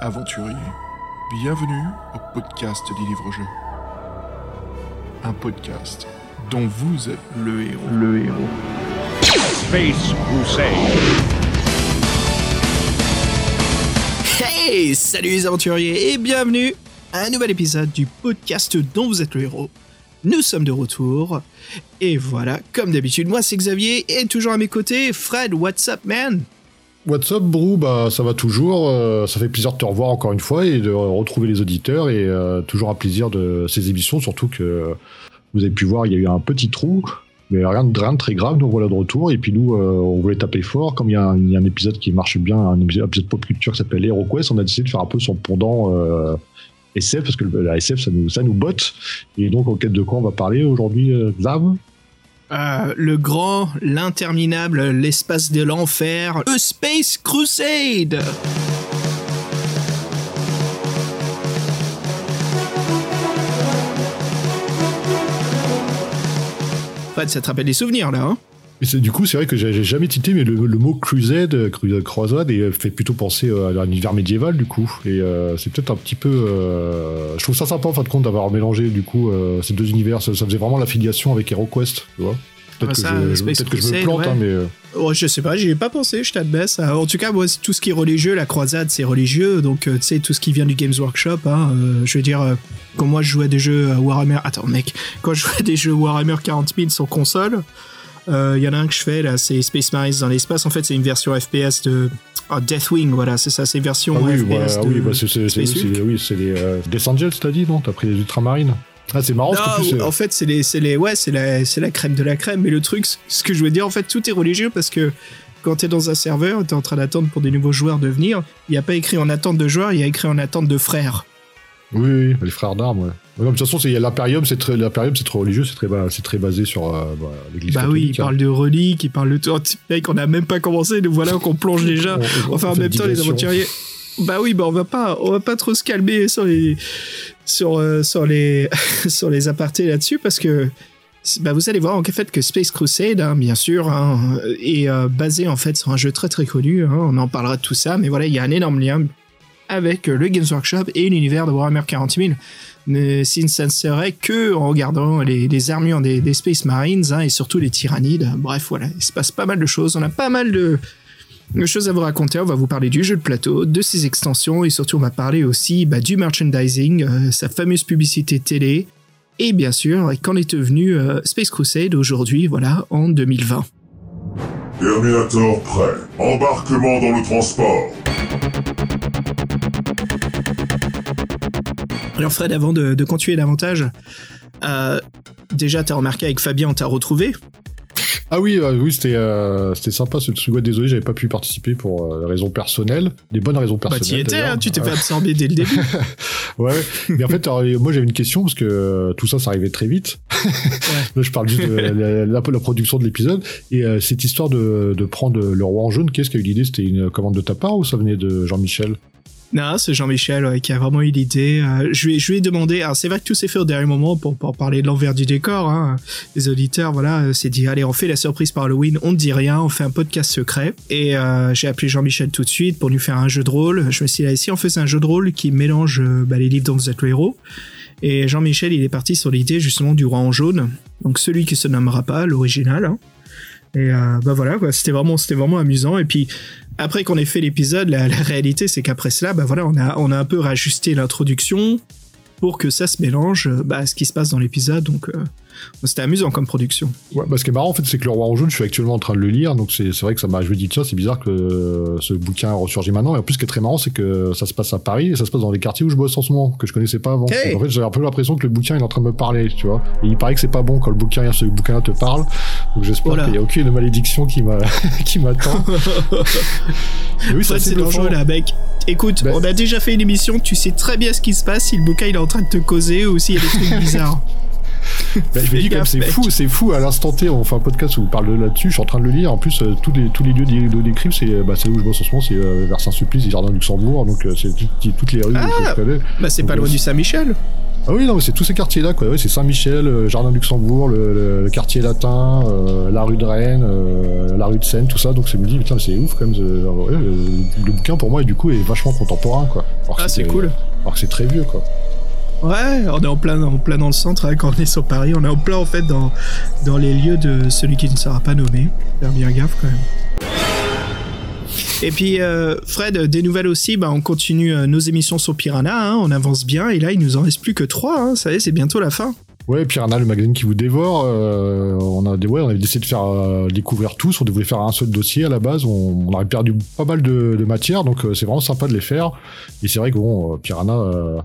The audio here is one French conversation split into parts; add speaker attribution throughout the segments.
Speaker 1: aventuriers, bienvenue au podcast des livres-jeux. Un podcast dont vous êtes le héros.
Speaker 2: Le héros.
Speaker 3: Space Crusade.
Speaker 4: Hey, salut les aventuriers et bienvenue à un nouvel épisode du podcast dont vous êtes le héros. Nous sommes de retour et voilà, comme d'habitude, moi c'est Xavier et toujours à mes côtés, Fred, what's up man?
Speaker 2: What's up, Brou? Bah, ça va toujours. euh, ça fait plaisir de te revoir encore une fois et de retrouver les auditeurs. Et euh, toujours un plaisir de ces émissions, surtout que vous avez pu voir, il y a eu un petit trou, mais rien de, très grave. Donc voilà de retour. Et puis nous, euh, on voulait taper fort. Comme il y, a un, épisode qui marche bien, un épisode pop culture qui s'appelle HeroQuest, on a décidé de faire un peu son pendant. SF parce que la SF ça nous nous botte et donc en quête de quoi on va parler aujourd'hui Xav?
Speaker 4: Euh, Le grand, l'interminable, l'espace de l'enfer, le Space Crusade. Fred, ça te rappelle des souvenirs là, hein?
Speaker 2: Du coup, c'est vrai que j'ai jamais tité, mais le, le mot crusade, cru- croisade, et, fait plutôt penser euh, à l'univers médiéval, du coup. Et euh, c'est peut-être un petit peu. euh, je trouve ça sympa, en fin de compte, d'avoir mélangé, du coup, euh, ces deux univers. Ça, ça faisait vraiment l'affiliation avec HeroQuest, tu vois. Peut-être
Speaker 4: Ah,
Speaker 2: que, je, que me plante,
Speaker 4: ouais.
Speaker 2: hein, mais. euh,
Speaker 4: Oh, je sais pas, j'y ai pas pensé, je t'admets. En tout cas, moi, tout ce qui est religieux, la croisade, c'est religieux, donc euh, tu sais, tout ce qui vient du Games Workshop, hein, euh, je veux dire, euh, quand moi je jouais à des jeux Warhammer. Attends, mec, quand je jouais à des jeux Warhammer 40 000 sur console, il y en a un que je fais là, c'est Space Marines dans l'espace. En fait, c'est une version FPS de. Ah, Deathwing, voilà, c'est ça, c'est une version
Speaker 2: Ah oui,
Speaker 4: FPS
Speaker 2: voilà,
Speaker 4: de.
Speaker 2: oui, bah, c'est c'est- c'est-
Speaker 4: Space
Speaker 2: c'est-
Speaker 4: Hulk.
Speaker 2: oui, c'est les euh, Death Angels, t'as dit, non? T'as pris les ultramarines Ah, c'est marrant,
Speaker 4: Non,
Speaker 2: plus. euh,
Speaker 4: en fait, c'est les, c'est les, ouais, c'est la, c'est la crème de la crème. Mais le truc, ce que je veux dire, en fait, tout est religieux parce que quand t'es dans un serveur, t'es en train d'attendre pour des nouveaux joueurs de venir. Il n'y a pas écrit en attente de joueurs, il y a écrit en attente de frères.
Speaker 2: Oui, oui, les frères d'armes, ouais. Ouais, De toute façon, l'Imperium, c'est très, très religieux, c'est très, ba- c'est très basé sur euh, bah, l'église
Speaker 4: Bah oui, il
Speaker 2: hein.
Speaker 4: parle de reliques, il parle de tout. Oh, Mec, on a même pas commencé, nous voilà qu'on plonge déjà.
Speaker 2: On- on
Speaker 4: Enfin, en même temps, les aventuriers. Bah oui, bah on va pas, on va pas trop se calmer sur les, sur, euh, sur les, sur les apartés là-dessus parce que, bah vous allez voir en fait que Space Crusade, hein, bien sûr, hein, est euh, basé en fait sur un jeu très très connu. hein, on en parlera de tout ça, mais voilà, il y a un énorme lien avec euh, le Games Workshop et l'univers de Warhammer 40 000. Mais ça ne serait que en regardant les, armures des, Space Marines hein, et surtout les tyrannides. Bref, voilà, il se passe pas mal de choses. On a pas mal de, de choses à vous raconter. On va vous parler du jeu de plateau, de ses extensions et surtout on va parler aussi bah, du merchandising, euh, sa fameuse publicité télé. Et bien sûr, qu'en est devenu euh, Space Crusade aujourd'hui, voilà, en 2020.
Speaker 5: Terminator prêt. Embarquement dans le transport.
Speaker 4: Alors Fred, avant de, de continuer davantage, euh, déjà t'as remarqué avec Fabien, on t'a retrouvé.
Speaker 2: Ah oui, euh, oui, c'était euh, c'était sympa ce truc. Ouais, désolé, j'avais pas pu participer pour euh, raisons personnelles, des bonnes raisons
Speaker 4: Bah
Speaker 2: personnelles.
Speaker 4: t'y étais, hein, tu t'es
Speaker 2: Ouais.
Speaker 4: absorber dès le début.
Speaker 2: Ouais, mais en fait, alors, moi j'avais une question parce que euh, tout ça, ça arrivait très vite. Là, je parle juste de la, la- la production de l'épisode et cette histoire de, de prendre le roi en jaune. Qu'est-ce qui a eu l'idée? C'était une commande de ta part ou ça venait de Jean-Michel?
Speaker 4: Non, c'est Jean-Michel ouais, qui a vraiment eu l'idée. Euh, je, lui je lui ai demandé, alors c'est vrai que tout s'est fait au dernier moment pour, pour parler de l'envers du décor. Hein. Les auditeurs, voilà, euh, s'est dit, allez, on fait la surprise par Halloween, on ne dit rien, on fait un podcast secret. Et euh, j'ai appelé Jean-Michel tout de suite pour lui faire un jeu de rôle. Je me suis dit, si on faisait un jeu de rôle qui mélange euh, bah, les livres dont vous êtes le héros. Et Jean-Michel, il est parti sur l'idée justement du roi en jaune. Donc celui qui se nommera pas, l'original. hein. Et euh, bah voilà. C'était vraiment, c'était vraiment amusant. Et puis après qu'on ait fait l'épisode, la, réalité c'est qu'après cela, bah voilà, on a, un peu rajusté l'introduction pour que ça se mélange bah, à ce qui se passe dans l'épisode. Donc euh, c'était amusant comme production.
Speaker 2: Ouais, bah, ce qui est marrant en fait, c'est que le roi en jaune, je suis actuellement en train de le lire, donc c'est vrai que ça m'a. Je me dis tiens, c'est bizarre que euh, ce bouquin ressurgit maintenant. Et en plus, ce qui est très marrant, c'est que ça se passe à Paris et ça se passe dans les quartiers où je bosse en ce moment, que je connaissais pas avant.
Speaker 4: Hey
Speaker 2: en fait, j'ai un peu l'impression que le bouquin il est en train de me parler, tu vois. Et il paraît que c'est pas bon quand le bouquin, ce bouquin-là te parle. Donc j'espère qu'il y a aucune malédiction qui m'a qui m'attend. Oui, assez
Speaker 4: c'est dangereux là, mec. Écoute,
Speaker 2: Bah-
Speaker 4: on a déjà fait une émission, tu sais très bien ce qui se passe si le bouquin il est en train de te causer ou s'il y a des trucs bizarres.
Speaker 2: Bah, je me dis comme c'est fou, c'est fou. À l'instant T, on fait un podcast où on parle de là-dessus. Je suis en train de le lire. En plus, euh, tous les tous les lieux de décrits, c'est bah, c'est où je bosse en ce moment, c'est euh, vers Saint-Sulpice, et Jardin de Luxembourg. Donc euh, c'est tout- toutes les rues que je connais.
Speaker 4: Bah c'est pas loin
Speaker 2: euh,
Speaker 4: du Saint-Michel.
Speaker 2: Ah oui, non, mais c'est tous ces quartiers-là, quoi. Ouais, c'est Saint-Michel, euh, Jardin Luxembourg, le, le- le quartier latin, euh, la rue de Rennes, euh, la rue de Seine, tout ça. Donc, c'est me dit, putain, c'est ouf quand même. euh, le, bouquin, pour moi, du coup, est vachement contemporain, quoi. Alors
Speaker 4: Ah, c'est cool.
Speaker 2: Alors que c'est très vieux, quoi.
Speaker 4: Ouais, on est en plein, en plein dans le centre hein, quand on est sur Paris. On est en plein en fait dans, dans les lieux de celui qui ne sera pas nommé. Faire bien gaffe quand même. Et puis euh, Fred, des nouvelles aussi, bah, on continue euh, nos émissions sur Piranha, hein, on avance bien et là il nous en reste plus que trois, hein, ça c'est bientôt la fin.
Speaker 2: Ouais, Piranha, le magazine qui vous dévore. euh, on a, ouais, on avait décidé de faire euh, découvrir tous. On devait faire un seul dossier à la base. On, on aurait perdu pas mal de, de matière, donc euh, c'est vraiment sympa de les faire. Et c'est vrai que bon, euh, Piranha, euh,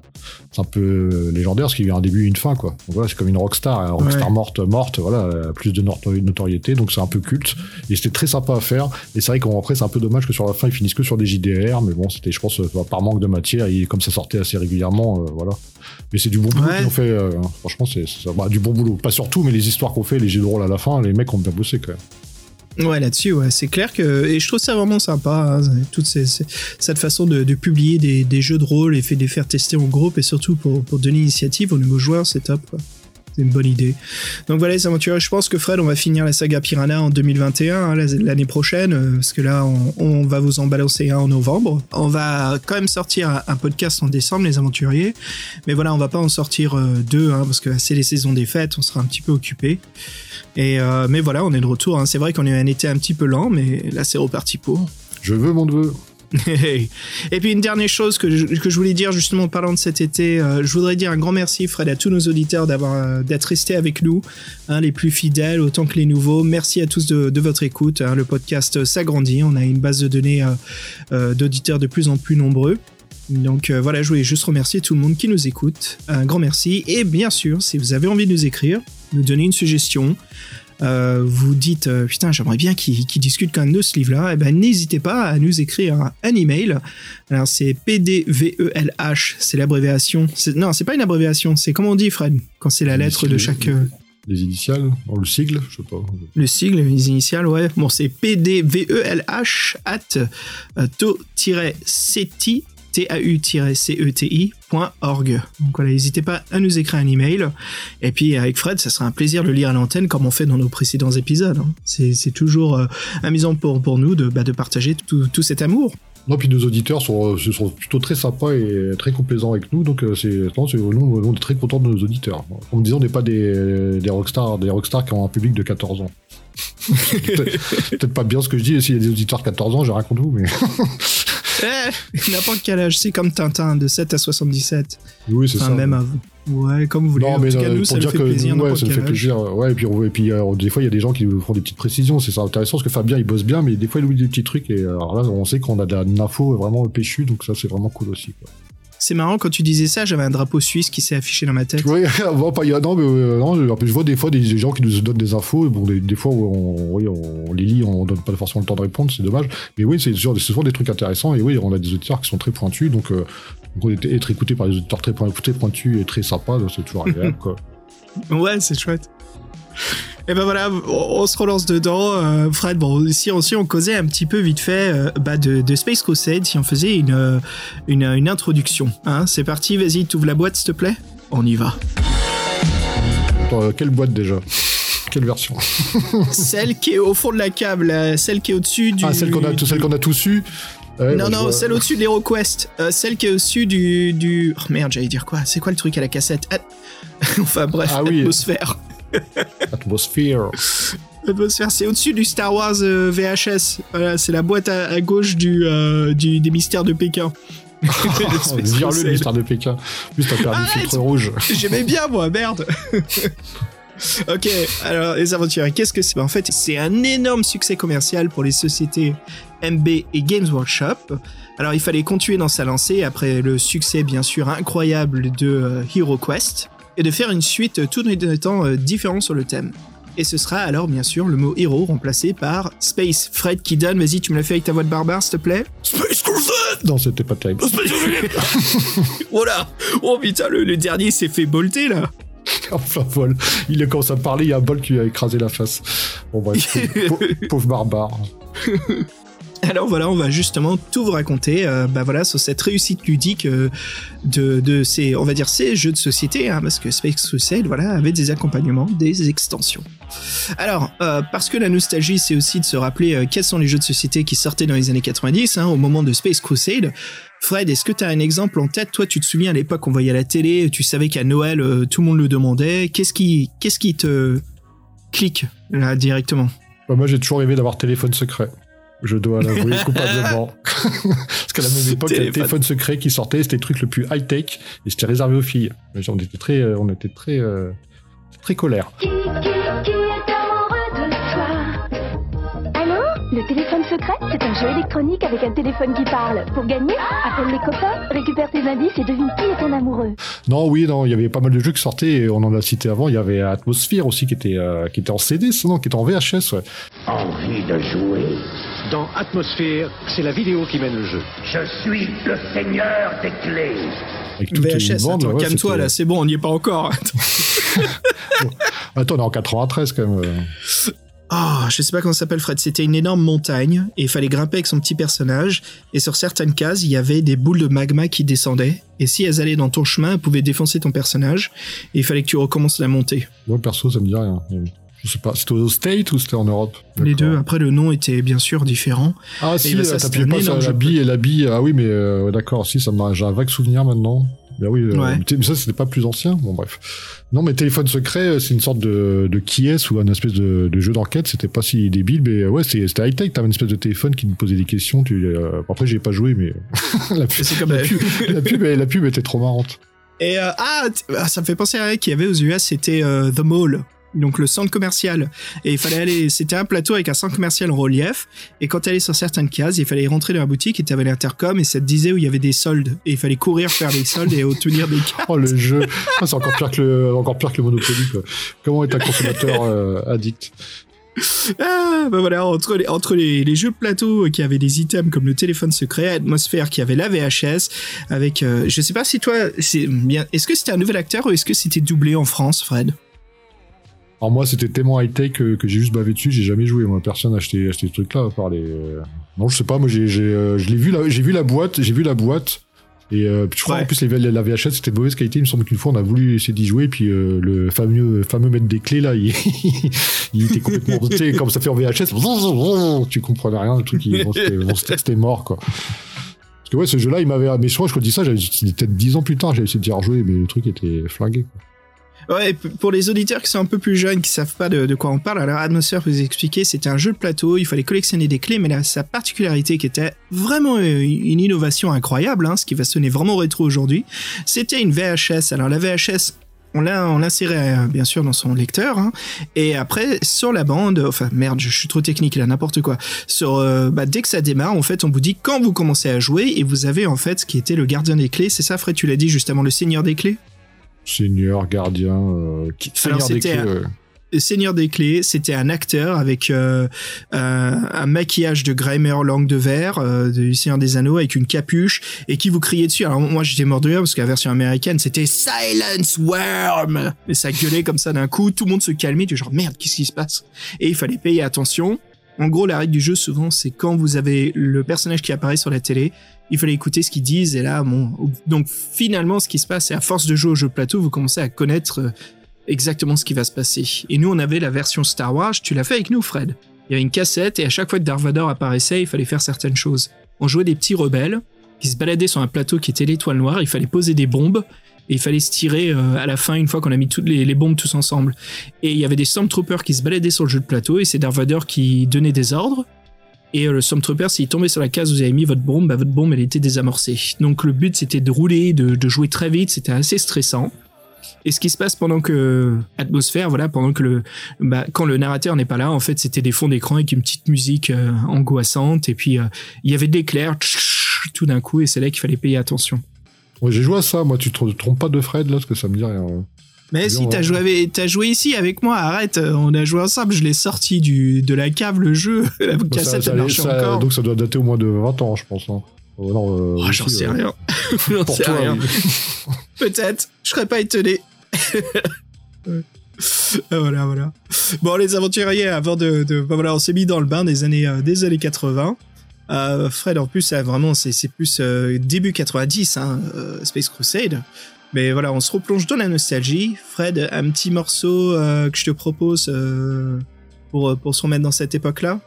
Speaker 2: c'est un peu légendaire parce qu'il y a un début et une fin, quoi. Donc voilà, c'est comme une rockstar, une rockstar
Speaker 4: Ouais.
Speaker 2: morte, morte. Voilà, plus de noto- notoriété, donc c'est un peu culte. Et c'était très sympa à faire. Et c'est vrai qu'après, c'est un peu dommage que sur la fin, ils finissent que sur des JDR. Mais bon, c'était, je pense, euh, par manque de matière. Et comme ça sortait assez régulièrement, euh, voilà. Mais c'est du bon boulot
Speaker 4: Ouais.
Speaker 2: qu'ils ont fait. euh, franchement, c'est- bah, du bon boulot. Pas surtout, mais les histoires qu'on fait, les jeux de rôle à la fin, les mecs ont bien bossé quand même.
Speaker 4: Ouais, là-dessus, ouais, c'est clair que. Et je trouve ça vraiment sympa, hein, toute cette façon de, publier des, jeux de rôle et de les faire tester en groupe et surtout pour, pour donner l'initiative aux nouveaux joueurs, c'est top, quoi. C'est une bonne idée. Donc voilà les aventuriers, je pense que Fred, on va finir la saga Piranha en 2021, hein, la- l'année prochaine, euh, parce que là, on, va vous en balancer un en novembre. On va quand même sortir un, podcast en décembre, les aventuriers. Mais voilà, on va pas en sortir euh, deux, hein, parce que c'est les saisons des fêtes, on sera un petit peu occupé. Et euh, mais voilà, on est de retour. hein. C'est vrai qu'on a un été un petit peu lent, mais là c'est reparti pour.
Speaker 2: Je veux mon neveu.
Speaker 4: Et puis une dernière chose que je, que je voulais dire justement en parlant de cet été, euh, je voudrais dire un grand merci Fred à tous nos auditeurs d'avoir euh, d'être restés avec nous, hein, les plus fidèles autant que les nouveaux. Merci à tous de, votre écoute. hein. le podcast s'agrandit, on a une base de données euh, d'auditeurs de plus en plus nombreux. Donc voilà, je voulais juste remercier tout le monde qui nous écoute. Un grand merci. Et bien sûr, si vous avez envie de nous écrire, nous donner une suggestion, euh, vous dites euh, putain j'aimerais bien qu'ils qu'ils discutent quand même de ce livre-là, et ben n'hésitez pas à nous écrire un, un email. Alors c'est PDVELH, c'est l'abréviation. Non, c'est pas une abréviation. C'est comment on dit Fred quand c'est la lettre de chaque euh,
Speaker 2: Les initiales, dans le sigle, je sais pas.
Speaker 4: le sigle, les initiales, ouais. Bon, c'est PDVELH at to-ceti tau-ceti.org. Donc voilà, n'hésitez pas à nous écrire un email. Et puis avec Fred, ça sera un plaisir de le lire à l'antenne comme on fait dans nos précédents épisodes. hein. C'est toujours euh, amusant pour, pour nous de, bah, de partager tout, tout cet amour.
Speaker 2: Non, puis nos auditeurs sont, euh, sont plutôt très sympas et très complaisants avec nous, donc euh, c'est, nous, on est très contents de nos auditeurs. Comme disant, on n'est pas des, des rockstars, des rockstars qui ont un public de 14 ans. peut-être, pas bien ce que je dis, s'il y a des auditeurs de 14 ans, j'ai rien contre vous, mais
Speaker 4: Eh, n'importe quel âge, c'est comme Tintin, de 7 à 77.
Speaker 2: oui, c'est
Speaker 4: Enfin,
Speaker 2: ça.
Speaker 4: même à vous. Ouais, comme vous voulez.
Speaker 2: Non,
Speaker 4: en
Speaker 2: mais
Speaker 4: tout cas,
Speaker 2: euh,
Speaker 4: nous, ça
Speaker 2: pour dire
Speaker 4: fait
Speaker 2: que
Speaker 4: plaisir.
Speaker 2: ouais, ça nous fait plaisir. Ouais, et puis, et puis euh, des fois, il y a des gens qui nous font des petites précisions, c'est ça intéressant parce que Fabien, il bosse bien, mais des fois, il oublie des petits trucs et euh, alors là, on sait qu'on a de l'info vraiment péchue, donc ça, c'est vraiment cool aussi. Quoi.
Speaker 4: C'est marrant, quand tu disais ça, j'avais un drapeau suisse qui s'est affiché dans ma tête.
Speaker 2: Oui, bon, pas, a- non, mais, euh, non, je je vois des fois des, des gens qui nous donnent des infos. Bon, des, des fois, on, oui, on les lit, on donne pas forcément le temps de répondre, c'est dommage. Mais oui, c'est souvent des trucs intéressants. Et oui, on a des auditeurs qui sont très pointus, donc, euh, donc être écouté par des auditeurs très, très pointus et très sympas, c'est toujours agréable. quoi.
Speaker 4: Ouais, c'est chouette. Et ben voilà, on, se relance dedans. Euh, Fred, bon, si on, si on causait un petit peu vite fait euh, bah de, de Space Crusade, si on faisait une, euh, une, une introduction. Hein, c'est parti, vas-y, t'ouvres la boîte, s'il te plaît On y va.
Speaker 2: Euh, quelle boîte déjà? Quelle version?
Speaker 4: Celle qui est au fond de la câble, celle qui est au-dessus du...
Speaker 2: Ah, celle qu'on a,
Speaker 4: du-
Speaker 2: celle qu'on a tous eu Ouais,
Speaker 4: Non,
Speaker 2: bah,
Speaker 4: non, celle au-dessus de l'HeroQuest. Euh, celle qui est au-dessus du, du... Oh merde, j'allais dire quoi? C'est quoi le truc à la cassette? At- Enfin bref,
Speaker 2: Ah oui.
Speaker 4: atmosphère.
Speaker 2: Atmosphere.
Speaker 4: Atmosphère, c'est au-dessus du Star Wars euh, VHS. Voilà, c'est la boîte à, à gauche du, euh, du- des mystères de Pékin. Le Space
Speaker 2: Vire le
Speaker 4: Crusade.
Speaker 2: mystère de Pékin. Plus t'as perdu le filtre rouge.
Speaker 4: J'aimais bien, moi, merde. ok, alors les aventuriers, qu'est-ce que c'est? En fait, c'est un énorme succès commercial pour les sociétés MB et Games Workshop. Alors, il fallait continuer dans sa lancée après le succès, bien sûr, incroyable de euh, Hero Quest et de faire une suite tout en étant euh, différent sur le thème. Et ce sera alors, bien sûr, le mot héros remplacé par Space. Fred qui donne, vas-y, tu me l'as fait avec ta voix de barbare, s'il te plaît
Speaker 2: Space Crusade Non, c'était pas terrible.
Speaker 4: Voilà Oh putain, le, le dernier s'est fait bolter là
Speaker 2: Enfin, vol. Il a commencé à parler, il y a un bol qui lui a écrasé la face. Bon, bref, pauvre, pauvre barbare.
Speaker 4: Alors voilà, on va justement tout vous raconter, euh, bah voilà, sur cette réussite ludique euh, de, de ces, on va dire ces jeux de société, hein, parce que Space Crusade, voilà, avait des accompagnements, des extensions. Alors, euh, parce que la nostalgie, c'est aussi de se rappeler quels sont les jeux de société qui sortaient dans les années 90, hein, au moment de Space Crusade. Fred, est-ce que tu as un exemple en tête? Toi, tu te souviens à l'époque, on voyait à la télé, tu savais qu'à Noël, tout le monde le demandait. Qu'est-ce qui, qu'est-ce qui te clique là directement?
Speaker 2: Bah, moi, j'ai toujours rêvé d'avoir téléphone secret. Je dois l'avouer coupablement. Parce qu'à la même époque, il y a le
Speaker 4: Téléphone.
Speaker 2: secret qui sortait, c'était le truc le plus high-tech, et c'était réservé aux filles. Mais On était très, euh, on était très, euh, très colère.
Speaker 6: Qui, qui, qui est amoureux de toi? Allô? Le téléphone secret, c'est un jeu électronique avec un téléphone qui parle. Pour gagner, appelle les copains, récupère tes indices et devine qui est ton amoureux.
Speaker 2: Non, oui, non, il y avait pas mal de jeux qui sortaient, et on en a cité avant, il y avait Atmosphere aussi qui était, euh, qui était en CD, non, qui était en VHS, ouais.
Speaker 3: Envie de jouer?
Speaker 7: Dans Atmosphère, c'est la vidéo qui mène le jeu.
Speaker 3: Je suis le seigneur des clés.
Speaker 2: Avec toutes les
Speaker 4: VHS,
Speaker 2: bandes,
Speaker 4: attends,
Speaker 2: ouais,
Speaker 4: calme-toi là, c'est bon, on n'y est pas encore.
Speaker 2: Attends, on est en 93 quand même.
Speaker 4: Ah, je sais pas comment ça s'appelle Fred, c'était une énorme montagne et il fallait grimper avec son petit personnage et sur certaines cases, il y avait des boules de magma qui descendaient et si elles allaient dans ton chemin, elles pouvaient défoncer ton personnage et il fallait que tu recommences la montée.
Speaker 2: Moi, perso, ça me dit rien. Je sais pas, c'était aux States ou c'était en Europe
Speaker 4: Les deux, après le nom était bien sûr différent.
Speaker 2: Ah si,
Speaker 4: bah, ça,
Speaker 2: euh, t'appuyais pas sur la bille et la bille. Ah oui, mais euh, d'accord, si, ça m'a, j'ai un vague souvenir maintenant. Ben oui, euh, mais ça c'était pas plus ancien. Bon bref. Non, mais téléphone secret, c'est une sorte de, de qui est ou un espèce de, de jeu d'enquête. C'était pas si débile, mais ouais, c'était high tech. T'avais une espèce de téléphone qui nous posait des questions. Tu, euh, après, j'ai pas joué, mais la, pub,
Speaker 4: comme
Speaker 2: la, pub, la, pub, la pub était trop marrante.
Speaker 4: Et euh, ah, ah, ça me fait penser à un qu'il y avait aux US, c'était The Mall. Donc le centre commercial. Et il fallait aller, c'était un plateau avec un centre commercial en relief. Et quand tu allais sur certaines cases, il fallait rentrer dans la boutique et tu avais l'intercom et ça te disait où il y avait des soldes. Et il fallait courir faire les soldes et obtenir des cartes.
Speaker 2: Oh le jeu, Ah, c'est encore pire que le, encore pire que le Monopoly. Quoi. Comment est un consommateur euh, addict?
Speaker 4: Ah, bah voilà, entre les, entre les, les jeux de plateau qui avaient des items comme le téléphone secret, Atmosphère qui avait la VHS, avec, euh, je sais pas si toi, c'est bien, est-ce que c'était un nouvel acteur ou est-ce que c'était doublé en France, Fred?
Speaker 2: Alors moi, c'était tellement high-tech que, que j'ai juste bavé dessus, j'ai jamais joué. Moi, personne n'a acheté, acheté ce truc-là, à part les... euh, Non, je sais pas, moi, j'ai, j'ai, euh, je l'ai vu, la- j'ai vu la boîte, j'ai vu la boîte, et euh, puis je crois
Speaker 4: Ouais.
Speaker 2: en plus les, la VHS c'était de mauvaise qualité. Il me semble qu'une fois on a voulu essayer d'y jouer, puis euh, le fameux fameux maître des clés là, il, il était complètement comme ça fait en VHS, tu comprenais rien, le truc, il- bon, c'était, bon, c'était- c'était mort quoi. Parce que ouais, ce jeu-là, il m'avait, mais je crois que je dis ça, j'avais c'était peut-être 10 ans plus tard, j'avais essayé d'y rejouer, mais le truc était flingué. Quoi.
Speaker 4: Ouais, pour les auditeurs qui sont un peu plus jeunes, qui savent pas de, quoi on parle, alors Atmosphere, vous expliquer, c'était un jeu de plateau, il fallait collectionner des clés, mais là, sa particularité qui était vraiment euh, une innovation incroyable, hein, ce qui va sonner vraiment rétro aujourd'hui, c'était une VHS. Alors la VHS, on l'a on l'insérait euh, bien sûr dans son lecteur hein, et après sur la bande enfin merde je suis trop technique là n'importe quoi. Sur euh, bah, dès que ça démarre en fait on vous dit quand vous commencez à jouer et vous avez en fait ce qui était le gardien des clés. C'est ça Fred tu l'as dit justement le seigneur des clés?
Speaker 2: Seigneur, gardien, euh, qui, Seigneur des clés,
Speaker 4: un-. Le Seigneur des Clés, c'était un acteur avec euh, euh, un maquillage de Grimer langue de verre euh, du Seigneur des Anneaux avec une capuche et qui vous criait dessus. Alors moi j'étais mort de rire parce que la version américaine c'était Silence Worm et ça gueulait comme ça d'un coup, tout le monde se calmait, du genre merde qu'est-ce qui se passe? Et il fallait payer attention. En gros la règle du jeu souvent c'est quand vous avez le personnage qui apparaît sur la télé, il fallait écouter ce qu'ils disent et là bon donc finalement ce qui se passe c'est à force de jouer au jeu de plateau vous commencez à connaître euh, exactement ce qui va se passer. Et nous, on avait la version Star Wars, tu l'as fait avec nous, Fred. Il y avait une cassette et à chaque fois que Darth Vader apparaissait, il fallait faire certaines choses. On jouait des petits rebelles qui se baladaient sur un plateau qui était l'étoile noire, il fallait poser des bombes et il fallait se tirer euh, à la fin une fois qu'on a mis toutes les, bombes tous ensemble. Et il y avait des Stormtroopers qui se baladaient sur le jeu de plateau et c'est Darth Vader qui donnait des ordres. Et euh, le Stormtrooper, s'il tombait sur la case où vous avez mis votre bombe, bah, votre bombe, elle était désamorcée. Donc le but, c'était de rouler, de, jouer très vite, c'était assez stressant. Et ce qui se passe pendant que atmosphère, voilà, pendant que le, bah, quand le narrateur n'est pas là, en fait, c'était des fonds d'écran avec une petite musique euh, angoissante, et puis euh, il y avait de l'éclair tout d'un coup, et c'est là qu'il fallait payer attention.
Speaker 2: Ouais, j'ai joué à ça, moi, tu te trompes pas de Fred, là, parce que ça me dit rien. ouais.
Speaker 4: Mais si t'as joué, avec- joué ici avec moi, arrête, on a joué ensemble, je l'ai sorti du, de la cave, le jeu, la cassette,
Speaker 2: ça-
Speaker 4: elle
Speaker 2: ça-
Speaker 4: marchait
Speaker 2: ça-
Speaker 4: encore.
Speaker 2: Donc ça doit dater au moins de 20 ans, je pense. hein. Euh, non, euh,
Speaker 4: Oh, j'en sais
Speaker 2: euh,
Speaker 4: rien. J'en
Speaker 2: Pour
Speaker 4: sais
Speaker 2: toi,
Speaker 4: rien.
Speaker 2: oui.
Speaker 4: Peut-être, je serais pas étonné. Ah, voilà, voilà. Bon, les aventuriers, avant de, de bah voilà, on s'est mis dans le bain des années, euh, des années 80. Euh, Fred, en plus, vraiment, c'est plus euh, début 90, hein, Space Crusade. Mais voilà, on se replonge dans la nostalgie. Fred, un petit morceau euh, que je te propose euh, pour, pour se remettre dans cette époque-là.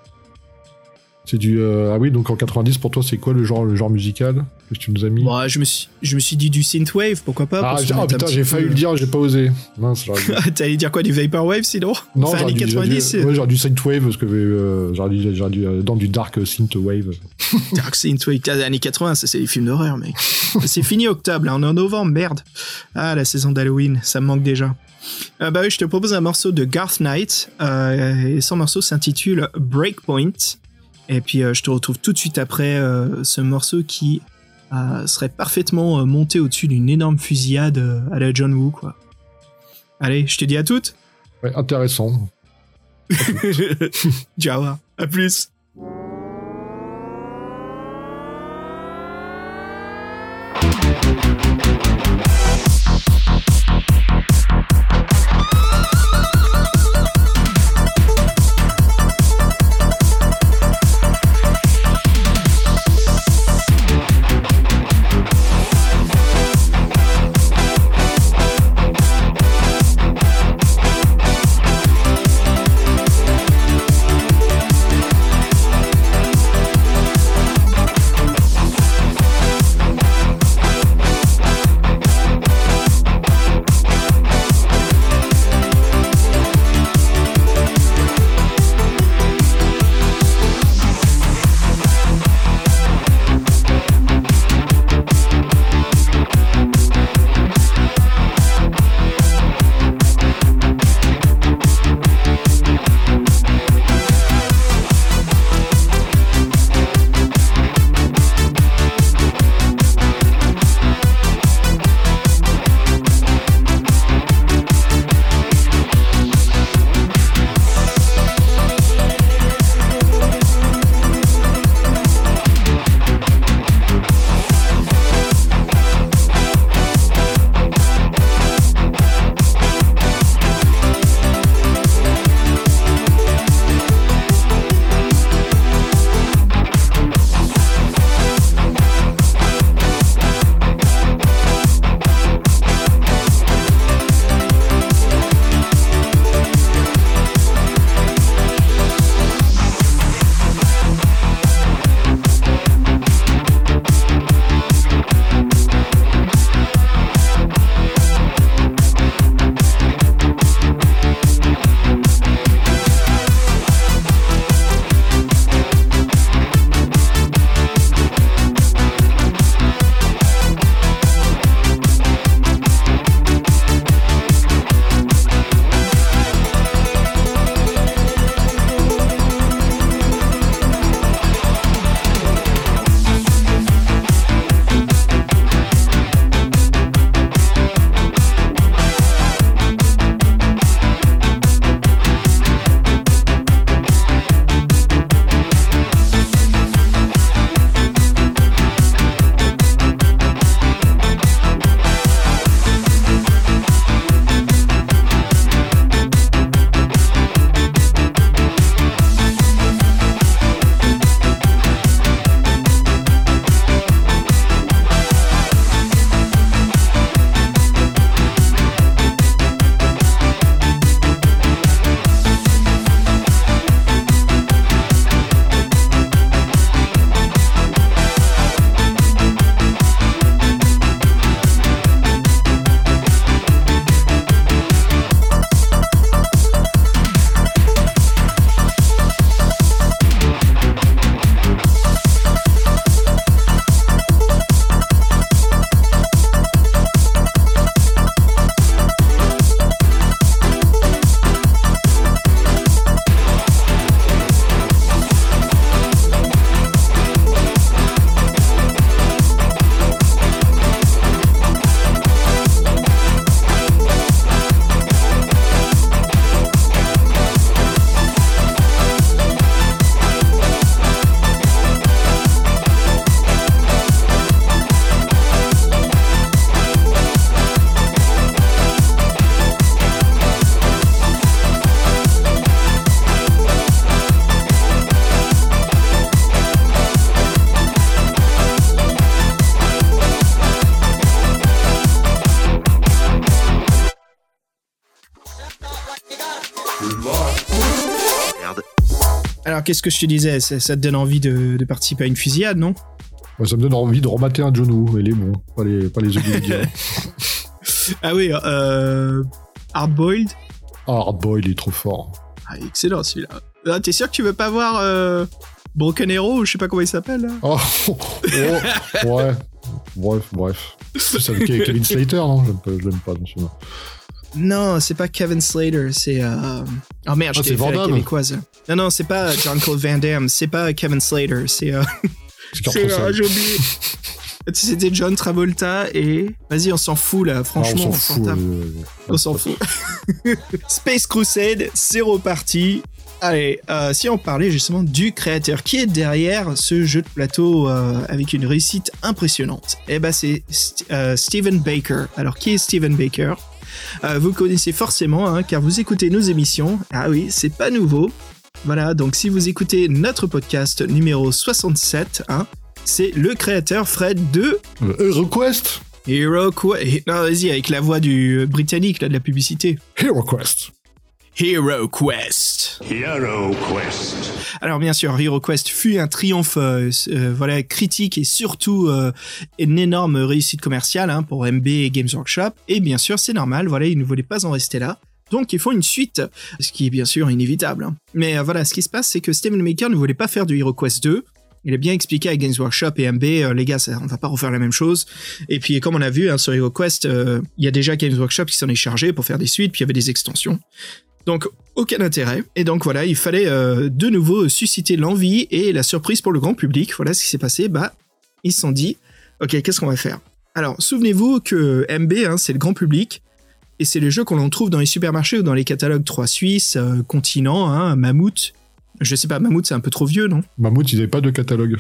Speaker 2: C'est du. euh, ah oui, donc en 90, pour toi, c'est quoi le genre, le genre musical que tu nous as mis?
Speaker 4: Je, me suis, je me suis dit du synthwave, pourquoi pas
Speaker 2: Ah, ah,
Speaker 4: un
Speaker 2: putain, j'ai failli le dire, j'ai pas osé. Mince,
Speaker 4: T'allais dire quoi, du Vaporwave sinon?
Speaker 2: Non,
Speaker 4: Fin
Speaker 2: j'aurais
Speaker 4: années
Speaker 2: dû, j'aurais
Speaker 4: 90
Speaker 2: dû- ouais, j'aurais dû synthwave parce que euh, j'aurais dû, dû euh, dans du dark synthwave.
Speaker 4: Dark Synthwave des années 80, ça c'est des films d'horreur, mec. c'est fini octobre, là, on est en novembre, merde. Ah, la saison d'Halloween, ça me manque déjà. Euh, bah oui, je te propose un morceau de Garth Knight, euh, et son morceau s'intitule Breakpoint. Et puis euh, je te retrouve tout de suite après euh, ce morceau qui euh, serait parfaitement monté au-dessus d'une énorme fusillade à la John Woo, quoi. Allez, je te dis à toutes.
Speaker 2: Ouais, intéressant.
Speaker 4: Ciao, hein. à, plus. Qu'est-ce que je te disais? Ça, ça te donne envie de, de participer à une fusillade, non?
Speaker 2: Ça me donne envie de remater un John Woo, et les bons, pas les, pas les.
Speaker 4: Ah oui, euh, Hardboiled.
Speaker 2: Ah, Hardboy, il est trop fort.
Speaker 4: Ah, excellent celui-là. Ah, T'es sûr que tu veux pas voir euh, Broken Arrow, je sais pas comment il s'appelle
Speaker 2: Oh, oh, ouais. Bref, bref. C'est avec Kevin Slater, non? J'aime pas, je l'aime pas. Non,
Speaker 4: c'est pas Kevin Slater, c'est. Euh... Oh merde, je
Speaker 2: Ah,
Speaker 4: t'ai
Speaker 2: c'est
Speaker 4: fait la québécoise. Non, non, c'est pas John Claude Van Damme, c'est pas Kevin Slater, c'est. Euh...
Speaker 2: C'est
Speaker 4: euh, j'ai oublié. C'était John Travolta et. Vas-y, on s'en fout là,
Speaker 2: Ah,
Speaker 4: franchement,
Speaker 2: on s'en fout. euh,
Speaker 4: On s'en fout. Space Crusade, c'est reparti. Allez, euh, si on parlait justement du créateur qui est derrière ce jeu de plateau euh, avec une réussite impressionnante, eh ben c'est St- euh, Steven Baker. Alors qui est Steven Baker? Euh, Vous connaissez forcément hein, car vous écoutez nos émissions. Ah oui, c'est pas nouveau. Voilà, donc si vous écoutez notre podcast numéro 67, hein, c'est le créateur Fred de
Speaker 2: Euh, HeroQuest
Speaker 4: Hero Quest. Non, vas-y, avec la voix du britannique là, de la publicité.
Speaker 2: HeroQuest
Speaker 4: Hero Quest.
Speaker 5: Hero Quest.
Speaker 4: Alors bien sûr, Hero Quest fut un triomphe, euh, euh, voilà, critique et surtout euh, une énorme réussite commerciale hein, pour MB et Games Workshop. Et bien sûr, c'est normal, voilà, ils ne voulaient pas en rester là. Donc ils font une suite, ce qui est bien sûr inévitable. hein. Mais voilà, ce qui se passe, c'est que Steven Maker ne voulait pas faire du Hero Quest 2. Il a bien expliqué à Games Workshop et MB, euh, les gars, ça, on va pas refaire la même chose. Et puis, comme on a vu hein, sur Hero Quest, euh, il y a déjà Games Workshop qui s'en est chargé pour faire des suites, puis il y avait des extensions. Donc, aucun intérêt. Et donc, voilà, il fallait euh, de nouveau susciter l'envie et la surprise pour le grand public. Voilà ce qui s'est passé. Bah, ils se sont dit, OK, qu'est-ce qu'on va faire? Alors, souvenez-vous que MB, hein, c'est le grand public. Et c'est le jeu qu'on en trouve dans les supermarchés ou dans les catalogues 3 Suisses, euh, Continent, hein, Mammouth. Je sais pas, Mammouth, c'est un peu trop vieux, non?
Speaker 2: Mammouth, ils n'avaient pas de catalogue.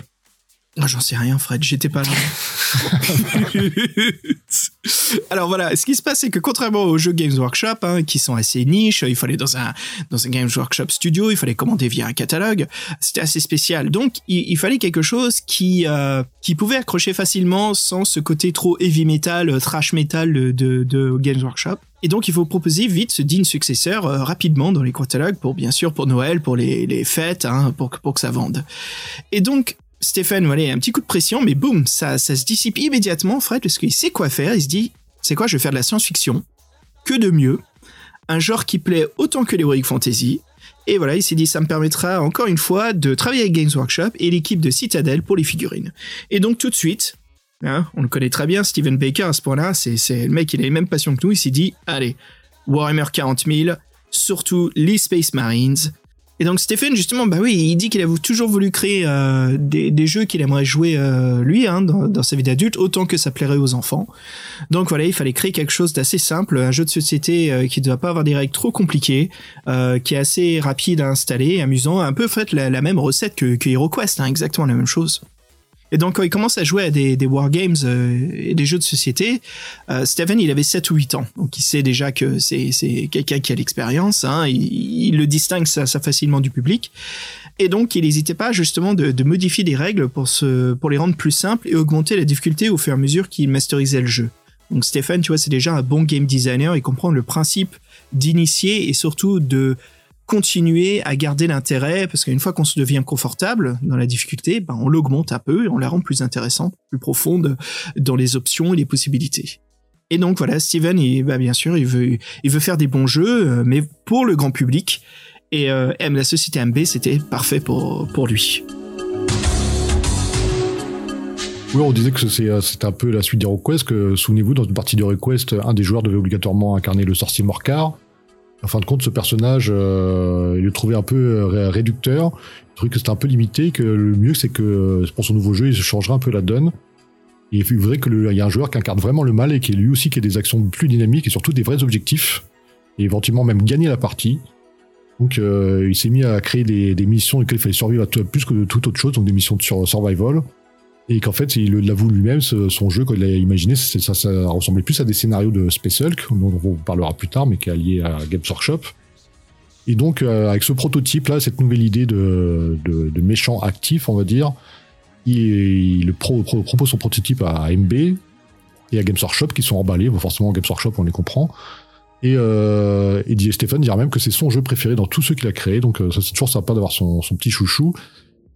Speaker 4: J'en sais rien, Fred, j'étais pas là. Alors voilà, ce qui se passe, c'est que contrairement aux jeux Games Workshop, hein, qui sont assez niches, il fallait dans un, dans un Games Workshop studio, il fallait commander via un catalogue, c'était assez spécial. Donc, il, fallait quelque chose qui, euh, qui pouvait accrocher facilement sans ce côté trop heavy metal, euh, thrash metal de, de, Games Workshop. Et donc, il faut proposer vite ce digne successeur euh, rapidement dans les catalogues pour, bien sûr, pour Noël, pour les, les fêtes, hein, pour, pour que ça vende. Et donc, Stéphane, voilà, un petit coup de pression, mais boum, ça, ça se dissipe immédiatement, Fred, parce qu'il sait quoi faire. Il se dit, c'est quoi, je vais faire de la science-fiction. Que de mieux. Un genre qui plaît autant que l'heroic fantasy. Et voilà, il s'est dit, ça me permettra encore une fois de travailler avec Games Workshop et l'équipe de Citadel pour les figurines. Et donc, tout de suite, hein, on le connaît très bien, Steven Baker à ce point-là, c'est, le mec, il a les mêmes passions que nous. Il s'est dit, allez, Warhammer 40 000, surtout les Space Marines. Et donc Stephen, justement, bah oui, il dit qu'il a toujours voulu créer euh, des, jeux qu'il aimerait jouer euh, lui hein, dans, sa vie d'adulte, autant que ça plairait aux enfants. Donc voilà, il fallait créer quelque chose d'assez simple, un jeu de société euh, qui ne doit pas avoir des règles trop compliquées, qui est assez rapide à installer, amusant, un peu en fait la, la même recette que, que HeroQuest, hein, exactement la même chose. Et donc quand il commence à jouer à des, des wargames euh, et des jeux de société, euh, Steven il avait 7 ou 8 ans, donc il sait déjà que c'est quelqu'un qui a l'expérience, hein, il, le distingue ça, facilement du public, et donc il n'hésitait pas justement de, modifier des règles pour, pour les rendre plus simples et augmenter la difficulté au fur et à mesure qu'il masterisait le jeu. Donc Stéphane, tu vois, c'est déjà un bon game designer, il comprend le principe d'initier et surtout de continuer à garder l'intérêt, parce qu'une fois qu'on se devient confortable dans la difficulté, ben on l'augmente un peu et on la rend plus intéressante, plus profonde dans les options et les possibilités. Et donc voilà, Steven, il, bah, bien sûr, il veut, il veut faire des bons jeux, euh, mais pour le grand public. Et euh, M, la société MB, c'était parfait pour, pour lui.
Speaker 2: Oui, on disait que c'est euh, c'était un peu la suite d'HeroQuest, que souvenez-vous, dans une partie d'HeroQuest, un des joueurs devait obligatoirement incarner le sorcier Morcar. En fin de compte, ce personnage, euh, il le trouvait un peu euh, ré- réducteur. Il trouvait que c'était un peu limité, que le mieux, c'est que euh, pour son nouveau jeu, il changera un peu la donne. Et il voudrait qu'il y ait un joueur qui incarne vraiment le mal et qui lui aussi qui ait des actions plus dynamiques et surtout des vrais objectifs. Et éventuellement même gagner la partie. Donc il s'est mis à créer des, missions auxquelles il fallait survivre plus que de toute autre chose, donc des missions de sur- survival. Et qu'en fait, il l'avoue lui-même, son jeu, quand il l'a imaginé, ça, ressemblait plus à des scénarios de Space Hulk, dont on parlera plus tard, mais qui est lié à Games Workshop. Et donc, euh, avec ce prototype-là, cette nouvelle idée de, méchant actif, on va dire, il, il pro- pro- propose son prototype à MB et à Games Workshop, qui sont emballés. Bon, forcément, Games Workshop, on les comprend. Et, euh, et dirait même que c'est son jeu préféré dans tous ceux qu'il a créés. Donc euh, ça c'est toujours sympa d'avoir son petit chouchou.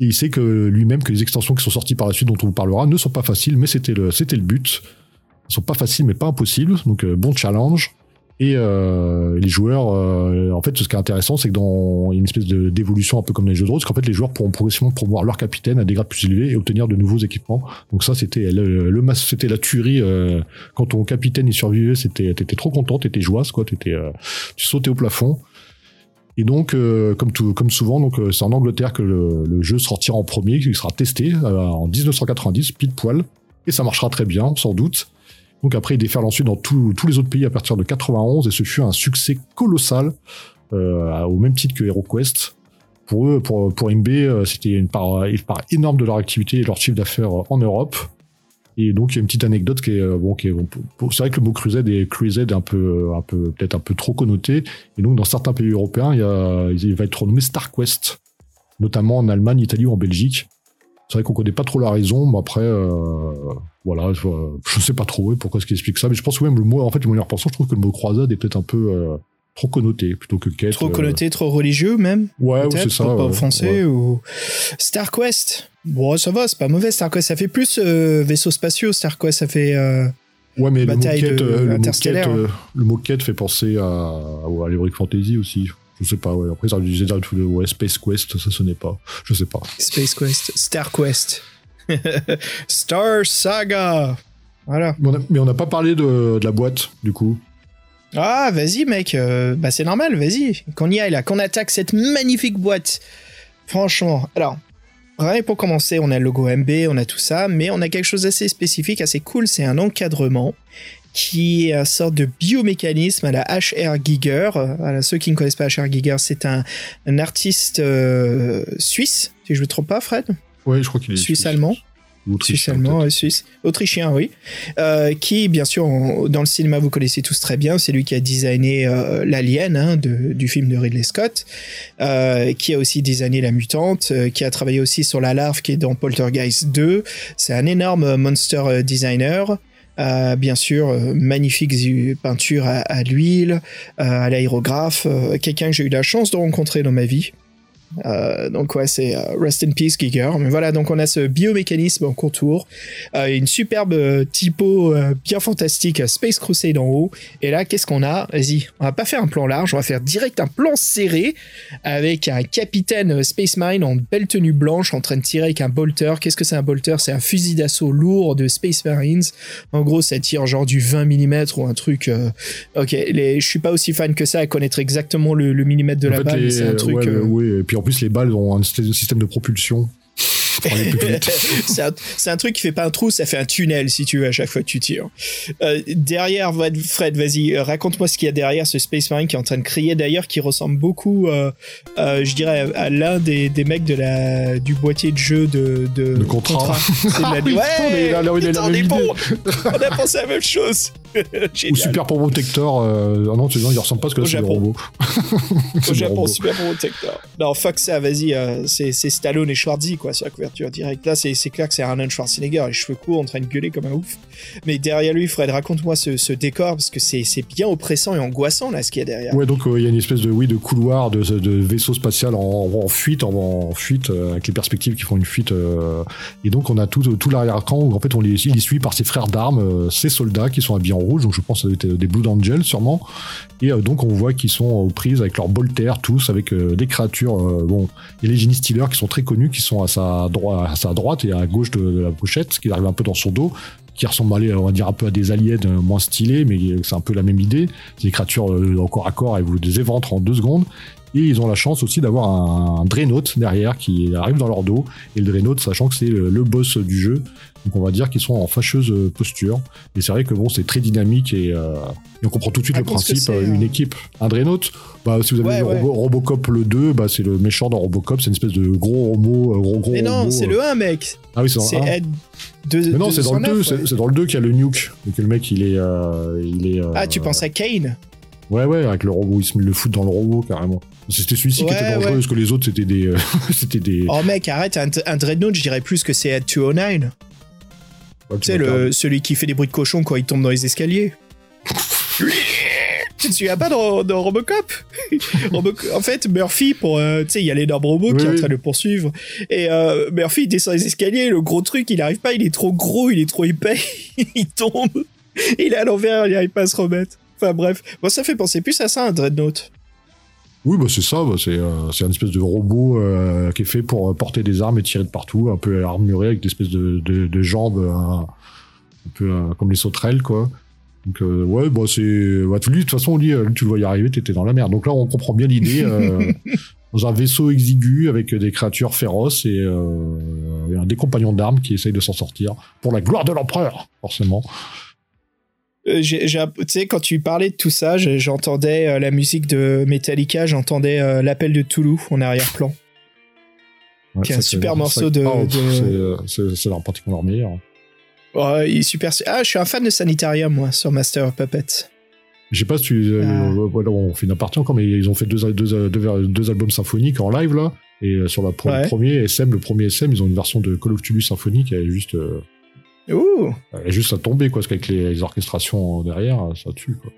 Speaker 2: Et il sait que lui-même que les extensions qui sont sorties par la suite, dont on vous parlera, ne sont pas faciles, mais c'était le, c'était le but. Elles sont pas faciles, mais pas impossibles. Donc euh, bon challenge. Et euh, les joueurs, euh, en fait, ce qui est intéressant, c'est que dans une espèce de- d'évolution un peu comme les jeux de rôle, c'est qu'en fait, les joueurs pourront progressivement promouvoir leur capitaine à des grades plus élevés et obtenir de nouveaux équipements. Donc ça, c'était le, le c'était la tuerie. euh, quand ton capitaine y survivait, c'était, t'étais trop content, t'étais joyeuse, quoi. T'étais, euh, tu sautais au plafond. Et donc, euh, comme souvent, euh, c'est en Angleterre que le, jeu sortira en premier, qui sera testé euh, en 1990, pile poil, et ça marchera très bien, sans doute. Donc après, il déferle ensuite dans tous les autres pays à partir de 91, et ce fut un succès colossal, euh, au même titre que HeroQuest. Pour eux, pour, pour MB, c'était une part, une part énorme de leur activité et leur chiffre d'affaires en Europe. Et donc il y a une petite anecdote qui est euh, bon, qui est, bon, c'est vrai que le mot crusade est crusade un peu, un peu peut-être un peu trop connoté. Et donc dans certains pays européens, il, y a, il va être renommé StarQuest, notamment en Allemagne, Italie ou en Belgique. C'est vrai qu'on connaît pas trop la raison, mais après, euh, voilà, je, je sais pas trop pourquoi ce qui explique ça, mais je pense que même le mot, en fait, le mot en repensant, je trouve que le mot croisade est peut-être un peu euh, trop connoté plutôt que quête.
Speaker 4: Trop
Speaker 2: euh,
Speaker 4: connoté, trop religieux même.
Speaker 2: Ouais, c'est ça.
Speaker 4: pas
Speaker 2: ouais,
Speaker 4: offenser
Speaker 2: ouais.
Speaker 4: ou StarQuest. Bon, ça va, c'est pas mauvais StarQuest. Ça fait plus euh, vaisseaux spatiaux. StarQuest, ça fait. euh,
Speaker 2: Ouais, mais le quête,
Speaker 4: de
Speaker 2: euh, le, quête, euh, le mot quête fait penser à, à Fantasy aussi. Je sais pas, ouais. Après, ça disait ouais, Space Quest, ça sonnait pas. Je sais pas.
Speaker 4: Space Quest, StarQuest, Star Saga. Voilà.
Speaker 2: Mais on a, mais on n'a pas parlé de, de la boîte, du coup.
Speaker 4: Ah, vas-y, mec. euh, bah, c'est normal, vas-y. Qu'on y aille là, qu'on attaque cette magnifique boîte. Franchement, alors. Que pour commencer, on a le logo MB, on a tout ça, mais on a quelque chose d'assez spécifique, assez cool, c'est un encadrement qui est une sorte de biomécanisme à la HR Giger. Euh, ceux qui ne connaissent pas HR Giger, c'est un, un artiste euh, suisse, si je ne me trompe pas, Fred?
Speaker 2: Ouais, je crois qu'il est
Speaker 4: Suisse-allemand suisse. Autrichien, oui. Euh, qui, bien sûr, dans le cinéma, vous connaissez tous très bien. C'est lui qui a designé euh, l'Alien hein, de- du film de Ridley Scott, euh, qui a aussi designé La Mutante, qui a travaillé aussi sur La Larve qui est dans Poltergeist 2. C'est un énorme monster designer. Euh, bien sûr, euh, magnifique peinture à, à l'huile, euh, à l'aérographe, quelqu'un que j'ai eu la chance de rencontrer dans ma vie. Euh, donc ouais, c'est euh, Rest in Peace Giger. Mais voilà, donc on a ce biomécanisme en contour, euh, une superbe typo bien fantastique, Space Crusade en haut. Et là, qu'est-ce qu'on a? Vas-y, on va pas faire un plan large, on va faire direct un plan serré avec un capitaine Space Marine en belle tenue blanche en train de tirer avec un bolter. Qu'est-ce que c'est un bolter? C'est un fusil d'assaut lourd de Space Marines. En gros, ça tire genre du 20 mm ou un truc. Ok, les, je suis pas aussi fan que ça à connaître exactement le, le millimètre de
Speaker 2: En
Speaker 4: la
Speaker 2: fait,
Speaker 4: balle. C'est un truc.
Speaker 2: ouais, ouais, et puis en plus, les balles ont un système de propulsion.
Speaker 4: c'est un, truc qui fait pas un trou, ça fait un tunnel si tu veux à chaque fois que tu tires. Euh, derrière, Fred, vas-y, euh, raconte-moi ce qu'il y a derrière ce Space Marine qui est en train de crier d'ailleurs, qui ressemble beaucoup, euh, euh, je dirais, à, à l'un des, des mecs de la, du boîtier de jeu de, de,
Speaker 2: De Contra.
Speaker 4: C'est de la-
Speaker 2: oui, putain, mais il a- il a la
Speaker 4: putain,
Speaker 2: même
Speaker 4: on est
Speaker 2: idée.
Speaker 4: bon. On a pensé à la même chose.
Speaker 2: Ou. Super Protector. Euh, ah non, tu- non, il ressemble pas parce que
Speaker 4: Au
Speaker 2: là, c'est le robot.
Speaker 4: Au Japon, super protecteur. Non, fuck ça, vas-y, euh, c'est c'est Stallone et Schwarzy, quoi, sur la couverture directe. Là, c'est c'est clair que c'est Arnold Schwarzenegger, les cheveux courts, en train de gueuler comme un ouf. Mais derrière lui, Fred, raconte-moi ce, ce décor, parce que c'est c'est bien oppressant et angoissant, là, ce qu'il y a derrière.
Speaker 2: Ouais, donc euh, il y a une espèce de oui de couloir de, de vaisseau spatial en, en fuite, en, en fuite euh, avec les perspectives qui font une fuite. euh, et donc on a tout, tout l'arrière-camp où en fait on les, il est suivi par ses frères d'armes, ces soldats qui sont habillés en rouge. Donc je pense que ça doit être des Blood Angels sûrement. Et euh, donc on voit qu'ils sont aux prises avec leurs bolters tous, avec euh, des créatures. euh, bon, il y a les Genie Stealers qui sont très connus, qui sont à sa, droite, à sa droite et à gauche de, la pochette, qui arrive un peu dans son dos qui ressemblent on va dire un peu à des aliens euh, moins stylés, mais c'est un peu la même idée. C'est des créatures euh, au corps à corps et vous les éventrent en deux secondes. Et ils ont la chance aussi d'avoir un, un derrière qui arrive dans leur dos. Et le Dreadnought, sachant que c'est le boss du jeu, donc on va dire qu'ils sont en fâcheuse euh, posture. Et c'est vrai que bon, c'est très dynamique et, euh, et on comprend tout de suite le
Speaker 4: que
Speaker 2: principe. euh, une équipe, un Dreadnought, bah, si vous avez
Speaker 4: Ouais,
Speaker 2: vu
Speaker 4: ouais.
Speaker 2: Robo- Robocop le 2, bah, c'est le méchant dans Robocop, c'est une espèce de gros robot, euh, gros gros
Speaker 4: Mais non, c'est
Speaker 2: euh.
Speaker 4: le 1, mec.
Speaker 2: Ah oui, c'est dans
Speaker 4: C'est
Speaker 2: le un.
Speaker 4: Ed de,
Speaker 2: Mais non, c'est dans le 2,
Speaker 4: 209,
Speaker 2: c'est
Speaker 4: ouais.
Speaker 2: c'est dans le 2 qu'il y a le nuke. Et que le mec, il est. euh, il est
Speaker 4: Ah, tu penses à Kane?
Speaker 2: Ouais, ouais, avec le robot, il se met le foot dans le robot carrément. C'était celui-ci qui était dangereux,
Speaker 4: ouais.
Speaker 2: parce que les autres, c'était des. c'était des.
Speaker 4: Oh, mec, arrête, un, un Dreadnought, je dirais plus que c'est Ed 209. Tu sais, le, celui qui fait des bruits de cochon quand il tombe dans les escaliers. Tu te souviens pas dans, dans Robocop, Roboc- En fait, Murphy, pour, euh, tu sais, il y a l'énorme robot qui est en train de le poursuivre. Et euh, Murphy, il descend les escaliers, le gros truc, il arrive pas, il est trop gros, il est trop épais, il tombe. Il est à l'envers, il arrive pas à se remettre. Enfin bref, moi ça fait penser plus à ça, un Dreadnought.
Speaker 2: Oui, bah c'est ça, bah, c'est euh, c'est un espèce de robot euh, qui est fait pour euh, porter des armes et tirer de partout, un peu armuré avec des espèces de, de, de jambes euh, un peu euh, comme les sauterelles, quoi. Donc euh, ouais, bah c'est... Bah, lui, de toute façon, lui, euh, tu le voyais arriver, t'étais dans la merde. Donc là, on comprend bien l'idée. euh, dans un vaisseau exigu avec des créatures féroces et, euh, et des compagnons d'armes qui essayent de s'en sortir pour la gloire de l'empereur, forcément.
Speaker 4: Tu sais, quand tu parlais de tout ça, j'entendais euh, la musique de Metallica, j'entendais euh, l'appel de Toulouse en arrière-plan.
Speaker 2: Ouais,
Speaker 4: Qui est un super morceau de-
Speaker 2: oh,
Speaker 4: de-
Speaker 2: c'est, euh, leur- pratiquement leur meilleur.
Speaker 4: Ouais, il est super. Ah, je suis un fan de Sanitarium, moi, sur Master of Puppets.
Speaker 2: Je sais pas si tu. euh,
Speaker 4: Ah.
Speaker 2: voilà, on fait une partie encore, mais ils ont fait deux, deux, deux, deux albums symphoniques en live là. Et euh, sur la pro-
Speaker 4: Ouais.
Speaker 2: le premier SM, le premier SM, ils ont une version de Call of Duty symphonique. Elle est juste, euh,
Speaker 4: Ouh.
Speaker 2: elle est juste à tomber quoi, parce qu'avec les, les orchestrations derrière, ça tue quoi.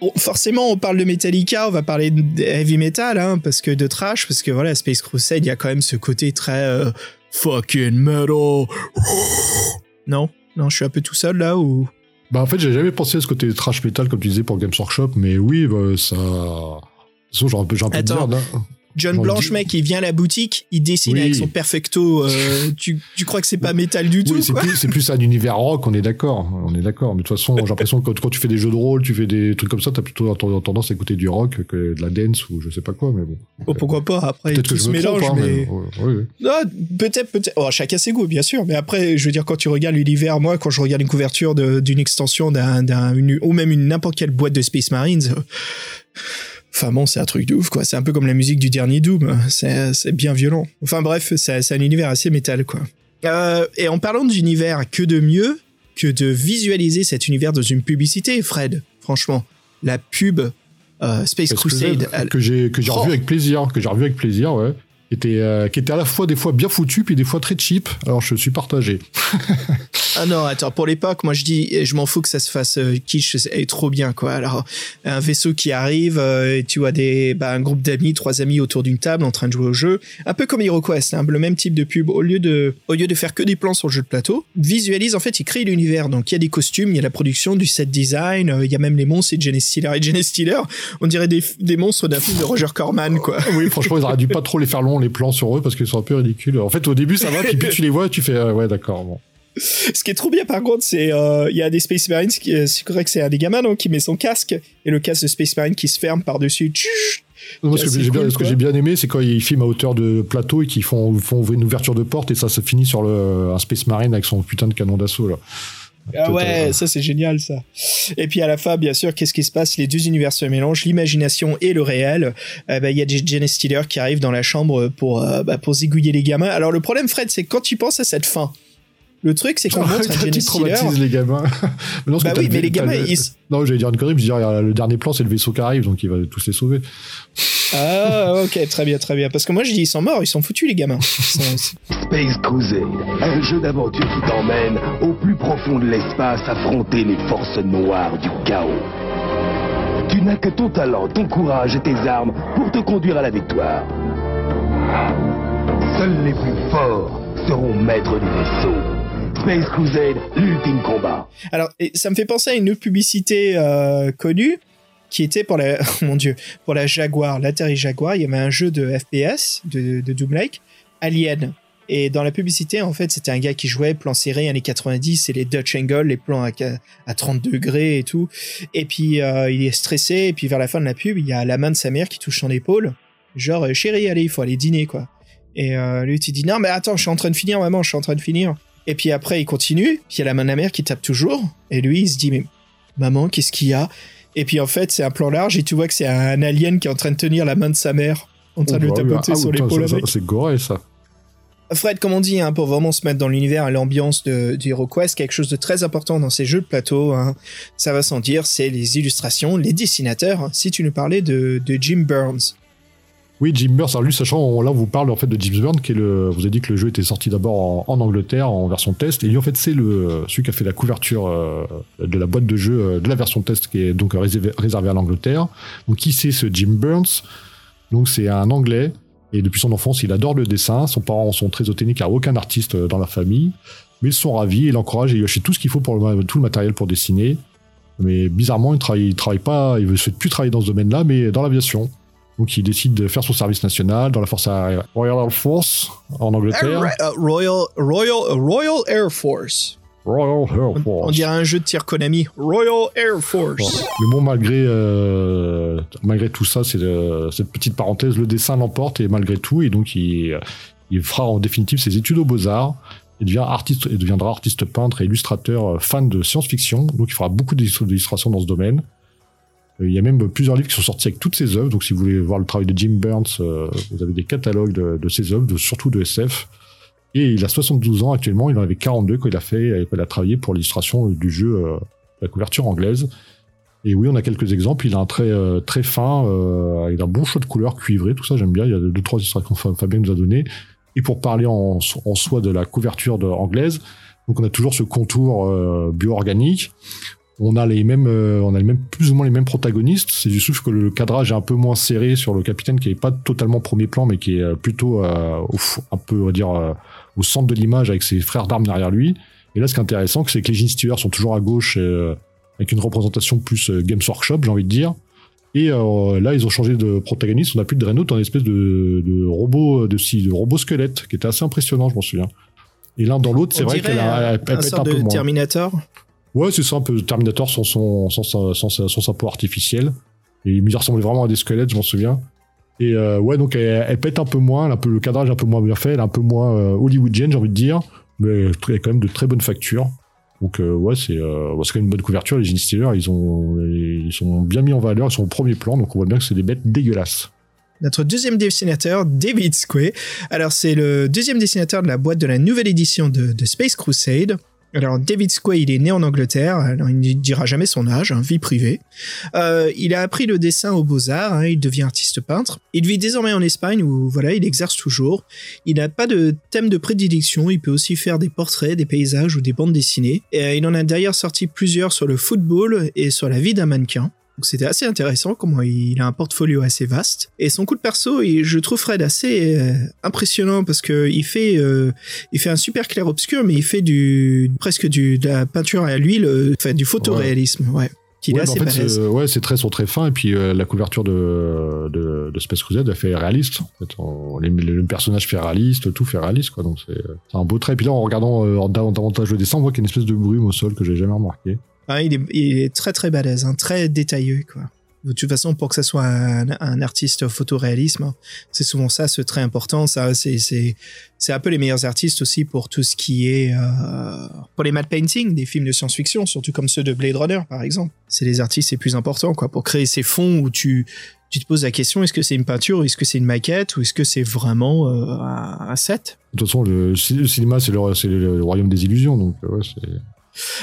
Speaker 4: Bon, forcément, on parle de Metallica, on va parler de heavy metal, hein, parce que de trash, parce que voilà, Space Crusade, il y a quand même ce côté très euh, fucking metal. Non, non, je suis un peu tout seul là ou?
Speaker 2: Bah en fait, j'ai jamais pensé à ce côté trash metal comme tu disais pour Games Workshop, mais oui, bah, ça. De toute façon, j'ai un peu, j'ai un peu de merde. hein.
Speaker 4: John Blanche, mec, il vient à la boutique, il dessine
Speaker 2: Oui.
Speaker 4: avec son perfecto. euh, tu, tu crois que c'est pas métal du tout
Speaker 2: c'est plus, plus un univers rock, on est d'accord. On est d'accord. Mais de toute façon, j'ai l'impression que quand, tu fais des jeux de rôle, tu fais des trucs comme ça, t'as plutôt tendance à écouter du rock que de la dance ou je sais pas quoi, mais bon.
Speaker 4: Oh, pourquoi pas Après,
Speaker 2: Peut-être que je
Speaker 4: se
Speaker 2: me trompe,
Speaker 4: mélange,
Speaker 2: hein,
Speaker 4: mais. peut-être, peut-être. Oh, chacun ses goûts, bien sûr. Mais après, je veux dire, quand tu regardes l'univers, moi, quand je regarde une couverture d'une extension d'un, ou même une n'importe quelle boîte de Space Marines, enfin bon, c'est un truc de ouf, quoi. C'est un peu comme la musique du dernier Doom. C'est, bien violent. Enfin bref, c'est, un univers assez métal, quoi. Euh, et en parlant d'univers, que de mieux que de visualiser cet univers dans une publicité, Fred? Franchement, la pub euh, Space Crusade,
Speaker 2: que j'ai j'ai
Speaker 4: Oh.
Speaker 2: revu avec plaisir, que j'ai revu avec plaisir, ouais. Qui était, euh, qui était à la fois des fois bien foutu puis des fois très cheap. Alors je suis partagé.
Speaker 4: Ah non, attends, pour l'époque, moi je dis, je m'en fous que ça se fasse euh, kitsch, c'est trop bien quoi. Alors, un vaisseau qui arrive, euh, et tu vois des, bah, un groupe d'amis, trois amis autour d'une table en train de jouer au jeu, un peu comme HeroQuest, hein, le même type de pub. Au lieu de, au lieu de faire que des plans sur le jeu de plateau, visualise en fait, il crée l'univers. Donc il y a des costumes, il y a la production, du set design, euh, il y a même les monstres et Jenny Stiller. Et Jenny Stiller, on dirait des, des monstres d'un film de Roger Corman quoi.
Speaker 2: Oui, franchement, ils auraient dû pas trop les faire longs les plans sur eux parce qu'ils sont un peu ridicules. En fait, au début ça va, puis plus tu les vois, tu fais euh, ouais d'accord. Bon.
Speaker 4: Ce qui est trop bien par contre, c'est euh, il y a des Space Marines, qui, euh, c'est correct, c'est un des gamins donc, qui met son casque et le casque de Space Marine qui se ferme par dessus.
Speaker 2: Moi, ce que j'ai bien, ce bien aimé, c'est quand ils filment à hauteur de plateau et qu'ils font, font ouvrir une ouverture de porte et ça se finit sur le, un Space Marine avec son putain de canon d'assaut là.
Speaker 4: Ah ouais, ça c'est génial ça. Et puis à la fin, bien sûr, qu'est-ce qui se passe? Les deux univers se mélangent, l'imagination et le réel. Euh, bah, Il y a Jenny Stiller qui arrive dans la chambre pour, euh, bah, pour zigouiller les gamins. Alors le problème, Fred, c'est quand tu penses à cette fin, le truc c'est qu'on montre à
Speaker 2: tu
Speaker 4: Jenny Stiller.
Speaker 2: traumatises les gamins. Non,
Speaker 4: Bah
Speaker 2: que
Speaker 4: oui, mais
Speaker 2: le-
Speaker 4: les gamins, ils-
Speaker 2: Non, j'allais dire une connerie, je veux dire, le dernier plan, c'est le vaisseau qui arrive, donc il va tous les sauver.
Speaker 4: Ah ok, très bien, très bien. Parce que moi je dis ils sont morts, ils sont foutus les gamins.
Speaker 3: Space Crusade, un jeu d'aventure qui t'emmène au plus profond de l'espace affronter les forces noires du chaos. Tu n'as que ton talent, ton courage et tes armes pour te conduire à la victoire. Seuls les plus forts seront maîtres du vaisseau. Space Crusade, l'ultime combat.
Speaker 4: Alors, et ça me fait penser à une autre publicité euh, connue qui était pour la, oh mon dieu, pour la Jaguar, l'Atari Jaguar. Il y avait un jeu de FPS de, de Doom Lake, Alien. Et dans la publicité, en fait, c'était un gars qui jouait plan serré années 90, c'est les Dutch angle, les plans à, à 30 degrés et tout. Et puis euh, il est stressé. Et puis vers la fin de la pub, il y a la main de sa mère qui touche son épaule, genre euh, chérie, allez, il faut aller dîner quoi. Et lui, tu dis non mais attends, je suis en train de finir, maman, je suis en train de finir. Et puis après, il continue. Puis il y a la main de la mère qui tape toujours. Et lui, il se dit, mais maman, qu'est-ce qu'il y a? Et puis en fait, c'est un plan large et tu vois que c'est un alien qui est en train de tenir la main de sa mère, en train de le
Speaker 2: Oh, bah,
Speaker 4: tapoter
Speaker 2: ah,
Speaker 4: sur l'épaule.
Speaker 2: C'est goré, ça.
Speaker 4: Fred, comme on dit, hein, pour vraiment se mettre dans l'univers et l'ambiance de, du HeroQuest, quelque chose de très important dans ces jeux de plateau, hein, ça va sans dire, c'est les illustrations, les dessinateurs. hein. Si tu nous parlais de, de Jim Burns,
Speaker 2: Oui, Jim Burns. Alors lui, sachant, là, on vous parle en fait de Jim Burns, qui. Vous avez dit que le jeu était sorti d'abord en, Angleterre en version test, et lui, en fait, c'est le celui qui a fait la couverture euh, de la boîte de jeu euh, de la version test, qui est donc réservée à l'Angleterre. Donc, qui c'est ce Jim Burns? Donc, c'est un Anglais. Et depuis son enfance, il adore le dessin. Ses parents sont très autoniques, car aucun artiste dans la famille. Mais ils sont ravis, il l'encourage et il tout ce qu'il faut pour le, tout le matériel pour dessiner. Mais bizarrement, il travaille, il travaille pas, il veut se plus travailler dans ce domaine-là, mais dans l'aviation. Donc il décide de faire son service national dans la force aérienne Royal Air Force en Angleterre.
Speaker 4: Uh, Royal, Royal, Royal Air Force.
Speaker 2: Royal Air Force.
Speaker 4: On dirait un jeu de tir Konami. Royal Air Force.
Speaker 2: Mais bon, malgré, euh, malgré tout ça, c'est euh, cette petite parenthèse, le dessin l'emporte et malgré tout, et donc il, il fera en définitive ses études aux Beaux-Arts. Il, devient artiste, il deviendra artiste peintre et illustrateur euh, fan de science-fiction, donc il fera beaucoup d'illustrations dans ce domaine. Euh, Il y a même plusieurs livres qui sont sortis avec toutes ses œuvres. Donc, si vous voulez voir le travail de Jim Burns, euh, vous avez des catalogues de, ses œuvres, surtout de SF. Et il a 72 ans actuellement. Il en avait 42 quand il a fait, quand il a travaillé pour l'illustration du jeu, euh, la couverture anglaise. Et oui, on a quelques exemples. Il a un trait très fin, il a un bon choix de couleurs cuivrées, tout ça j'aime bien. Il y a deux trois illustrations que Fa- Fabien nous a donné. Et pour parler en, soi de la couverture anglaise, donc on a toujours ce contour bio-organique. On a les mêmes, euh, on a les mêmes, plus ou moins les mêmes protagonistes. C'est juste sauf que le cadrage est un peu moins serré sur le capitaine, qui est pas totalement premier plan, mais qui est euh, plutôt euh, au un peu, on va dire, euh, au centre de l'image avec ses frères d'armes derrière lui. Et là, ce qui est intéressant, c'est que les Gene Steelers sont toujours à gauche, euh, avec une représentation plus euh, Games Workshop, j'ai envie de dire. Et euh, là, ils ont changé de protagoniste. On n'a plus de Dreadnought, une espèce de, de robot, de, si, de robot squelette, qui était assez impressionnant, je m'en souviens. Et l'un dans l'autre, c'est vrai qu'elle
Speaker 4: un, un
Speaker 2: pète un peu
Speaker 4: de
Speaker 2: moins.
Speaker 4: Terminator.
Speaker 2: Ouais, c'est ça, un peu Terminator sans son, sans sa, sans sa, sans sa peau artificielle. Et il ressemblait vraiment à des squelettes, je m'en souviens. Et euh, ouais, donc elle, pète un peu moins, un peu, le cadrage est un peu moins bien fait, elle est un peu moins euh, hollywoodienne, j'ai envie de dire. Mais elle a quand même de très bonnes factures. Donc euh, ouais, c'est euh, quand même une bonne couverture. Les Gene ils, ils sont bien mis en valeur, ils sont au premier plan, donc on voit bien que c'est des bêtes dégueulasses.
Speaker 4: Notre deuxième dessinateur, David Squay. Alors, c'est le deuxième dessinateur de la boîte de la nouvelle édition de Space Crusade. Alors, David Squay, il est né en Angleterre. Il ne dira jamais son âge, hein, vie privée. Euh, il a appris le dessin aux Beaux-Arts. hein, il devient artiste peintre. Il vit désormais en Espagne où, voilà, il exerce toujours. Il n'a pas de thème de prédilection. Il peut aussi faire des portraits, des paysages ou des bandes dessinées. Et euh, il en a d'ailleurs sorti plusieurs sur le football et sur la vie d'un mannequin. Donc c'était assez intéressant comment il a un portfolio assez vaste. Et son coup de perso, il- je trouve Fred assez euh, impressionnant parce que il fait, euh, il fait un super clair obscur, mais il fait du presque du de la peinture à l'huile, euh, enfin du photoréalisme, ouais.
Speaker 2: Ouais,
Speaker 4: assez
Speaker 2: en fait, ouais, ses traits sont très fins et puis euh, la couverture de, de, de Space Crusade elle fait réaliste. En fait, on- les- le personnage fait réaliste, tout fait réaliste quoi. Donc c'est un beau trait. Et puis là, en regardant euh, dav- davantage le dessin, on voit qu'il y a une espèce de brume au sol que j'ai jamais remarqué.
Speaker 4: Ah, il, est, très très balèze, hein, très détaillé quoi. De toute façon, pour que ça soit un, artiste photoréalisme, hein, c'est souvent ça, ce trait important. Ça, c'est c'est un peu les meilleurs artistes aussi pour tout ce qui est euh, pour les matte painting des films de science-fiction, surtout comme ceux de Blade Runner par exemple. C'est les artistes les plus importants quoi pour créer ces fonds où tu tu te poses la question est-ce que c'est une peinture, est-ce que c'est une maquette, ou est-ce que c'est vraiment euh, un, set?
Speaker 2: De toute façon, le, ci- le cinéma c'est le, royaume des illusions. Donc euh, c'est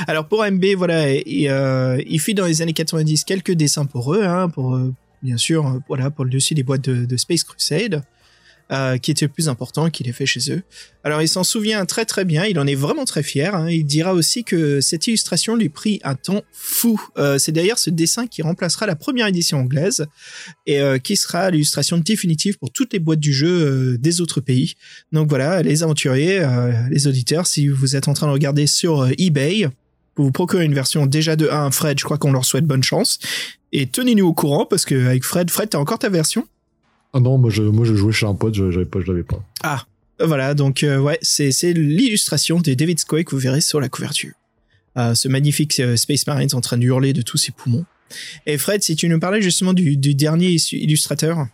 Speaker 4: Alors pour MB, voilà, il, euh, il fit dans les années 90 quelques dessins pour eux, hein, pour euh, bien sûr, euh, voilà, pour le dessus des boîtes de Space Crusade, euh, qui était le plus important qu'il ait fait chez eux. Alors il s'en souvient très très bien, il en est vraiment très fier. hein. Il dira aussi que cette illustration lui prit un temps fou. Euh, C'est d'ailleurs ce dessin qui remplacera la première édition anglaise et euh, qui sera l'illustration définitive pour toutes les boîtes du jeu des autres pays. Donc voilà, les aventuriers, les auditeurs, si vous êtes en train de regarder sur eBay, vous vous procurez une version déjà de 1, Fred, je crois qu'on leur souhaite bonne chance. Et tenez-nous au courant, parce que avec Fred, Fred, t'as encore ta version
Speaker 2: ah non, moi je, moi je jouais chez un pote, je j'avais pas, je l'avais pas.
Speaker 4: Ah, voilà, donc euh, ouais, c'est c'est l'illustration de David Squay que vous verrez sur la couverture. Euh, ce magnifique euh, Space Marines en train de hurler de tous ses poumons. Et Fred, si tu nous parlais justement du, du dernier illustrateur,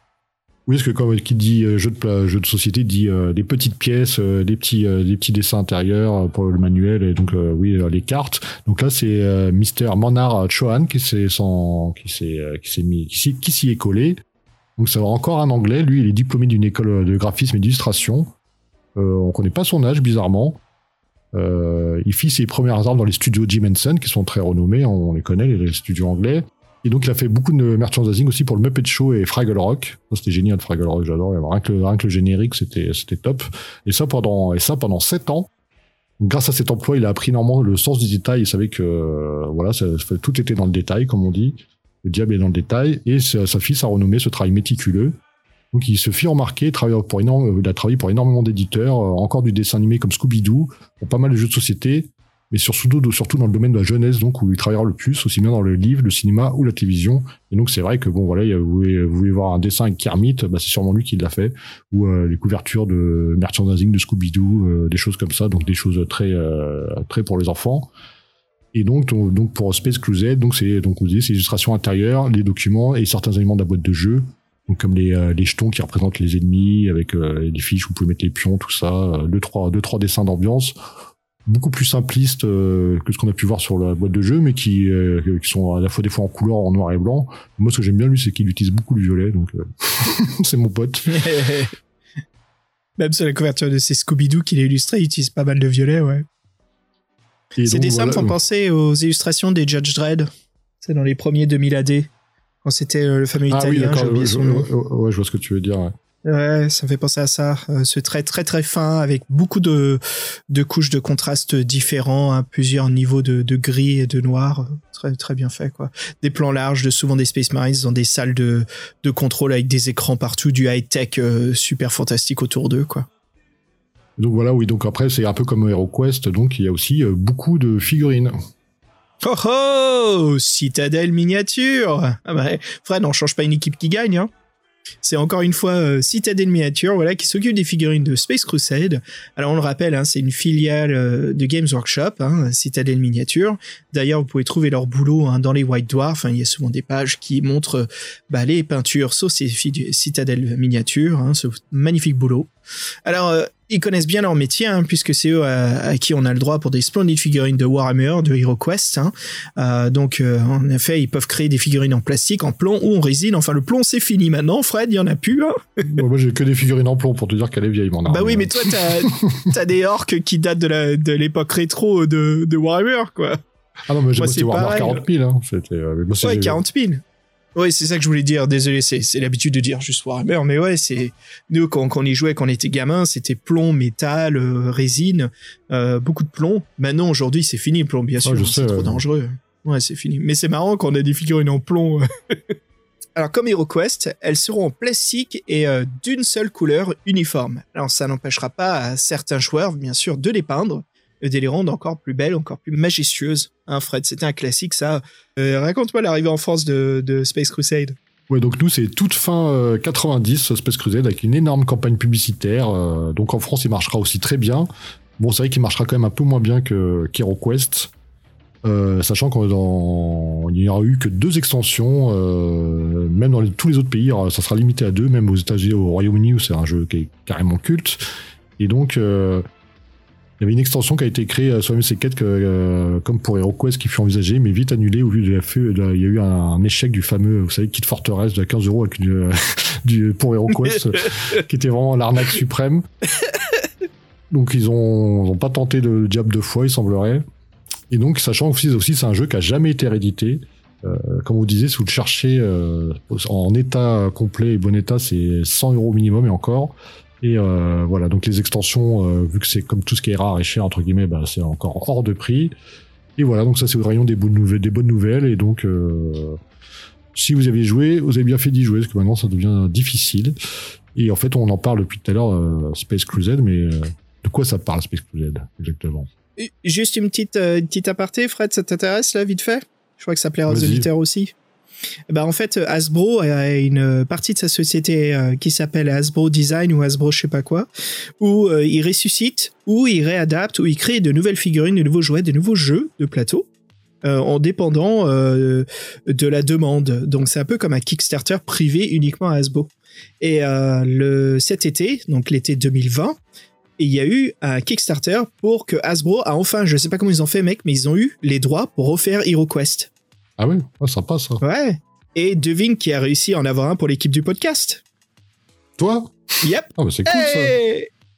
Speaker 2: Oui, parce que quand qui dit jeu de jeu de société dit des petites pièces, des petits des petits dessins intérieurs pour le manuel et donc oui les cartes. Donc là c'est Mister Manar Chohan qui s'est qui s'est qui s'est mis qui s'y- qui s'y est collé. Donc c'est encore un anglais. Lui il est diplômé d'une école de graphisme et d'illustration. Euh, on connaît pas son âge bizarrement. Euh, il fit ses premières armes dans les studios Jim Henson qui sont très renommés, on les connaît les studios anglais. Et donc, il a fait beaucoup de merchandising aussi pour le Muppet Show et Fraggle Rock. Ça, c'était génial, Fraggle Rock, j'adore. Rien que, le, générique, c'était, top. Et ça pendant, et ça pendant sept ans. Grâce à cet emploi, il a appris énormément le sens du détail. Il savait que, euh, voilà, ça, tout était dans le détail, comme on dit. Le diable est dans le détail. Et sa, fille a renommé ce travail méticuleux. Donc il se fit remarquer, pour énorme, il a travaillé pour énormément d'éditeurs, euh, encore du dessin animé comme Scooby-Doo, pour pas mal de jeux de société, mais surtout, dans le domaine de la jeunesse, donc où il travaillera le plus, aussi bien dans le livre, le cinéma ou la télévision. Et donc c'est vrai que bon voilà, vous voulez, voir un dessin avec Kermit, bah, c'est sûrement lui qui l'a fait, ou euh, les couvertures de merchandising de Scooby-Doo, euh, des choses comme ça, donc des choses très très pour les enfants. Et donc, pour Space Crusade, donc c'est donc vous c'est illustrations intérieures, les documents et certains éléments de la boîte de jeu donc comme les, euh, jetons qui représentent les ennemis avec euh, les fiches, vous pouvez mettre les pions, tout ça, euh, deux trois deux trois dessins d'ambiance, beaucoup plus simplistes que ce qu'on a pu voir sur la boîte de jeu, mais qui sont à la fois des fois en couleur, en noir et blanc. Moi, ce que j'aime bien lui, c'est qu'il utilise beaucoup le violet, donc c'est mon pote.
Speaker 4: Même sur la couverture de ces Scooby-Doo qu'il a illustré, il utilise pas mal de violet, ouais. Ces dessins me font penser aux illustrations des Judge Dredd. C'est dans les premiers 2000 AD c'était euh, le fameux ah, italien,
Speaker 2: oui, oublié son nom. Ouais, je vois ce que tu veux dire.
Speaker 4: Ouais. ça me fait penser à ça. Euh, ce trait très très fin avec beaucoup de, de couches de contraste différents, à hein, plusieurs niveaux de, de, gris et de noir. Très très bien fait quoi. Des plans larges, de souvent des Space Marines dans des salles de, de contrôle avec des écrans partout, du high tech euh, super fantastique autour d'eux quoi.
Speaker 2: Donc voilà, oui. Donc après c'est un peu comme HeroQuest, donc il y a aussi beaucoup de figurines.
Speaker 4: Oh oh Citadelle miniature Ah bah, Fred, on change pas une équipe qui gagne, hein c'est encore une fois euh, Citadel Miniature, voilà, qui s'occupe des figurines de Space Crusade. Alors on le rappelle, hein, c'est une filiale euh, de Games Workshop, hein, Citadel Miniature. D'ailleurs, vous pouvez trouver leur boulot hein, dans les White Dwarfs. Hein. il y a souvent des pages qui montrent bah, les peintures sur ces Citadel Miniature, hein, ce magnifique boulot. Alors, euh, ils connaissent bien leur métier, hein, puisque c'est eux à, qui on a le droit pour des splendides figurines de Warhammer, de HeroQuest. Hein. Euh, donc, euh, en effet, ils peuvent créer des figurines en plastique, en plomb ou en résine. Enfin, le plomb, c'est fini maintenant, Fred, il y en a plus. Hein.
Speaker 2: moi, j'ai que des figurines en plomb pour te dire qu'elle est vieille, mon
Speaker 4: Bah oui, mais toi, t'as as des orques qui datent de l'époque rétro de, de Warhammer, quoi.
Speaker 2: Ah non, mais j'ai aussi Warhammer 40 000. Hein. Euh,
Speaker 4: ouais, 40 000. Oui, c'est ça que je voulais dire. Désolé, c'est, l'habitude de dire juste Warhammer, mais ouais, c'est nous quand, on y jouait quand on était gamin, c'était plomb, métal, euh, résine, euh, beaucoup de plomb. Maintenant, aujourd'hui, c'est fini le plomb, bien sûr. c'est trop dangereux. Ouais, c'est fini. Mais c'est marrant qu'on a des figurines en plomb. Alors, comme HeroQuest, elles seront en plastique et euh, d'une seule couleur uniforme. Alors, ça n'empêchera pas à certains joueurs, bien sûr, de les peindre et de les rendre encore plus belles, encore plus majestueuses. Hein, Fred, c'était un classique, ça. Euh, raconte-moi l'arrivée en France de, Space Crusade.
Speaker 2: Ouais, donc nous, c'est toute fin 90, euh, Space Crusade, avec une énorme campagne publicitaire. Euh, donc en France, il marchera aussi très bien. Bon, c'est vrai qu'il marchera quand même un peu moins bien que HeroQuest. sachant qu'il n'y aura eu que deux extensions, même dans tous les autres pays, ça sera limité à deux, même aux États-Unis, au Royaume-Uni où c'est un jeu qui est carrément culte. Et donc, il y avait une extension qui a été créée euh, sur MC4 euh, comme pour HeroQuest qui fut envisagée, mais vite annulée au vu de la feu. il y a eu un, échec du fameux, vous savez, kit Fortress de 15 euros avec une, du, pour HeroQuest, qui était vraiment l'arnaque suprême. Donc ils ont, ils ont pas tenté le diable deux fois, il semblerait. Et donc, sachant aussi, aussi c'est un jeu qui a jamais été réédité. Euh, comme vous disiez, si vous le cherchez euh, en état complet et bon état, c'est 100 euros minimum et encore. Et euh, voilà, donc les extensions, euh, vu que c'est comme tout ce qui est rare et cher entre guillemets, bah, c'est encore hors de prix. Et voilà, donc ça c'est au rayon des bonnes nouvelles, des bonnes nouvelles. Et donc, euh, si vous avez joué, vous avez bien fait d'y jouer, parce que maintenant ça devient difficile. Et en fait, on en parle depuis tout à l'heure, Space Crusade, mais de quoi ça parle Space Crusade exactement?
Speaker 4: Juste une petite, une petite aparté, Fred, ça t'intéresse là, vite fait? Je crois que ça plaira aux auditeurs aussi. Bah en fait, Hasbro a une partie de sa société euh, qui s'appelle Hasbro Design ou Hasbro je sais pas quoi, où euh, il ressuscite, où il réadapte, où il crée de nouvelles figurines, de nouveaux jouets, de nouveaux jeux de plateau. Euh, en dépendant de la demande. Donc c'est un peu comme un Kickstarter privé uniquement à Hasbro. Et cet été, donc l'été 2020, il y a eu un Kickstarter pour que Hasbro a enfin, je sais pas comment ils ont fait mec, mais ils ont eu les droits pour refaire HeroQuest.
Speaker 2: Ah oui, ça passe.
Speaker 4: Ouais. Et devine qui a réussi à en avoir un pour l'équipe du podcast.
Speaker 2: Toi?
Speaker 4: Yep.
Speaker 2: Ah bah c'est cool ça.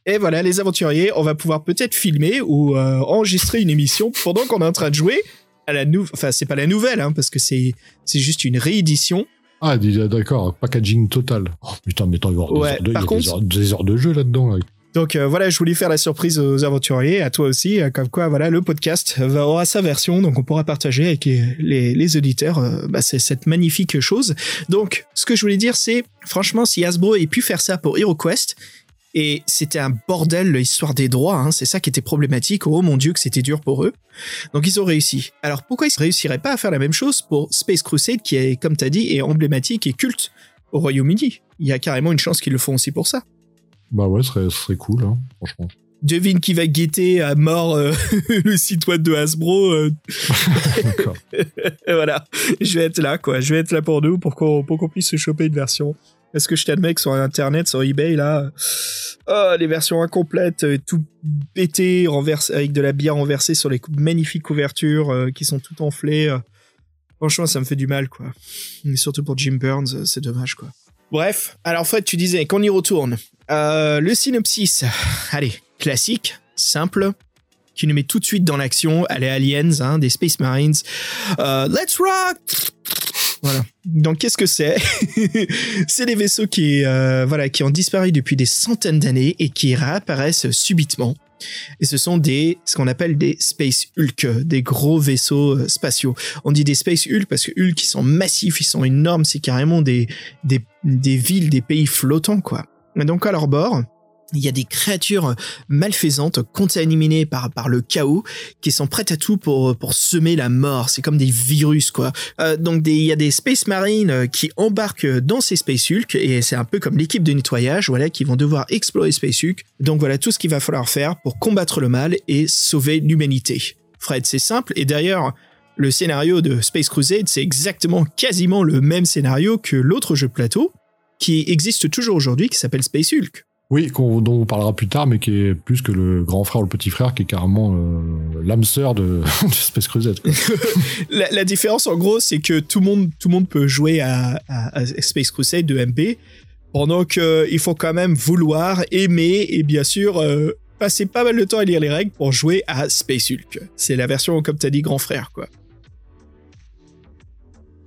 Speaker 4: Et voilà, les aventuriers, on va pouvoir peut-être filmer ou euh, enregistrer une émission pendant qu'on est en train de jouer à la nouvelle, enfin c'est pas la nouvelle, hein, parce que c'est juste une réédition.
Speaker 2: Ah, d'accord, packaging total. Oh, putain, mais attends, il y avoir
Speaker 4: Ouais,
Speaker 2: des, heures de,
Speaker 4: par
Speaker 2: il y a
Speaker 4: contre-
Speaker 2: des, heures, des heures de jeu là-dedans. là.
Speaker 4: Donc euh, voilà, je voulais faire la surprise aux aventuriers, à toi aussi, euh, comme quoi voilà le podcast aura sa version, donc on pourra partager avec les, les, les auditeurs euh, bah, c'est cette magnifique chose. Donc ce que je voulais dire, c'est franchement si Hasbro ait pu faire ça pour HeroQuest, et c'était un bordel l'histoire des droits, hein, c'est ça qui était problématique. Oh mon dieu que c'était dur pour eux. Donc ils ont réussi. Alors pourquoi ils ne réussiraient pas à faire la même chose pour Space Crusade qui est, comme t'as dit, est emblématique et culte au Royaume-Uni? Il y a carrément une chance qu'ils le font aussi pour ça.
Speaker 2: Bah ouais, ce serait, cool, hein, franchement.
Speaker 4: Devine qui va guetter à mort euh, le site web de Hasbro. euh,
Speaker 2: D'accord.
Speaker 4: voilà, je vais être là, quoi. Je vais être là pour nous, pour qu'on puisse se choper une version. Est-ce que je t'admets que sur Internet, sur eBay, là, oh, les versions incomplètes, euh, tout pété, renversé, avec de la bière renversée sur les magnifiques couvertures euh, qui sont toutes enflées. euh. Franchement, ça me fait du mal, quoi. Mais surtout pour Jim Burns, euh, c'est dommage, quoi. Bref, alors Fred, tu disais qu'on y retourne. Euh, le synopsis, allez, classique, simple, qui nous met tout de suite dans l'action. Allez, Aliens, hein, des Space Marines. Euh, let's rock Voilà. Donc, qu'est-ce que c'est? C'est des vaisseaux qui, euh, voilà, qui ont disparu depuis des centaines d'années et qui réapparaissent subitement. Et ce sont des, ce qu'on appelle des Space Hulk, des gros vaisseaux spatiaux. On dit des Space Hulk parce que Hulk, ils sont massifs, ils sont énormes, c'est carrément des, des, des villes, des pays flottants, quoi. Donc, à leur bord, il y a des créatures malfaisantes, contaminées par, par le chaos, qui sont prêtes à tout pour, pour semer la mort. C'est comme des virus, quoi. Euh, donc, il y a des Space Marines euh, qui embarquent dans ces Space Hulk, et c'est un peu comme l'équipe de nettoyage, voilà, qui vont devoir explorer Space Hulk. Donc, voilà tout ce qu'il va falloir faire pour combattre le mal et sauver l'humanité. Fred, c'est simple, et d'ailleurs, le scénario de Space Crusade, c'est exactement quasiment le même scénario que l'autre jeu plateau, qui existe toujours aujourd'hui, qui s'appelle Space Hulk.
Speaker 2: Oui, qu'on- dont on parlera plus tard, mais qui est plus que le grand frère ou le petit frère, qui est carrément euh, l'âme sœur de, de Space Crusade. quoi.
Speaker 4: la, la différence en gros c'est que tout le monde tout le monde peut jouer à, à- à Space Crusade de MP pendant que il faut quand même vouloir aimer et bien sûr euh, passer pas mal de temps à lire les règles pour jouer à Space Hulk c'est la version comme t'as dit grand frère quoi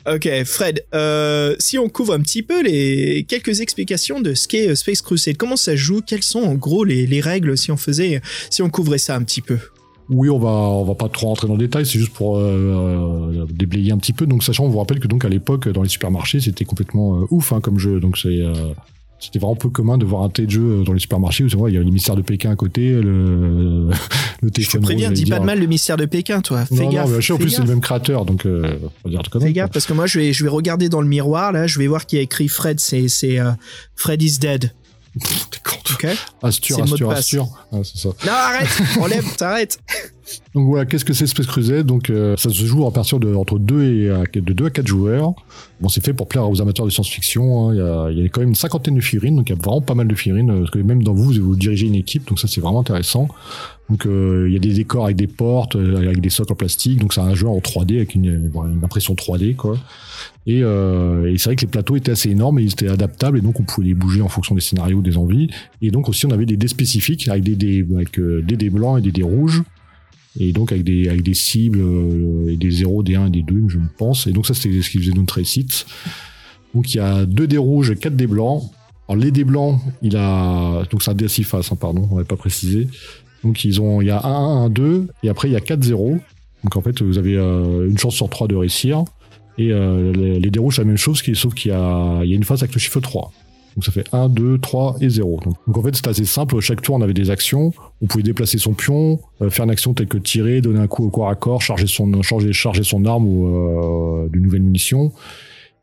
Speaker 4: Ok, Fred, euh, si on couvre un petit peu les quelques explications de ce qu'est euh, Space Crusade, comment ça joue, quelles sont en gros les, les règles si on faisait, si on couvrait ça un petit peu?
Speaker 2: Oui, on va, on va pas trop rentrer dans le détail, c'est juste pour euh, euh, déblayer un petit peu. Donc, sachant, on vous rappelle que donc à l'époque, dans les supermarchés, c'était complètement ouf hein, comme jeu. Donc, c'est, c'était vraiment peu commun de voir un tel jeu dans les supermarchés où il y a le mystère de Pékin à côté, le, le
Speaker 4: Je te
Speaker 2: téléphone.
Speaker 4: préviens, dis pas de mal le mystère de Pékin, toi. Fais
Speaker 2: Non,
Speaker 4: gaffe.
Speaker 2: non, mais je sais, en plus, c'est le même créateur, donc, euh, on va dire de conneries,
Speaker 4: Fais gaffe, parce que moi, je vais, je vais regarder dans le miroir, là, je vais voir qui a écrit Fred, c'est, c'est, euh, Fred is dead.
Speaker 2: T'es con, toi.
Speaker 4: Ok?
Speaker 2: Asture,
Speaker 4: C'est le mot de
Speaker 2: Asture,
Speaker 4: passe.
Speaker 2: Asture. Ah, c'est ça.
Speaker 4: Non, arrête! Enlève, t'arrêtes!
Speaker 2: Donc voilà, qu'est-ce que c'est Space Crusade? Donc euh, ça se joue en partir de entre 2 et à- de 2 à 4 joueurs. Bon, c'est fait pour plaire aux amateurs de science-fiction. hein. Il y, a, y a quand même une cinquantaine de figurines, donc il y a vraiment pas mal de figurines. euh, Parce que même dans vous, vous dirigez une équipe, donc ça c'est vraiment intéressant. Donc euh, il y a des décors avec des portes, euh, avec des socles en plastique. Donc c'est un jeu en 3D avec une, une impression 3D quoi. Et, euh, et c'est vrai que les plateaux étaient assez énormes et ils étaient adaptables et donc on pouvait les bouger en fonction des scénarios, des envies. Et donc aussi on avait des dés spécifiques avec des dés, avec, euh, des dés blancs et des dés rouges et donc avec des avec des cibles euh, et des 0, des 1 et des 2 je pense. Et donc ça c'était ce qui faisait notre réussite donc il y a deux dés rouges et quatre dés blancs. Alors les dés blancs il a donc c'est un dé à six faces hein, pardon on n'avait pas précisé donc ils ont il y a 1 1 1 2 et après il y a 4 0 donc en fait vous avez euh, une chance sur 3 de réussir. Et euh, les, les dés rouges c'est la même chose sauf qu'il y a il y a une phase avec le chiffre 3 donc ça fait 1, 2, 3 et 0. Donc, en fait c'est assez simple, chaque tour on avait des actions, on pouvait déplacer son pion, euh, faire une action telle que tirer, donner un coup au corps à corps, charger son, charger, charger son arme ou euh, d'une nouvelle munition.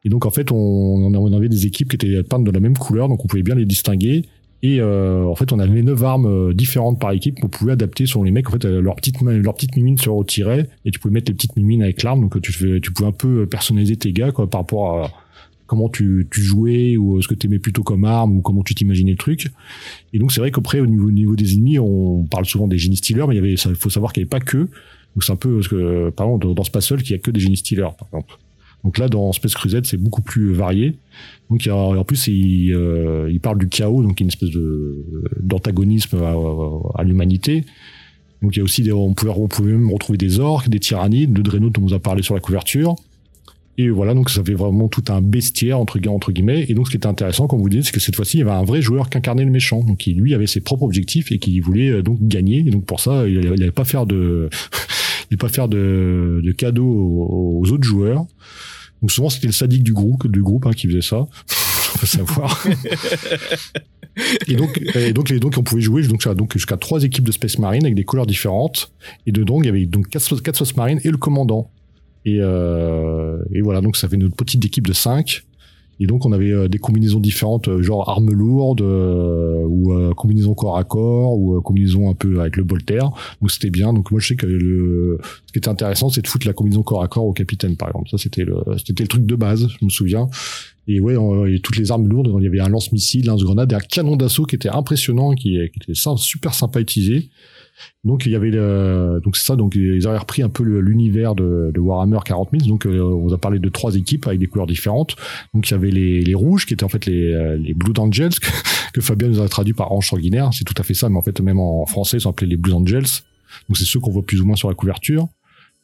Speaker 2: Et donc en fait on, on avait des équipes qui étaient peintes de la même couleur, donc on pouvait bien les distinguer. Et euh, en fait on avait neuf armes euh, différentes par équipe qu'on pouvait adapter selon les mecs. En fait euh, leur petite leur petite mimine se retirait et tu pouvais mettre les petites mimines avec l'arme, donc tu, tu pouvais un peu personnaliser tes gars quoi, par rapport à comment tu, tu jouais ou ce que tu aimais plutôt comme arme ou comment tu t'imaginais le truc. Et donc c'est vrai qu'après au niveau, au niveau des ennemis, on parle souvent des génies stealers, mais il y avait, faut savoir qu'il n'y avait pas que. Donc c'est un peu parce par exemple dans, dans Space Hulk, a que des génies stealers par exemple. Donc là dans Space Crusade, c'est beaucoup plus varié. Donc il y a- en plus il, euh, il parle du chaos, donc une espèce de d'antagonisme à, à l'humanité. Donc il y a aussi des, on pouvait, on pouvait même retrouver des orques, des tyrannides, de Draenor dont on vous a parlé sur la couverture. Et voilà, donc ça fait vraiment tout un bestiaire entre, entre guillemets. Et donc ce qui était intéressant, comme vous dites, c'est que cette fois-ci, il y avait un vrai joueur qui incarnait le méchant, donc qui lui avait ses propres objectifs et qui voulait euh, donc gagner. Et donc pour ça, il n'allait pas faire de, il pas faire de, de cadeaux aux, aux autres joueurs. Donc souvent c'était le sadique du groupe, du groupe hein, qui faisait ça. faut savoir. et donc, et donc, et donc, on pouvait jouer donc, donc jusqu'à trois équipes de Space Marine avec des couleurs différentes. Et dedans, il y avait donc quatre, quatre Space Marines et le commandant. Et, euh, et voilà, donc ça fait notre petite équipe de 5. Et donc on avait euh, des combinaisons différentes, euh, genre armes lourdes, euh, ou euh, combinaisons corps à corps, ou euh, combinaisons un peu avec le Voltaire. Donc c'était bien. Donc moi je sais que le, ce qui était intéressant, c'est de foutre la combinaison corps à corps au capitaine, par exemple. Ça c'était le, c'était le truc de base, je me souviens. Et ouais, on- et toutes les armes lourdes, il y avait un lance-missile, un lance-grenade et un canon d'assaut qui était impressionnant, qui, qui était super sympa utiliser. Donc il y avait le, donc c'est ça, donc ils avaient repris un peu l'univers de, de Warhammer 40 000. Donc euh, on a parlé de trois équipes avec des couleurs différentes. Donc il y avait les, rouges qui étaient en fait les, euh, Blue Angels que, que Fabien nous a traduit par ange sanguinaire. C'est tout à fait ça, mais en fait même en français ils sont appelés les Blue Angels. Donc c'est ceux qu'on voit plus ou moins sur la couverture.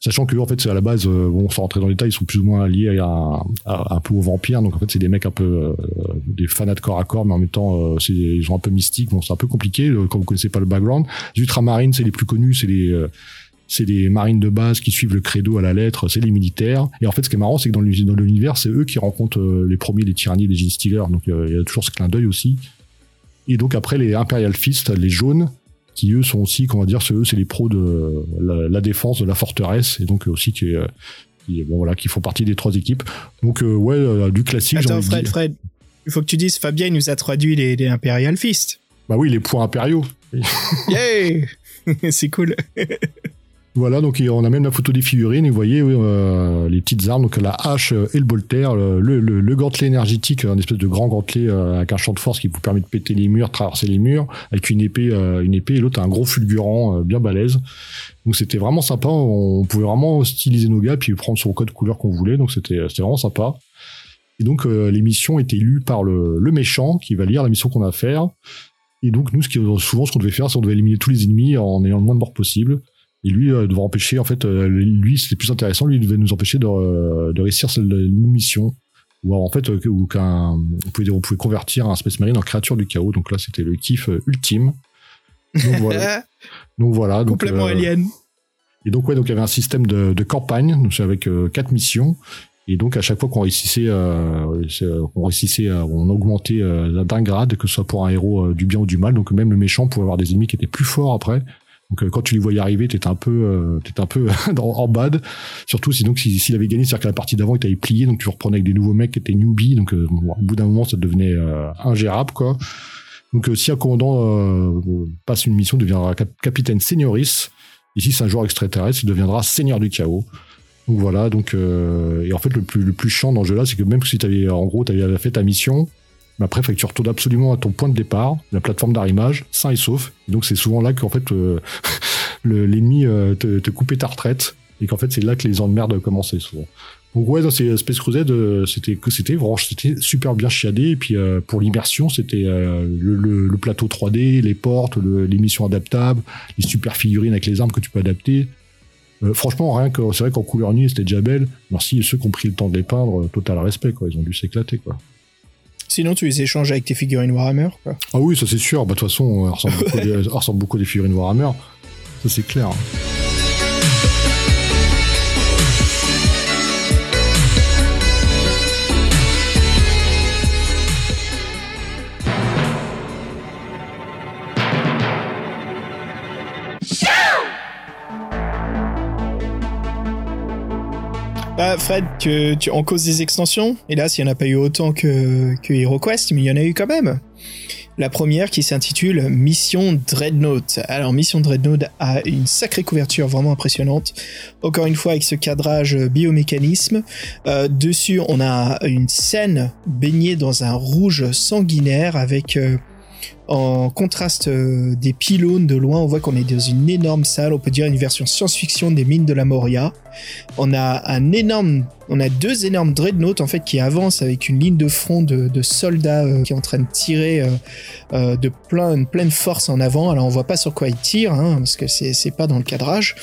Speaker 2: Sachant que en fait, c'est à la base, euh, bon, sans rentrer dans les détails, ils sont plus ou moins liés à, un peu aux vampires. Donc en fait, c'est des mecs un peu euh, des fanats de corps à corps, mais en même temps, euh, ils sont un peu mystiques. Bon, c'est un peu compliqué quand vous connaissez pas le background. Les ultramarines, c'est les plus connus, c'est les c'est des marines de base qui suivent le credo à la lettre, c'est les militaires. Et en fait, ce qui est marrant, c'est que dans l'uni- dans l'univers, c'est eux qui rencontrent les premiers, les tyrannies, les Gene Donc il y a toujours ce clin d'œil aussi. Et donc après, les Imperial Fist, les jaunes, qui eux sont aussi, comment dire, c'est eux, c'est les pros de la, la défense de la forteresse, et donc euh, aussi qui, qui, bon, voilà, qui font partie des trois équipes. Donc euh, ouais, euh, du classique.
Speaker 4: Attends, Fred. Fred, il faut que tu dises, Fabien, il nous a traduit les, les Imperial Fist.
Speaker 2: Bah oui, les points impériaux.
Speaker 4: Yay C'est cool.
Speaker 2: Voilà, donc on a même la photo des figurines, et vous voyez euh, les petites armes, donc la hache et le bolter, le, le, le, le gantelet énergétique, un espèce de grand gantelet euh, avec un champ de force qui vous permet de péter les murs, traverser les murs, avec une épée, euh, une épée, et l'autre un gros fulgurant bien balèze. Donc c'était vraiment sympa, on pouvait vraiment styliser nos gars, puis prendre son code couleur qu'on voulait, donc c'était vraiment sympa. Et donc les missions étaient lues par le, méchant qui va lire la mission qu'on a à faire. Et donc nous, ce souvent ce qu'on devait faire, c'est qu'on devait éliminer tous les ennemis en ayant le moins de morts possible. Et lui euh, devait empêcher, en fait, euh, lui c'était plus intéressant, lui il devait nous empêcher de, euh, de réussir cette- une mission. Ou alors, en fait, ou qu'un, on pouvait, on pouvait convertir un Space Marine en créature du chaos. Donc là, c'était le kiff ultime. Donc voilà. donc, voilà donc,
Speaker 4: Complètement alien.
Speaker 2: et donc, ouais, donc il y avait un système de, de campagne, donc c'est avec quatre missions. Et donc, à chaque fois qu'on réussissait, euh, on réussissait, on augmentait euh, d'un grade, que ce soit pour un héros euh, du bien ou du mal. Donc, même le méchant pouvait avoir des ennemis qui étaient plus forts après. Donc, euh, quand tu les voyais arriver, t'étais un peu, euh, t'étais un peu en bad. Surtout, si- s'il avait gagné, c'est-à-dire que la partie d'avant, il t'avait plié, donc tu reprenais avec des nouveaux mecs qui étaient newbies. Donc, euh, au bout d'un moment, ça devenait ingérable, quoi. Donc, si un commandant passe une mission, deviendra cap- capitaine senioris. Ici, c'est un joueur extraterrestre, il deviendra seigneur du chaos. Donc voilà, donc et en fait le plus le plus chiant dans ce jeu-là, c'est que même si t'avais en gros t'avais fait ta mission, mais après il fallait que tu retournes absolument à ton point de départ, la plateforme d'arrimage, sain et sauf. Donc c'est souvent là qu'en fait euh, le- l'ennemi euh, te, te coupait ta retraite et qu'en fait c'est là que les emmerdes commençaient souvent. Donc ouais, dans ces Space Crusade, euh, c'était c'était c'était super bien chiadé et puis euh, pour l'immersion c'était euh, le, le- plateau 3D, les portes, les missions adaptables, les super figurines avec les armes que tu peux adapter. Euh, franchement, rien que c'est vrai qu'en couleur nuit c'était déjà belle. Merci ceux qui ont pris le temps de les peindre, euh, total respect quoi. Ils ont dû s'éclater quoi.
Speaker 4: Sinon, tu les échanges avec tes figurines Warhammer, quoi.
Speaker 2: Ah oui, ça c'est sûr. Bah de toute façon, elle ressemble beaucoup, à des, elle ressemble beaucoup à des figurines Warhammer. Ça c'est clair.
Speaker 4: Bah, Fred, tu, en cause des extensions, hélas, il n'y en a pas eu autant que, que HeroQuest, mais il y en a eu quand même. La première qui s'intitule Mission Dreadnought. Alors, Mission Dreadnought a une sacrée couverture vraiment impressionnante. Encore une fois, avec ce cadrage biomécanisme. Euh, dessus, on a une scène baignée dans un rouge sanguinaire avec euh, En contraste euh, des pylônes de loin, on voit qu'on est dans une énorme salle. On peut dire une version science-fiction des mines de la Moria. On a un énorme, on a deux énormes dreadnoughts en fait qui avancent avec une ligne de front de, soldats euh, qui est en train de tirer euh, de plein, pleine force en avant. Alors on voit pas sur quoi ils tirent hein, parce que c'est pas dans le cadrage,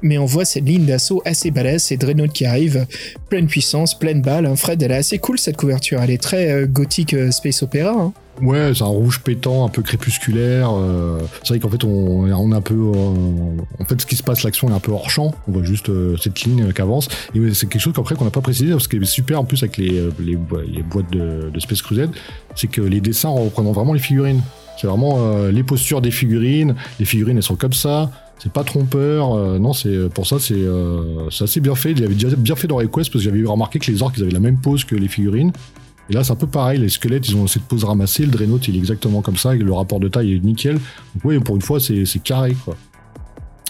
Speaker 4: mais on voit cette ligne d'assaut assez balèze, ces dreadnoughts qui arrivent, pleine puissance, pleine balle. hein. Fred, elle est assez cool cette couverture. Elle est très gothique space opéra. hein.
Speaker 2: Ouais, c'est un rouge pétant, peu crépusculaire. euh, c'est vrai qu'en fait, on, on est un peu. euh, en fait, ce qui se passe, l'action est un peu hors champ. On voit juste euh, cette ligne euh, qui avance. Et c'est quelque chose qu'après qu'on n'a pas précisé, parce qu'il est super en plus avec les, les, bo- les boîtes de, de Space Crusade, c'est que les dessins représentent vraiment les figurines. C'est vraiment les postures des figurines. Les figurines, elles sont comme ça. C'est pas trompeur. non, c'est pour ça, c'est euh, assez bien fait. Il avait déjà bien fait dans Request parce que j'avais remarqué que les orques, ils avaient la même pose que les figurines. Et là, c'est un peu pareil. Les squelettes, ils ont cette pose ramassée. Le Dreadnought, il est exactement comme ça. Le rapport de taille est nickel. Donc, oui, pour une fois, c'est carré, quoi.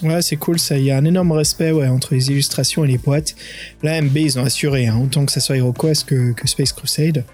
Speaker 4: Ouais, c'est cool. Il y a un énorme respect entre les illustrations et les boîtes. Là, MB, ils ont assuré, hein, autant que ça soit HeroQuest que, que Space Crusade.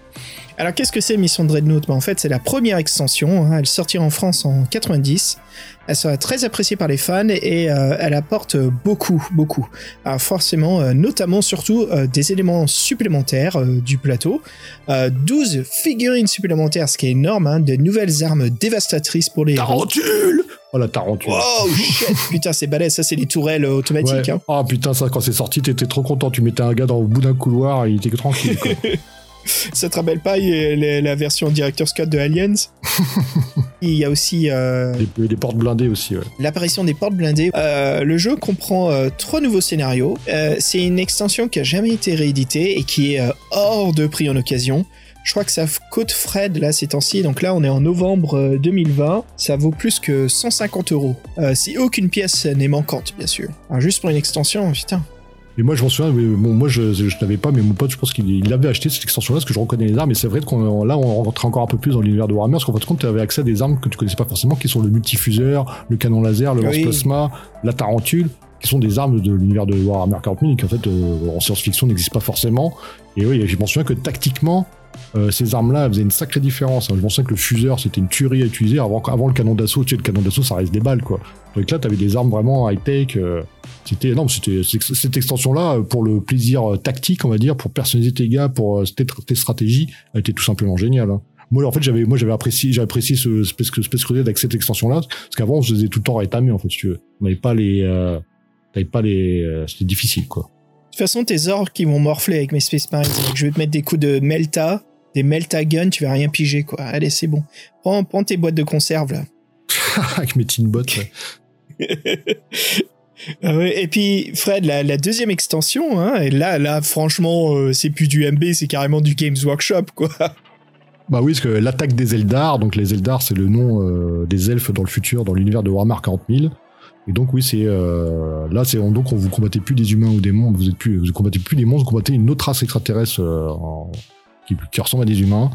Speaker 4: Alors, qu'est-ce que c'est Mission Dreadnought bah, En fait, c'est la première extension. hein. Elle sortira en France en 90. Elle sera très appréciée par les fans et euh, elle apporte beaucoup, beaucoup. Alors, forcément, euh, notamment, surtout, euh, des éléments supplémentaires euh, du plateau. Euh, 12 figurines supplémentaires, ce qui est énorme. Hein, de nouvelles armes dévastatrices pour les.
Speaker 2: Tarentule Oh, la tarentule.
Speaker 4: Oh shit Putain, c'est balèze, ça c'est les tourelles automatiques.
Speaker 2: Ouais.
Speaker 4: Hein.
Speaker 2: Ah putain, ça, quand c'est sorti, t'étais trop content. Tu mettais un gars dans le bout d'un couloir et il était tranquille, quoi.
Speaker 4: Ça te rappelle pas les- la version Director's Cut de Aliens Il y a aussi euh,
Speaker 2: des, des portes blindées aussi, ouais.
Speaker 4: l'apparition des portes blindées. Euh, le jeu comprend euh, trois nouveaux scénarios. Euh, c'est une extension qui a jamais été rééditée et qui est hors de prix en occasion. Je crois que ça coûte Fred là ces temps-ci, donc là on est en novembre euh, 2020, ça vaut plus que 150 euros. Si aucune pièce n'est manquante, bien sûr. Alors, juste pour une extension, putain.
Speaker 2: Et moi, je m'en souviens, bon, moi, je, je l'avais pas, mais mon pote, je pense qu'il il avait acheté cette extension-là, parce que je reconnais les armes, et c'est vrai qu'on là, on rentre encore un peu plus dans l'univers de Warhammer, parce qu'en fait, compte, tu avais accès à des armes que tu connaissais pas forcément, qui sont le multifuseur, le canon laser, le
Speaker 4: Oui.
Speaker 2: lance-plasma, la tarentule, qui sont des armes de l'univers de Warhammer 40 000, et qui en fait, euh, en science-fiction, n'existent pas forcément. Et oui, je m'en souviens que tactiquement, euh, ces armes-là faisaient une sacrée différence. hein. Je souviens que le fuseur, c'était une tuerie à utiliser. Avant, avant le canon d'assaut, tu sais, le canon d'assaut, ça reste des balles, quoi. Donc là, t'avais des armes vraiment high-tech. euh, c'était non, c'était cette extension-là euh, pour le plaisir tactique, on va dire, pour personnaliser tes gars, pour tes, stratégies, elle était tout simplement géniale. hein. Moi, en fait, j'avais, moi, j'avais apprécié, apprécié ce Space, Space Crusade avec cette extension-là, parce qu'avant, on se faisait tout le temps rétamer, en fait, si tu veux. On n'avait pas les, t'avais pas les, c'était difficile, quoi.
Speaker 4: De toute façon, tes orques qui vont morfler avec mes Space Marines. Je vais te mettre des coups de Melta, des Melta Gun, tu vas rien piger, quoi. Allez, c'est bon. Prends, prends tes boîtes de conserve, là.
Speaker 2: avec mes bots. ouais.
Speaker 4: Ah Et puis, Fred, la, la deuxième extension, hein, et là, là, franchement, euh, c'est plus du MB, c'est carrément du Games Workshop, quoi.
Speaker 2: Bah oui, parce que l'attaque des Eldar, donc les Eldar, c'est le nom euh, des elfes dans le futur, dans l'univers de Warhammer 40 000. Et donc oui, c'est euh, là, c'est donc on vous combattez plus des humains ou des monstres, vous êtes plus, vous combattez plus des monstres, vous combattez une autre race extraterrestre en- qui, qui ressemble à des humains.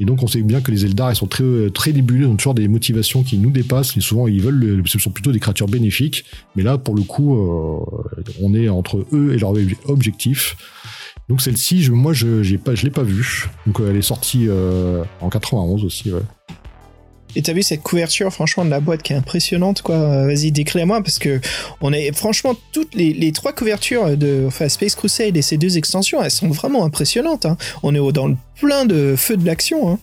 Speaker 2: Et donc on sait bien que les Eldar, ils sont très très débulés, ils ont toujours des motivations qui nous dépassent. Souvent, ils veulent, le- ce sont plutôt des créatures bénéfiques. Mais là, pour le coup, euh, on est entre eux et leur ob- objectif. Donc celle-ci, je, moi, je pas, je l'ai pas vue. Donc euh, elle est sortie euh, en 91 aussi.
Speaker 4: Et t'as vu cette couverture, franchement, de la boîte qui est impressionnante, quoi. Euh, Vas-y, décris-la-moi, parce que on est, franchement, toutes les, trois couvertures de enfin, Space Crusade et ces deux extensions, elles sont vraiment impressionnantes. hein. On est dans le plein de feu de l'action. Hein.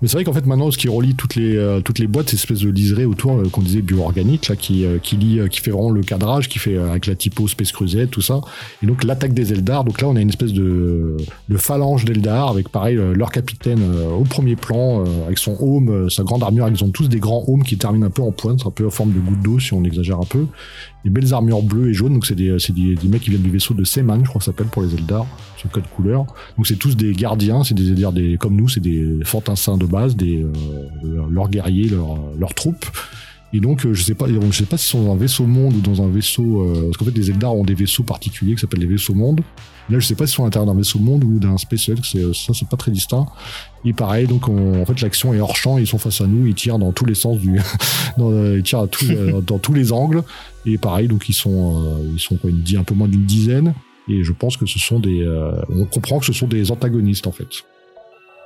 Speaker 2: Mais c'est vrai qu'en fait maintenant, ce qui relie toutes les euh, toutes les boîtes, c'est espèce de liseré autour euh, qu'on disait bioorganique là, qui euh, qui lie, qui fait vraiment le cadrage, qui fait avec la typo Space Crusade, tout ça. Et donc l'attaque des Eldar. Donc là, on a une espèce de de phalange d'Eldar avec pareil leur capitaine au premier plan avec son home, sa grande armure. Ils ont tous des grands homes qui terminent un peu en pointe, un peu en forme de goutte d'eau si on exagère un peu. Des belles armures bleues et jaunes. Donc c'est des c'est des, des mecs qui viennent du vaisseau de Seman, je crois que ça s'appelle pour les Eldar. Le code couleur. Donc c'est tous des gardiens, c'est des, des, des comme nous, c'est des fantassins de base, des euh, leurs guerriers, leurs leurs troupes. Et donc euh, je sais pas, je sais pas s'ils sont dans un vaisseau monde ou dans un vaisseau, euh, parce qu'en fait les Eldar ont des vaisseaux particuliers qui s'appellent les vaisseaux monde. Là je sais pas s'ils sont à l'intérieur d'un vaisseau monde ou d'un SpaceX, c'est ça c'est pas très distinct. Et pareil, donc on- en fait l'action est hors champ, ils sont face à nous, ils tirent dans tous les sens du, euh, ils tirent euh, dans tous les angles. Et pareil, donc ils sont, euh, ils sont quoi, une, un peu moins d'une dizaine. Et je pense que ce sont des, euh, on comprend que ce sont des antagonistes en fait.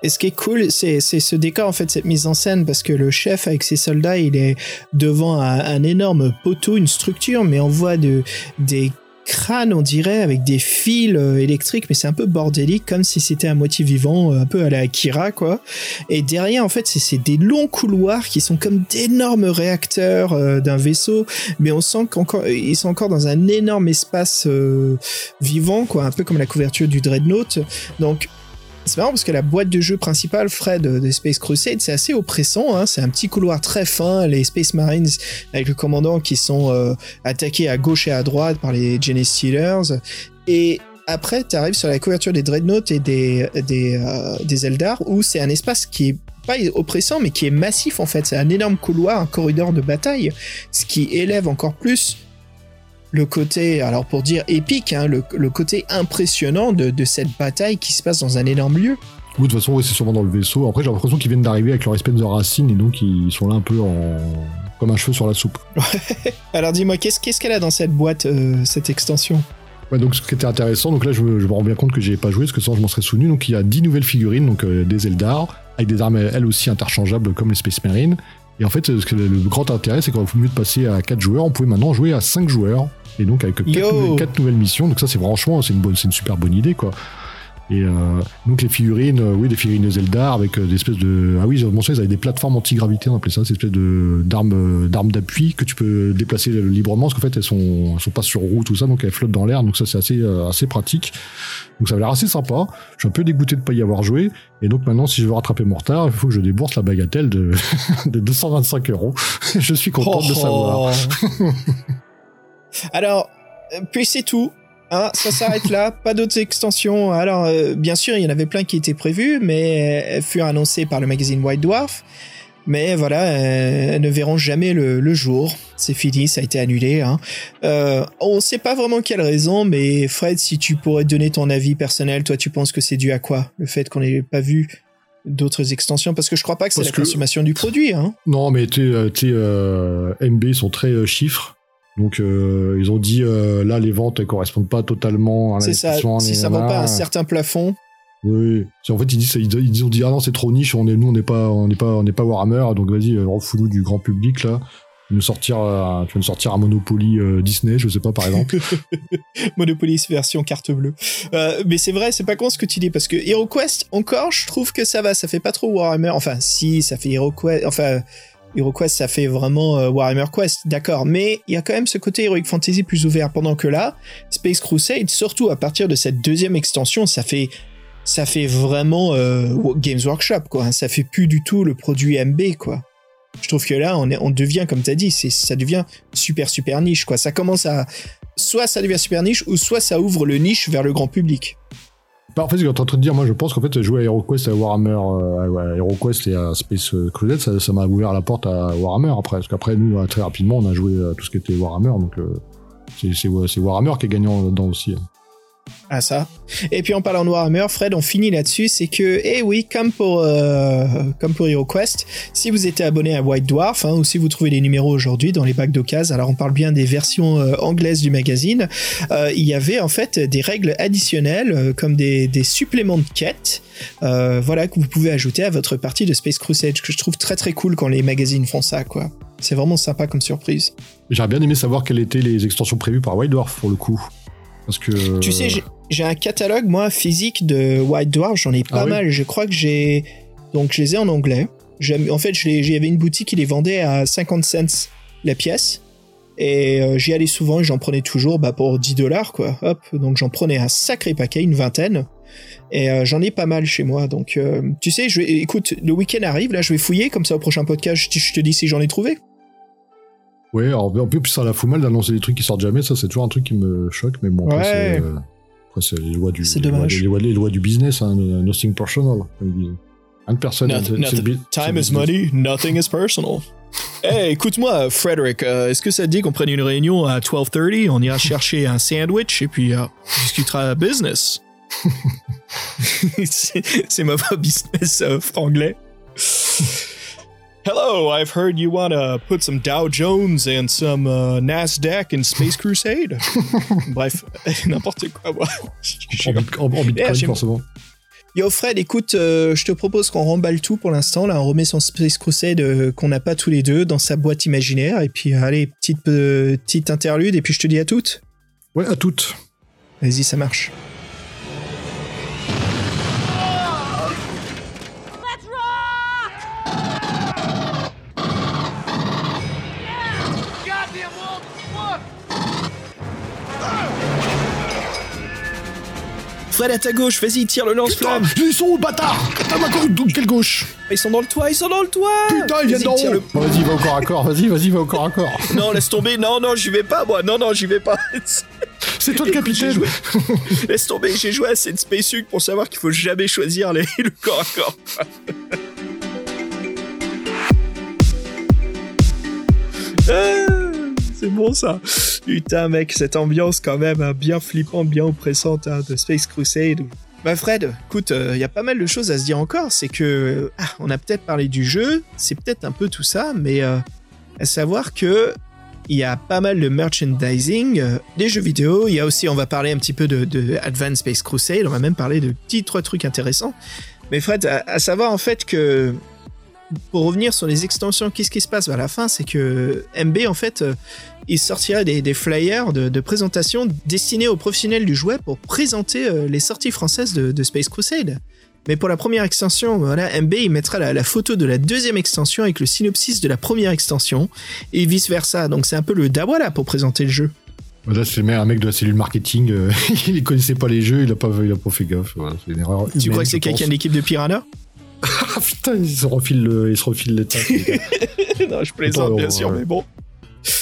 Speaker 4: Et ce qui est cool, c'est ce décor, en fait, cette mise en scène, parce que le chef, avec ses soldats, il est devant un, un énorme poteau, une structure, mais on voit de, des crânes, on dirait, avec des fils euh, électriques, mais c'est un peu bordélique, comme si c'était un moitié vivant, euh, un peu à la Akira, quoi. Et derrière, en fait, c'est- des longs couloirs qui sont comme d'énormes réacteurs euh, d'un vaisseau, mais on sent qu'encore, ils sont encore dans un énorme espace vivant, quoi, un peu comme la couverture du Dreadnought. Donc, c'est marrant parce que la boîte de jeu principale, Fred, de de Space Crusade, c'est assez oppressant. Hein. C'est un petit couloir très fin. Les Space Marines, avec le commandant, qui sont euh, attaqués à gauche et à droite par les Genesis Stealers. Et après, tu arrives sur la couverture des Dreadnoughts et des, des, euh, des Eldar, où c'est un espace qui est pas oppressant, mais qui est massif en fait. C'est un énorme couloir, un corridor de bataille, ce qui élève encore plus le côté, alors pour dire épique, hein, le, le côté impressionnant de, de cette bataille qui se passe dans un énorme lieu.
Speaker 2: Oui, de toute façon, c'est sûrement dans le vaisseau. Après, j'ai l'impression qu'ils viennent d'arriver avec leur espèce de racine et donc ils sont là un peu en... comme un cheveu sur la soupe.
Speaker 4: Alors dis-moi, qu'est-ce qu'elle a dans cette boîte, euh, cette extension?
Speaker 2: Ouais, donc ce qui était intéressant, donc là je me, je me rends bien compte que j'ai pas joué, parce que sinon je m'en serais souvenu. Donc il y a 10 nouvelles figurines, donc euh, des Eldar, avec des armes elles aussi interchangeables comme les Space Marines. Et en fait, ce que le, le grand intérêt, c'est qu'au mieux de passer à 4 joueurs, on pouvait maintenant jouer à 5 joueurs. Et donc avec 4
Speaker 4: Yo
Speaker 2: nouvelles, quatre nouvelles missions. Donc ça, c'est franchement, c'est une, bonne, c'est une super bonne idée, quoi. Et euh, donc les figurines, euh, oui, des figurines de Zelda avec euh, des espèces de... Ah oui, ils ont ils avaient des plateformes anti-gravité, on appelait ça, ces espèces de, d'armes, euh, d'armes d'appui que tu peux déplacer librement, parce qu'en fait, elles sont, elles sont pas sur roue, tout ça, donc elles flottent dans l'air, donc ça, c'est assez, assez pratique. Donc ça a l'air assez sympa. Je suis un peu dégoûté de pas y avoir joué. Et donc maintenant, si je veux rattraper mon retard, il faut que je débourse la bagatelle de, de 225 euros. je suis content de
Speaker 4: Oh,
Speaker 2: savoir.
Speaker 4: Alors, euh, puis c'est tout. Hein, ça s'arrête là, pas d'autres extensions. Alors, euh, bien sûr, il y en avait plein qui étaient prévues, mais elles furent annoncées par le magazine White Dwarf. Mais voilà, euh, elles ne verront jamais le, le jour. C'est fini, ça a été annulé. Hein. Euh, on ne sait pas vraiment quelle raison, mais Fred, si tu pourrais donner ton avis personnel, toi, tu penses que c'est dû à quoi? Le fait qu'on n'ait pas vu d'autres extensions? Parce que je crois pas que c'est la
Speaker 2: que-
Speaker 4: consommation du produit. Hein.
Speaker 2: Non, mais euh, euh, MB sont très euh, chiffres. Donc euh, ils ont dit euh, là les ventes elles correspondent pas totalement à
Speaker 4: C'est ça,
Speaker 2: l'investissement.
Speaker 4: si ça va pas à un certain plafond,
Speaker 2: Oui. En fait ils disent ils, ont dit ah non c'est trop niche on est nous on n'est pas on n'est pas on n'est pas Warhammer donc vas-y euh, refous-nous du grand public là. Sortir tu vas nous sortir un Monopoly euh, Disney je sais pas par exemple.
Speaker 4: Monopoly version carte bleue. Mais c'est vrai, c'est pas con ce que tu dis parce que HeroQuest encore, je trouve que ça va, ça fait pas trop Warhammer. Enfin, si, ça fait HeroQuest. Enfin, HeroQuest, ça fait vraiment euh, Warhammer Quest, d'accord. Mais il y a quand même ce côté Heroic Fantasy plus ouvert. Pendant que là, Space Crusade, surtout à partir de cette deuxième extension, ça fait ça fait vraiment euh, Games Workshop quoi. Ça fait plus du tout le produit MB quoi. Je trouve que là, on, est, on devient, comme tu as dit, c'est, ça devient super, super niche, quoi. Ça commence à. Soit ça devient super niche, ou soit ça ouvre le niche vers le grand public.
Speaker 2: Bah, en fait, ce que suis en train de dire, moi, je pense qu'en fait, jouer à HeroQuest, à Warhammer, euh, à HeroQuest et à Space Crusade, ça, m'a ouvert la porte à Warhammer après. Parce qu'après, nous, euh, très rapidement, on a joué à tout ce qui était Warhammer, donc euh, c'est, Warhammer qui est gagnant là-dedans aussi. hein.
Speaker 4: Ah, ça. Et puis en parlant de Warhammer, Fred, on finit là-dessus, c'est que, eh oui, comme pour, euh, comme pour HeroQuest, si vous étiez abonné à White Dwarf, hein, ou si vous trouvez les numéros aujourd'hui dans les bacs d'occasion, alors on parle bien des versions euh, anglaises du magazine, euh, il y avait en fait des règles additionnelles, comme des, des suppléments de quêtes, voilà, que vous pouvez ajouter à votre partie de Space Crusade, que je trouve très très cool quand les magazines font ça, quoi. C'est vraiment sympa comme surprise.
Speaker 2: J'aurais bien aimé savoir quelles étaient les extensions prévues par White Dwarf pour le coup. Que.
Speaker 4: Tu sais, j'ai- j'ai un catalogue, moi, physique de White Dwarf, j'en ai pas
Speaker 2: Ah oui
Speaker 4: mal. Je crois que j'ai. Donc, je les ai en anglais. En fait, j'avais une boutique qui les vendait à 50 cents la pièce. Et euh, j'y allais souvent et j'en prenais toujours bah, pour 10 dollars, quoi. Hop, donc j'en prenais un sacré paquet, une vingtaine. Et euh, j'en ai pas mal chez moi. Donc, euh, tu sais, je vais, écoute, le week-end arrive, là, je vais fouiller, comme ça, au prochain podcast, je te dis si j'en ai trouvé.
Speaker 2: Ouais, alors, en plus, ça la fout mal d'annoncer des trucs qui sortent jamais, ça, c'est toujours un truc qui me choque, mais bon, après,
Speaker 4: Ouais.
Speaker 2: c'est. euh, c'est les lois du.
Speaker 4: C'est
Speaker 2: les lois-
Speaker 4: dommage.
Speaker 2: Les lois, les lois du business, hein, nothing personal, comme ils disent. Un de personne.
Speaker 4: Noth-
Speaker 2: c'est- c'est le
Speaker 4: nothing-
Speaker 2: bu- c'est
Speaker 4: Time is money, nothing is personal. hey, écoute-moi, Frederick, euh, est-ce que ça te dit qu'on prenne une réunion à 12h30 On ira chercher un sandwich et puis euh, on discutera business? c'est c'est ma voix business euh, franglais. Hello, I've heard you want to put some Dow Jones and some uh, Nasdaq in Space Crusade. Bref, n'importe quoi, moi.
Speaker 2: En, bit- en- en bitcoin,
Speaker 4: Yeah, j'ai-
Speaker 2: forcément.
Speaker 4: Yo Fred, écoute, euh, je te propose qu'on remballe tout pour l'instant. Là, on remet son Space Crusade euh, qu'on n'a pas tous les deux dans sa boîte imaginaire. Et puis, euh, allez, petite, petite interlude. Et puis, je te dis à toutes.
Speaker 2: Ouais, à toutes.
Speaker 4: Vas-y, ça marche. Fred à ta gauche, vas-y, tire le lance-flamme.
Speaker 2: Ils sont où, bâtard T'as gauche, quelle gauche
Speaker 4: Ils sont dans le toit, ils sont dans le toit.
Speaker 2: Putain, ils viennent d'en haut
Speaker 4: le-
Speaker 2: Vas-y, va au corps à corps, vas-y, vas-y, va au corps à corps.
Speaker 4: Non, laisse tomber. Non, non, j'y vais pas, moi. Non, non, j'y vais pas.
Speaker 2: C'est toi le capitaine
Speaker 4: joué- Laisse tomber, j'ai joué assez de Space Hulk pour savoir qu'il faut jamais choisir les... le corps à corps. Ah, C'est bon ça. Putain mec, cette ambiance quand même hein, bien flippante, bien oppressante hein, de Space Crusade. Bah Fred, écoute, il y a pas mal de choses à se dire encore. C'est que ah, on a peut-être parlé du jeu, c'est peut-être un peu tout ça, mais euh, à savoir que il y a pas mal de merchandising, euh, des jeux vidéo. Il y a aussi, on va parler un petit peu de, de Advanced Space Crusade. On va même parler de petits trois trucs intéressants. Mais Fred, à savoir en fait que pour revenir sur les extensions, qu'est-ce qui se passe? À la fin C'est que MB en fait, euh, il sortira des, des flyers de, de présentation destinés aux professionnels du jouet pour présenter euh, les sorties françaises de, de Space Crusade. Mais pour la première extension, voilà, MB il mettra la, la photo de la deuxième extension avec le synopsis de la première extension et vice versa. Donc c'est un peu le dawa là pour présenter le jeu.
Speaker 2: Là, c'est un mec de la cellule marketing, euh, il connaissait pas les jeux, il a pas, il a pas fait gaffe. Voilà, c'est une erreur.
Speaker 4: Tu
Speaker 2: humaine,
Speaker 4: crois que c'est quelqu'un de l'équipe de Piranha?
Speaker 2: Ah putain, il se refile le, il se refile les tâches.
Speaker 4: Non, je plaisante
Speaker 2: Attends,
Speaker 4: bien sûr, mais bon.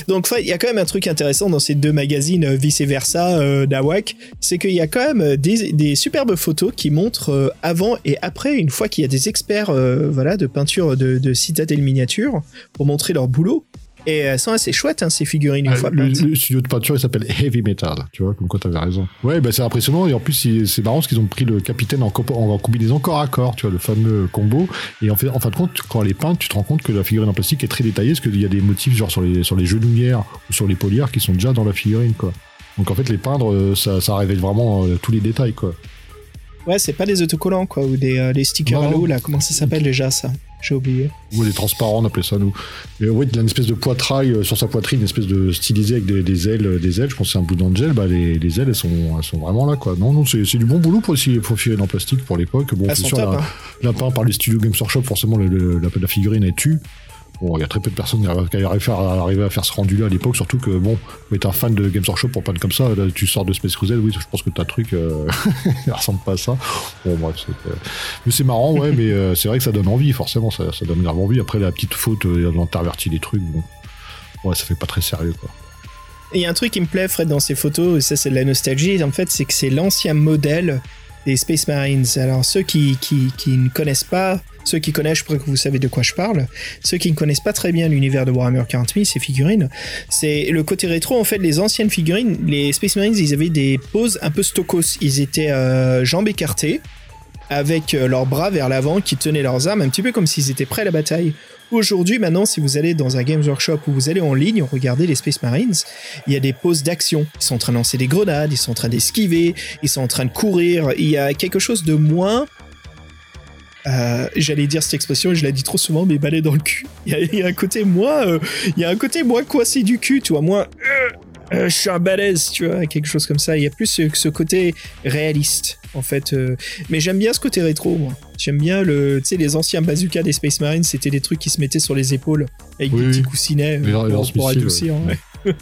Speaker 4: Donc il y a quand même un truc intéressant dans ces deux magazines euh, vice versa euh, d'Awak, c'est qu'il y a quand même euh, des, des superbes photos qui montrent euh, avant et après, une fois qu'il y a des experts euh, voilà, de peinture de, de citadelle miniature pour montrer leur boulot. Et elles sont assez chouettes, hein, ces figurines, une
Speaker 2: Ah,
Speaker 4: fois
Speaker 2: le, studio de peinture, il s'appelle Heavy Metal, tu vois, comme quoi t'avais raison. Ouais, bah c'est impressionnant, et en plus, c'est marrant parce qu'ils ont pris le capitaine en, en combinaison corps à corps, tu vois, le fameux combo. Et en, fait, en fin de compte, quand elle est peinte, tu te rends compte que la figurine en plastique est très détaillée, parce qu'il y a des motifs, genre sur les, sur les genouillères ou sur les polières, qui sont déjà dans la figurine, quoi. Donc en fait, les peindre, euh, ça, ça révèle vraiment euh, tous les détails, quoi.
Speaker 4: Ouais, c'est pas des autocollants, quoi, ou des euh, les stickers à l'eau, là. Comment ça s'appelle déjà, ça? J'ai oublié.
Speaker 2: Ou les transparents, on appelait ça nous. Et ouais, il y a une espèce de poitrail euh, sur sa poitrine, une espèce de stylisé avec des, des ailes, euh, des ailes. Je pense que c'est un bout d'angel. Bah, les, les ailes, elles sont, elles sont vraiment là, quoi. Non, non, c'est c'est du bon boulot pour essayer figurine en plastique pour l'époque. Bon, c'est sûr,
Speaker 4: top,
Speaker 2: la,
Speaker 4: hein.
Speaker 2: la peint par les studios Games Workshop, forcément, le, le- la, la figurine est tue. Bon, il y a très peu de personnes qui arrivent- à faire, ce rendu-là à l'époque, surtout que, bon, faut être un fan de Games Workshop pour peindre comme ça. Là, tu sors de Space Crusade, oui, je pense que t'as un truc, euh, ressemble pas à ça. Bon, bref, c'est, euh, mais c'est marrant, ouais, mais euh, c'est vrai que ça donne envie, forcément, ça, donne grave envie. Après, la petite faute, euh, on intervertit les trucs, bon. Ouais, ça fait pas très sérieux, quoi.
Speaker 4: Il y a un truc qui me plaît, Fred, dans ces photos, et ça c'est de la nostalgie, en fait, c'est que c'est l'ancien modèle des Space Marines. Alors ceux qui, qui, ne connaissent pas, ceux qui connaissent, je crois que vous savez de quoi je parle, ceux qui ne connaissent pas très bien l'univers de Warhammer 40 000, ces figurines, c'est le côté rétro, en fait, les anciennes figurines, les Space Marines, ils avaient des poses un peu stokos, ils étaient euh, jambes écartées, avec euh, leurs bras vers l'avant qui tenaient leurs armes, un petit peu comme s'ils étaient prêts à la bataille. Aujourd'hui, maintenant, si vous allez dans un Games Workshop ou vous allez en ligne, regardez les Space Marines, il y a des poses d'action. Ils sont en train de lancer des grenades, ils sont en train d'esquiver, ils sont en train de courir. Il y a quelque chose de moins. euh, J'allais dire cette expression, et je la dis trop souvent, mais balai dans le cul. Il y y a un côté euh, il y a un côté moins coincé du cul, tu vois, moins. euh, euh, je suis un balèze, tu vois, quelque chose comme ça. Il y a plus ce, ce côté réaliste, en fait. euh, mais j'aime bien ce côté rétro, moi. J'aime bien le, tu sais, les anciens bazookas des Space Marines, c'était des trucs qui se mettaient sur les épaules avec
Speaker 2: Oui,
Speaker 4: des petits coussinets euh, pour, adoucir.
Speaker 2: ouais.
Speaker 4: ouais.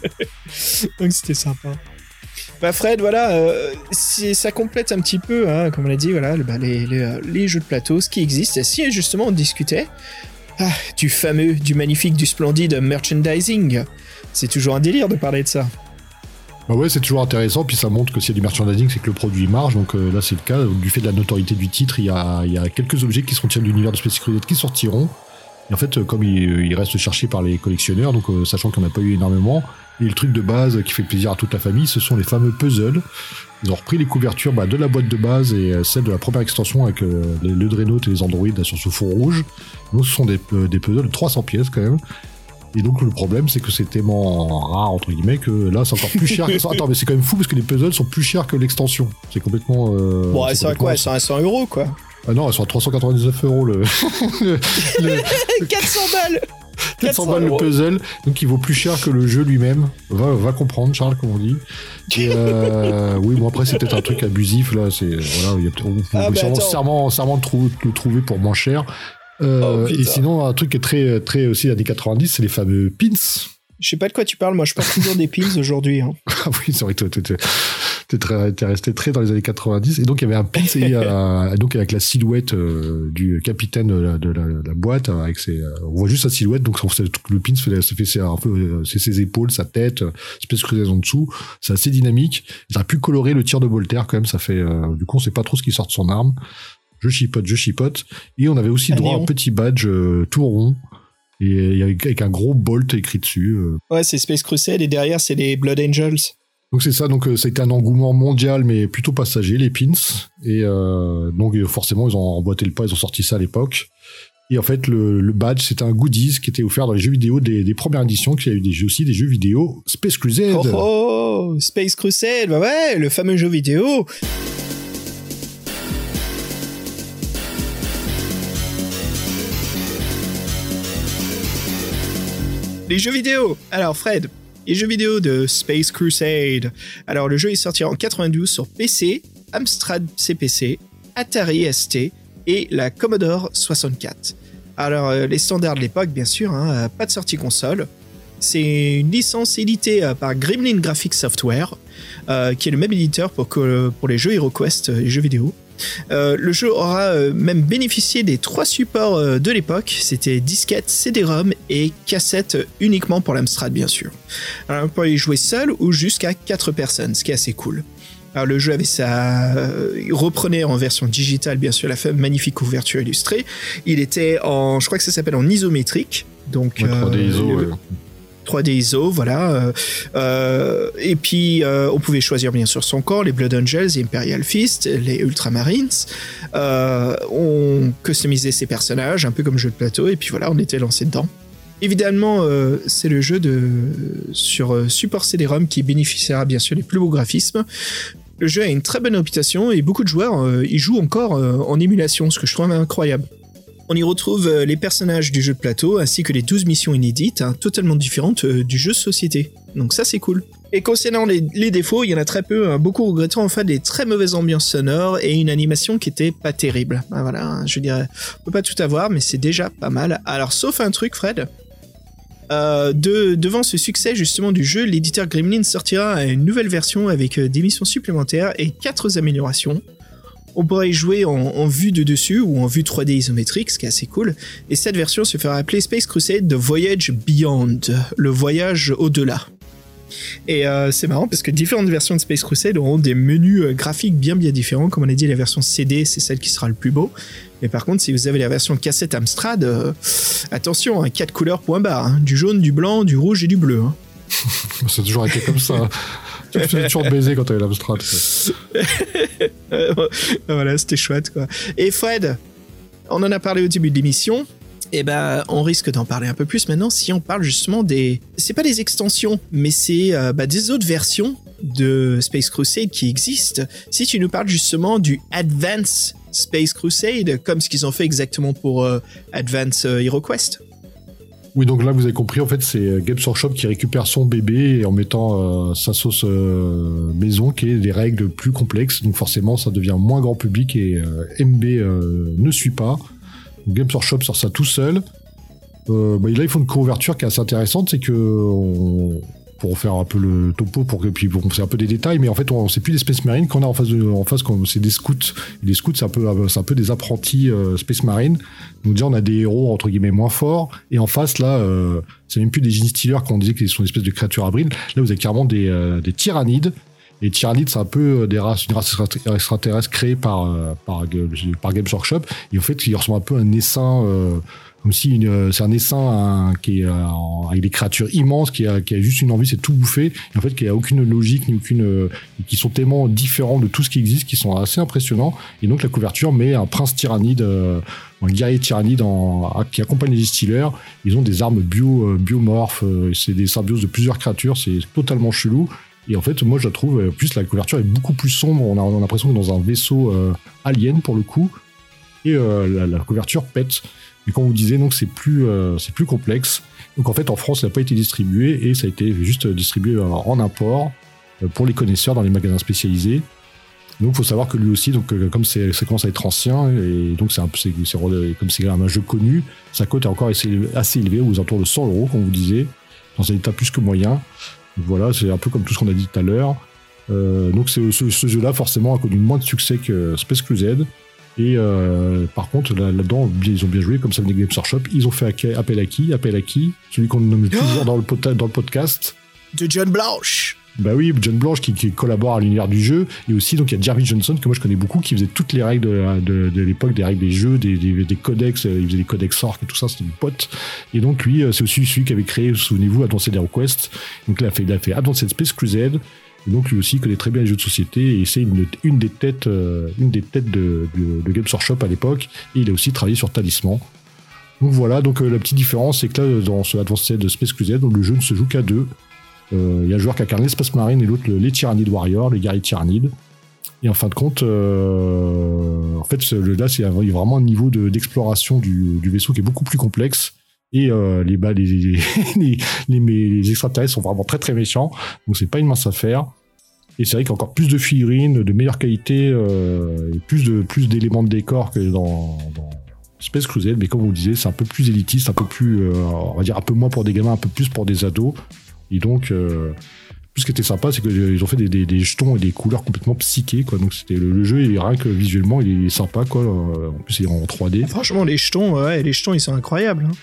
Speaker 4: Donc c'était sympa. Bah Fred, voilà, euh, ça complète un petit peu, hein, comme on l'a dit, voilà, le- bah, les, les, les jeux de plateau, ce qui existe. Et si justement on discutait ah, du fameux, du magnifique, du splendide merchandising, c'est toujours un délire de parler de ça.
Speaker 2: Bah ouais, c'est toujours intéressant, puis ça montre que s'il y a du merchandising, c'est que le produit marche, donc euh, là c'est le cas. Du fait de la notoriété du titre, il y a, il quelques objets qui sont tirés de l'univers de Space Crusade qui sortiront. Et en fait, euh, comme ils il restent cherchés par les collectionneurs, donc euh, sachant qu'il n'y en a pas eu énormément, et le truc de base qui fait plaisir à toute la famille, ce sont les fameux puzzles. Ils ont repris les couvertures bah, de la boîte de base et euh, celle de la première extension avec euh, le Dreadnought et les androïdes là, sur ce fond rouge. Donc ce sont des, euh, des puzzles de 300 pièces quand même. Et donc le problème, c'est que c'est tellement rare entre guillemets que là, c'est encore plus cher. que- Attends, mais c'est quand même fou parce que les puzzles sont plus chers que l'extension. C'est complètement. euh,
Speaker 4: Bon, elles sont à quoi Elles sont à 100 euros, quoi.
Speaker 2: Ah non, elles sont à 399 euros le. le- le-
Speaker 4: 400 balles
Speaker 2: 400 balles le puzzle, donc il vaut plus cher que le jeu lui-même. Va, va comprendre, Charles, comme on dit. Et, euh, oui, bon après c'est peut-être un truc abusif là. C'est voilà, il y a on peut
Speaker 4: Ah, bah,
Speaker 2: le, trou- le trouver pour moins cher. Euh,
Speaker 4: Oh,
Speaker 2: et sinon un truc qui est très très aussi années 90, c'est les fameux pins.
Speaker 4: Je sais pas de quoi tu parles, moi je porte toujours des pins aujourd'hui. Hein.
Speaker 2: Ah oui, c'est vrai que toi, t'es- resté très dans les années 90. Et donc, il y avait un pin, et, euh, donc avec la silhouette euh, du capitaine de la, de la- la boîte. Avec ses, euh, on voit juste sa silhouette, donc le pin, se fait, fait c'est un peu, c'est ses épaules, sa tête, espèce de creuse en dessous. C'est assez dynamique. Ça a pu colorer le tir de Voltaire quand même. Ça fait, euh, du coup, on sait pas trop ce qui sort de son arme. Je chipote, je chipote. Et on avait aussi
Speaker 4: Un
Speaker 2: droit à un petit badge euh, tout rond. Et avec, avec un gros bolt écrit dessus. euh,
Speaker 4: Ouais, c'est Space Crusade et derrière c'est les Blood Angels.
Speaker 2: donc c'est ça, donc euh, ça a été un engouement mondial mais plutôt passager, les pins. Et euh, donc euh, forcément ils ont emboîté le pas, ils ont sorti ça à l'époque. Et en fait le, le badge c'était un goodies qui était offert dans les jeux vidéo des, des premières éditions, qu'il y a eu des jeux aussi, des jeux vidéo Space Crusade.
Speaker 4: Oh oh Space Crusade, bah ouais, le fameux jeu vidéo. Les jeux vidéo. Alors Fred, les jeux vidéo de Space Crusade. Alors le jeu est sorti en 92 sur PC, Amstrad CPC, Atari ST et la Commodore 64. Alors euh, les standards de l'époque bien sûr, hein, euh, pas de sortie console. C'est une licence éditée euh, par Gremlin Graphics Software, qui est le même éditeur pour, les jeux HeroQuest, les jeux vidéo. Euh, le jeu aura euh, même bénéficié des trois supports euh, de l'époque. C'était disquette, CD-ROM et cassette uniquement pour l'Amstrad, bien sûr. Alors, on peut y jouer seul ou jusqu'à 4 personnes, ce qui est assez cool. Alors, le jeu avait sa... il reprenait en version digitale, bien sûr, la magnifique couverture illustrée. Il était en... Je crois que ça s'appelle en isométrique. Donc,
Speaker 2: Ouais, 3D
Speaker 4: euh,
Speaker 2: ISO.
Speaker 4: le-
Speaker 2: ouais.
Speaker 4: 3D ISO, voilà. euh, euh, et puis, euh, on pouvait choisir bien sûr son corps, les Blood Angels, les Imperial Fist, les Ultramarines. On customisait ses personnages, un peu comme jeu de plateau, et puis voilà, on était lancé dedans. Évidemment, c'est le jeu de, sur support CD-ROM qui bénéficiera bien sûr des plus beaux graphismes. Le jeu a une très bonne réputation et beaucoup de joueurs y jouent encore en émulation, ce que je trouve incroyable. On y retrouve euh, les personnages du jeu de plateau ainsi que les 12 missions inédites, hein, totalement différentes euh, du jeu de société. Donc ça c'est cool. Et concernant les, défauts, il y en a très peu, hein, beaucoup regrettant en fait des très mauvaises ambiances sonores et une animation qui était pas terrible. Ah, voilà, hein, je dirais, on peut pas tout avoir, mais c'est déjà pas mal. Alors sauf un truc, Fred. Euh, de, devant ce succès justement du jeu, l'éditeur Gremlin sortira une nouvelle version avec des missions supplémentaires et quatre améliorations. On pourrait y jouer en, en vue de dessus ou en vue 3D isométrique, ce qui est assez cool. Et cette version se fera appeler Space Crusade The Voyage Beyond, le voyage au-delà. Et euh, c'est marrant parce que différentes versions de Space Crusade auront des menus euh, graphiques bien bien différents. Comme on a dit, la version CD, c'est celle qui sera le plus beau. Mais par contre, si vous avez la version cassette Amstrad, euh, attention, hein, 4 couleurs point barre. hein, du jaune, du blanc, du rouge et du bleu. hein.
Speaker 2: Ça a toujours été comme ça. tu me faisais toujours baiser quand t'avais l'Amstrad.
Speaker 4: Euh, voilà, c'était chouette quoi. Et Fred, on en a parlé au début de l'émission. Et ben, on risque d'en parler un peu plus maintenant si on parle justement des. C'est pas des extensions, mais c'est euh, bah, des autres versions de Space Crusade qui existent. Si tu nous parles justement du Advance Space Crusade, comme ce qu'ils ont fait exactement pour euh, Advance euh, HeroQuest.
Speaker 2: Oui, donc là, vous avez compris, en fait, c'est euh, Games Workshop qui récupère son bébé en mettant euh, sa sauce euh, maison, qui est des règles plus complexes. Donc forcément, ça devient moins grand public et MB ne suit pas. Donc, Games Workshop sort ça tout seul. Bah, là, ils font une couverture qui est assez intéressante, c'est que on- pour faire un peu le topo, pour que puis bon, c'est un peu des détails, mais en fait, on c'est plus des Space Marines qu'on a en face de, en face, c'est des scouts. Et les scouts, c'est un peu, c'est un peu des apprentis euh, Space Marines. Donc déjà, on a des héros entre guillemets moins forts, et en face là, euh, c'est même plus des Gene Stealers qu'on disait qu'ils sont des espèces de créatures abriles. Là, vous avez carrément des, euh, des tyrannides. Et tyrannides, c'est un peu euh, des races, une race extra- extraterrestre créée par, euh, par, par Games Workshop. Et en fait, il ressemble un peu à un essaim, euh, comme si euh, c'est un essaim qui est euh, avec des créatures immenses, qui a, qui a juste une envie, c'est tout bouffer, et en fait qui a aucune logique ni aucune, euh, qui sont tellement différents de tout ce qui existe, qui sont assez impressionnants. Et donc la couverture met un prince tyrannide, un guerrier tyrannide en, qui accompagne les distilleurs. Ils ont des armes bio, biomorphes, c'est des symbioses de plusieurs créatures, c'est totalement chelou. Et en fait, moi, je la trouve, plus, la couverture est beaucoup plus sombre. On a, on a l'impression que dans un vaisseau euh, alien, pour le coup. Et euh, la, la couverture pète. Mais comme vous disiez, donc, c'est plus, euh, c'est plus complexe. Donc, en fait, en France, ça n'a pas été distribué et ça a été juste distribué euh, en import euh, pour les connaisseurs dans les magasins spécialisés. Donc, faut savoir que lui aussi, donc, comme ça commence à être ancien, et donc c'est un c'est, c'est- comme c'est un jeu connu, sa cote est encore assez, assez élevée, aux alentours de 100 euros, comme vous disiez, dans un état plus que moyen. Voilà, c'est un peu comme tout ce qu'on a dit tout à l'heure. Donc c'est- ce, ce jeu-là, forcément, a connu moins de succès que Space Crusade. Et euh, par contre, là- là-dedans, ils ont bien joué, comme ça venait Games Workshop. Ils ont fait appel à qui? Appel à qui? Celui qu'on nomme toujours dans le, pota- dans le podcast.
Speaker 4: De John Blanche.
Speaker 2: Bah oui, John Blanche qui, qui collabore à l'univers du jeu. Et aussi, donc, il y a Jeremy Johnson, que moi je connais beaucoup, qui faisait toutes les règles de, la- de, de l'époque, des règles des jeux, des, des, des codex. euh, Il faisait des codex orc et tout ça, c'était une pote. Et donc, lui, euh, c'est aussi celui qui avait créé, souvenez-vous, Advanced Request. Donc, il a fait, il a fait Advanced Space Crusade. Et donc, lui aussi, connaît très bien les jeux de société. Et c'est une, des têtes, euh, une des têtes de, de, de Games Workshop à l'époque. Et il a aussi travaillé sur Talisman. Donc voilà, donc euh, la petite différence, c'est que là, dans ce Advanced Space Crusade, donc, le jeu ne se joue qu'à deux. Euh, Il y a un joueur qui incarne l'espace marine et l'autre le- les Tyranides Warriors, les guerriers Tyranides. Et en fin de compte, euh, en fait, là, c'est vraiment un niveau de- d'exploration du, du vaisseau qui est beaucoup plus complexe. Et euh, les, bah, les, les, les, les extraterrestres sont vraiment très très méchants, donc c'est pas une mince affaire. Et c'est vrai qu'il y a encore plus de figurines, de meilleure qualité, euh, plus d'éléments de décor que dans, Space Crusade. Mais comme vous le disiez, c'est un peu plus élitiste, un peu plus, euh, on va dire un peu moins pour des gamins, un peu plus pour des ados. Et donc, euh, ce qui était sympa, c'est qu'ils ont fait des, des, des jetons et des couleurs complètement psychées, quoi. Donc c'était le, le jeu, il, rien que visuellement, il est sympa, quoi. En plus, il est en 3D.
Speaker 4: Franchement, les jetons, ouais, les jetons, ils sont incroyables. hein.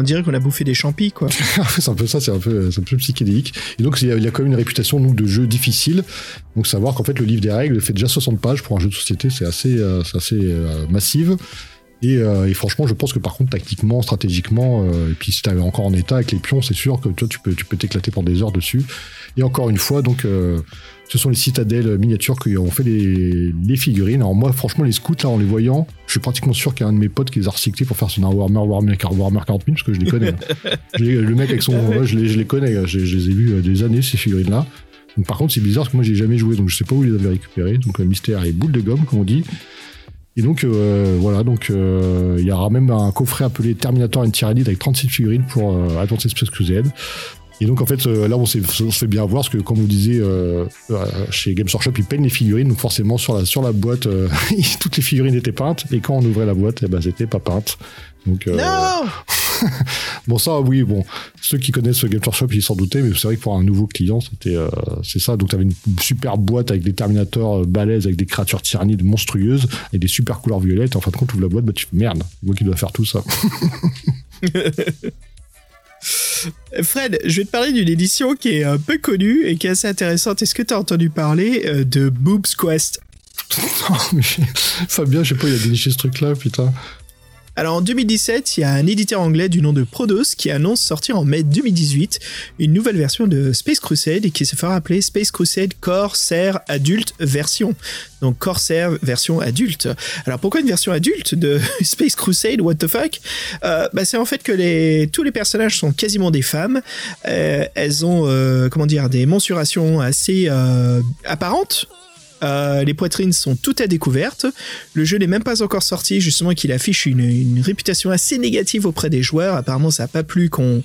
Speaker 4: On dirait qu'on a bouffé des champis, quoi.
Speaker 2: c'est un peu ça, c'est un peu, un peu psychédélique. Et donc, il y a, il y a quand même une réputation donc, de jeu difficile. Donc, savoir qu'en fait, le livre des règles fait déjà 60 pages pour un jeu de société, c'est assez, euh, c'est assez euh, massive. Et, euh, et franchement, je pense que par contre, tactiquement, stratégiquement, euh, et puis si t'es encore en état avec les pions, c'est sûr que toi, tu peux, tu peux t'éclater pendant des heures dessus. Et encore une fois, donc, euh, ce sont les citadelles miniatures qui ont fait les, les figurines. Alors moi, franchement, les scouts, là, en les voyant, je suis pratiquement sûr qu'il y a un de mes potes qui les a recyclés pour faire son Warhammer, Warhammer, Warhammer 40 000, parce que je les connais. Je les- le mec avec son, ouais, je, les, je les connais, je, je les ai vus des années ces figurines-là. Donc par contre c'est bizarre parce que moi j'ai jamais joué, donc je sais pas où ils les avaient récupérés. Donc mystère et boule de gomme comme on dit. Et donc euh, voilà, donc euh, il y aura même un coffret appelé Terminator and Tyrannid avec 36 figurines pour euh, Advanced Space Crusade. Et donc en fait là on s'est fait bien voir parce que comme vous disiez chez Games Workshop ils peignent les figurines donc forcément sur la sur la boîte toutes les figurines étaient peintes et quand on ouvrait la boîte eh ben c'était pas peinte.
Speaker 4: Non
Speaker 2: Bon, ça, oui, bon, ceux qui connaissent Game Workshop, ils s'en doutaient, mais c'est vrai que pour un nouveau client, c'était, euh, c'est ça. Donc, t'avais une super boîte avec des Terminators euh, balèzes, avec des créatures tyrannides monstrueuses, et des super couleurs violettes. En fin de compte, tu ouvres la boîte, bah, tu fais merde, moi qui dois faire tout ça.
Speaker 4: Fred, je vais te parler d'une édition qui est un peu connue et qui est assez intéressante. Est-ce que tu as entendu parler euh, de Boobs Quest?
Speaker 2: Non, mais Fabien, je sais pas, il a déniché ce truc-là, putain.
Speaker 4: Alors en 2017, il y a un éditeur anglais du nom de Prodos qui annonce sortir en mai 2018 une nouvelle version de Space Crusade qui se fera appeler Space Crusade Corsair Adult version. Donc Corsair version adulte. Alors pourquoi une version adulte de Space Crusade? What the fuck? Euh, bah, C'est en fait que les, tous les personnages sont quasiment des femmes. Euh, elles ont euh, comment dire des mensurations assez euh, apparentes. Euh, les poitrines sont toutes à découverte. Le jeu n'est même pas encore sorti, justement, qu'il affiche une, réputation assez négative auprès des joueurs. Apparemment, ça n'a pas plu qu'on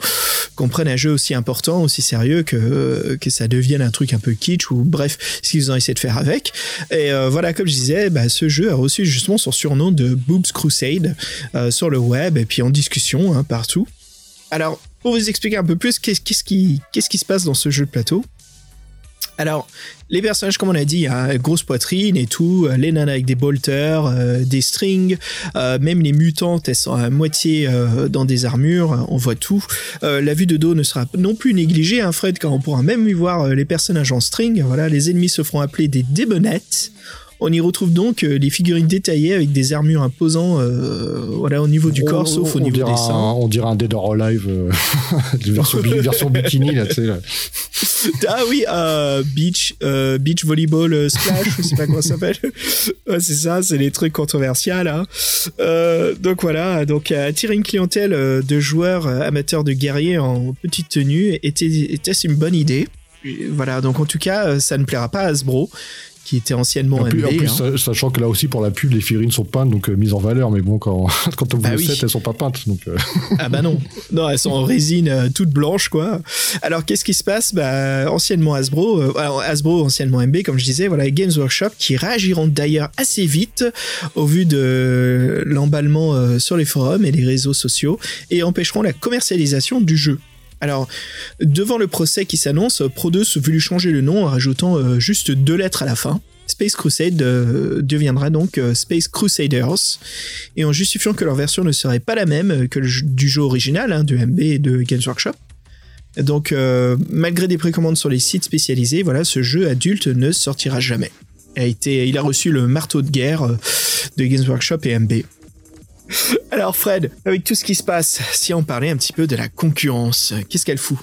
Speaker 4: prenne un jeu aussi important, aussi sérieux, que, que ça devienne un truc un peu kitsch, ou bref, ce qu'ils ont essayé de faire avec. Et euh, voilà, comme je disais, bah, ce jeu a reçu justement son surnom de Boobs Crusade euh, sur le web et puis en discussion hein, partout. Alors, pour vous expliquer un peu plus, qu'est-ce qui se passe dans ce jeu de plateau? Alors, les personnages, comme on a dit, une grosse poitrine et tout, euh, les nanas avec des bolters, euh, des strings, euh, même les mutantes, elles sont à moitié dans des armures, on voit tout. La vue de dos ne sera non plus négligée, hein, Fred, car on pourra même y voir les personnages en string. Voilà, les ennemis se feront appeler des démonettes. On y retrouve donc euh, les figurines détaillées avec des armures imposant euh, voilà, au niveau du corps,
Speaker 2: On-
Speaker 4: sauf au niveau des
Speaker 2: un-
Speaker 4: seins.
Speaker 2: On dirait un Dead or Alive, euh, version, bi- version bikini, là, tu sais. là.
Speaker 4: Ah oui, euh, beach, euh, beach volleyball euh, splash, je sais pas comment ça s'appelle. Ouais, c'est ça, c'est les trucs controversiaux. Euh, donc voilà, donc attirer une clientèle euh, de joueurs euh, amateurs de guerriers en petite tenue était était une bonne idée. Voilà, donc en tout cas, euh, ça ne plaira pas à Hasbro, qui était anciennement
Speaker 2: En plus,
Speaker 4: MB.
Speaker 2: en plus,
Speaker 4: hein.
Speaker 2: sa- sachant que là aussi, pour la pub, les figurines sont peintes, donc euh, mises en valeur, mais bon, quand, quand on vous
Speaker 4: Bah
Speaker 2: le
Speaker 4: oui.
Speaker 2: set, elles sont pas peintes. Donc, euh,
Speaker 4: Ah bah non, non, elles sont en résine euh, toute blanche quoi. Alors qu'est-ce qui se passe? Bah anciennement Hasbro, alors, Hasbro anciennement MB comme je disais, voilà Games Workshop qui réagiront d'ailleurs assez vite au vu de l'emballement sur les forums et les réseaux sociaux et empêcheront la commercialisation du jeu. Alors, devant le procès qui s'annonce, Pro2 voulu changer le nom en rajoutant euh, juste deux lettres à la fin. Space Crusade euh, deviendra donc euh, Space Crusaders et en justifiant que leur version ne serait pas la même que du jeu original hein, de MB et de Games Workshop. Donc, malgré des précommandes sur les sites spécialisés, voilà, ce jeu adulte ne sortira jamais. A, été, il a reçu le marteau de guerre de Games Workshop et MB. Alors Fred, avec tout ce qui se passe, si on parlait un petit peu de la concurrence, qu'est-ce qu'elle fout?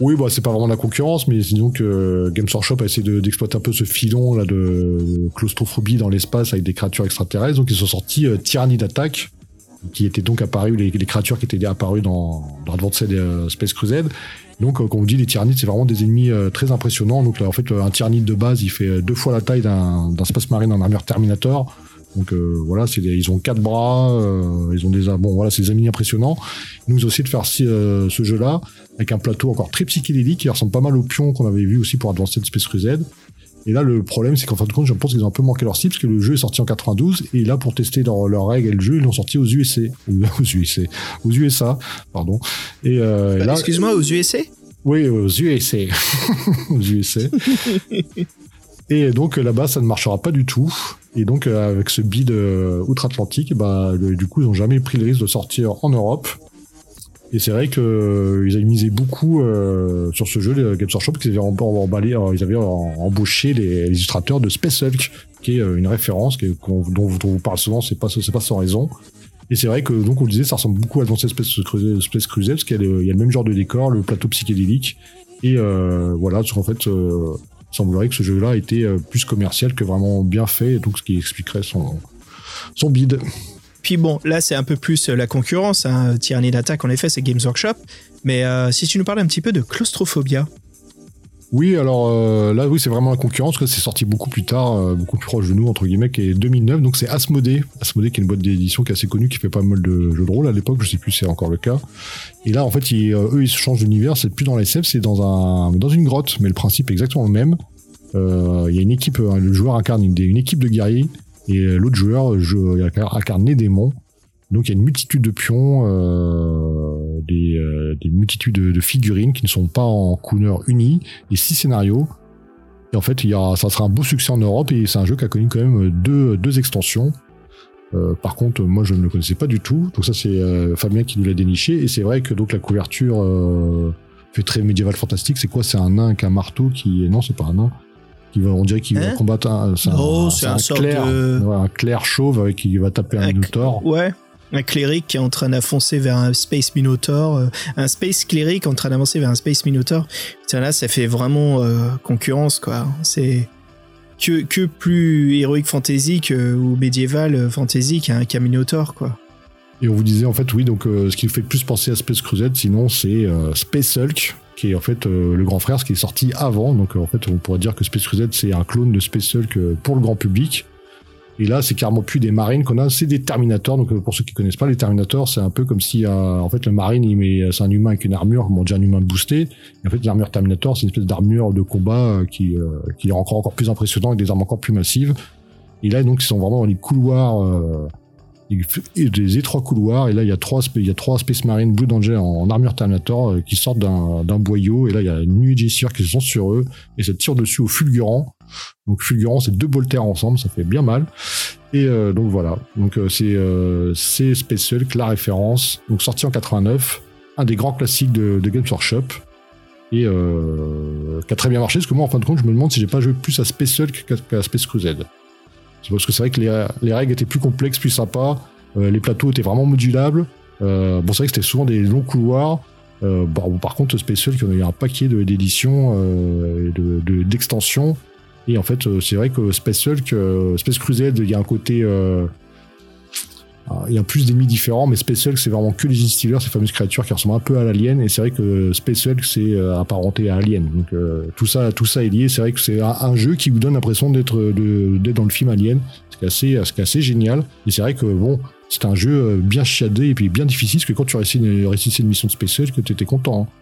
Speaker 2: Oui, bah, c'est pas vraiment la concurrence, mais disons que Games Workshop a essayé de- d'exploiter un peu ce filon là de claustrophobie dans l'espace avec des créatures extraterrestres. Donc, ils sont sortis euh, Tyranny d'attaque, qui était donc apparu, les, les créatures qui étaient apparues dans, dans Advanced euh, Space Crusade. Donc, euh, comme on dit, les tyrannides, c'est vraiment des ennemis euh, très impressionnants. Donc, là, en fait, euh, un tyrannide de base, il fait deux fois la taille d'un Space Marine en armure Terminator. Donc euh, voilà, c'est ils ont quatre bras, euh, ils ont des bon voilà, c'est des ennemis impressionnants. Ils nous ont essayé de faire euh, ce jeu-là avec un plateau encore très psychédélique qui ressemble pas mal au pion qu'on avait vu aussi pour Advanced Space Crusade. Et là, le problème, c'est qu'en fin de compte, je pense qu'ils ont un peu manqué leur cible parce que le jeu est sorti en 92 et là, pour tester leurs leurs règles et le jeu, ils l'ont sorti aux USA, aux USA, aux USA, pardon. Et, euh,
Speaker 4: Bah, Excuse-moi, aux USA
Speaker 2: oui, aux USA. aux USA. Et donc là-bas, ça ne marchera pas du tout. Et donc euh, avec ce bid euh, outre-Atlantique, bah, du coup, ils n'ont jamais pris le risque de sortir en Europe. Et c'est vrai que euh, avaient misé beaucoup sur ce jeu, les Games Workshop, qu'ils avaient em- emballé, ils avaient em- embauché les, illustrateurs de Space Hulk, qui est une référence dont, on vous parle souvent, c'est pas pas sans raison. Et c'est vrai que donc on le disait, ça ressemble beaucoup à Advanced Space Space Crusade parce qu'il y, a le- même genre de décor, le plateau psychédélique. Et euh, voilà, qu'en fait, il semblerait que ce jeu-là était euh, plus commercial que vraiment bien fait, donc ce qui expliquerait son, son bid.
Speaker 4: Puis bon, là c'est un peu plus euh, la concurrence. Hein. Tyranny d'attaque, en effet, c'est Games Workshop. Mais euh, si tu nous parles un petit peu de claustrophobia.
Speaker 2: Oui, alors euh, là, oui, c'est vraiment la concurrence, que c'est sorti beaucoup plus tard, euh, beaucoup plus proche de nous, entre guillemets, qui est 2009, donc c'est Asmodée. Asmodée, qui est une boîte d'édition qui est assez connue, qui fait pas mal de jeux de rôle à l'époque, je sais plus si c'est encore le cas. Et là, en fait, ils, euh, eux, ils se changent d'univers, c'est plus dans la SF, c'est dans, un, dans une grotte, mais le principe est exactement le même. Il y a une équipe, le joueur incarne une, équipe de guerriers, et l'autre joueur incarne les démons. Donc il y a une multitude de pions, euh, des, euh, des multitudes de, de figurines qui ne sont pas en couleur unie, et six scénarios. Et en fait, il y a, ça sera un beau succès en Europe et c'est un jeu qui a connu quand même deux, deux extensions. Euh, par contre, moi je ne le connaissais pas du tout. Donc ça c'est euh, Fabien qui nous l'a déniché et c'est vrai que donc la couverture euh, fait très médiéval fantastique. C'est quoi? C'est un nain avec un marteau qui non c'est pas un nain. Qui va, on dirait qu'il va
Speaker 4: Hein?
Speaker 2: combattre un, c'est
Speaker 4: Non, c'est un
Speaker 2: clair,
Speaker 4: de-
Speaker 2: ouais, un clair chauve avec qui va taper un
Speaker 4: Un-
Speaker 2: minotaure.
Speaker 4: Ouais. Un cléric qui est en train d'avancer vers un Space Minotaur. euh, un Space cléric en train d'avancer vers un Space Minotaur. Putain, là, ça fait vraiment euh, concurrence, quoi. C'est que, que plus héroïque fantasy que, ou médiéval euh, fantasy qu'un qu'un Minotaur, quoi.
Speaker 2: Et on vous disait en fait oui donc euh, ce qui fait plus penser à Space Crusade sinon c'est euh, Space Hulk qui est en fait euh, le grand frère ce qui est sorti avant donc euh, en fait on pourrait dire que Space Crusade c'est un clone de Space Hulk euh, pour le grand public et là c'est carrément plus des marines qu'on a c'est des Terminators. Donc euh, pour ceux qui connaissent pas les Terminators c'est un peu comme si euh, en fait le marine il met c'est un humain avec une armure comment dire un humain boosté. Et en fait l'armure Terminator c'est une espèce d'armure de combat euh, qui euh, qui est encore encore plus impressionnant avec des armes encore plus massives. Et là donc ils sont vraiment dans les couloirs euh, des étroits couloirs et là il y a trois il y a trois Space Marines Blue Danger en, armure Terminator euh, qui sortent d'un d'un boyau et là il y a une nuit qui sont sur eux et ça tire dessus au fulgurant. Donc fulgurant c'est deux bolters ensemble ça fait bien mal. Et euh, donc voilà. Donc euh, c'est euh, c'est Space Hulk la référence. Donc sorti en 89 un des grands classiques de, de Games Workshop. Et euh, qui a très bien marché parce que moi en fin de compte je me demande si j'ai pas joué plus à Space Hulk qu'à Space Crusade parce que c'est vrai que les, les règles étaient plus complexes, plus sympas. Euh, les plateaux étaient vraiment modulables. Euh, bon, c'est vrai que c'était souvent des longs couloirs. Euh, bon, par contre, Special, il y avait un paquet d'éditions euh, de- d'extensions. et en fait, euh, c'est vrai que Space Hulk, euh, Space Crusade, il y a un côté. Ah, il y a plus d'ennemis différents, mais Space Hulk, c'est vraiment que les Instillers, ces fameuses créatures qui ressemblent un peu à l'Alien. Et c'est vrai que Space Hulk, c'est euh, apparenté à Alien. Donc euh, tout ça, tout ça est lié. C'est vrai que c'est un, un jeu qui vous donne l'impression d'être d'être dans le film Alien, ce qui est assez, ce qui est assez génial. Et c'est vrai que bon, c'est un jeu euh, bien chiadé et puis bien difficile, parce que quand tu réussis une, réussissais une mission de Space Hulk, t'étais content. hein.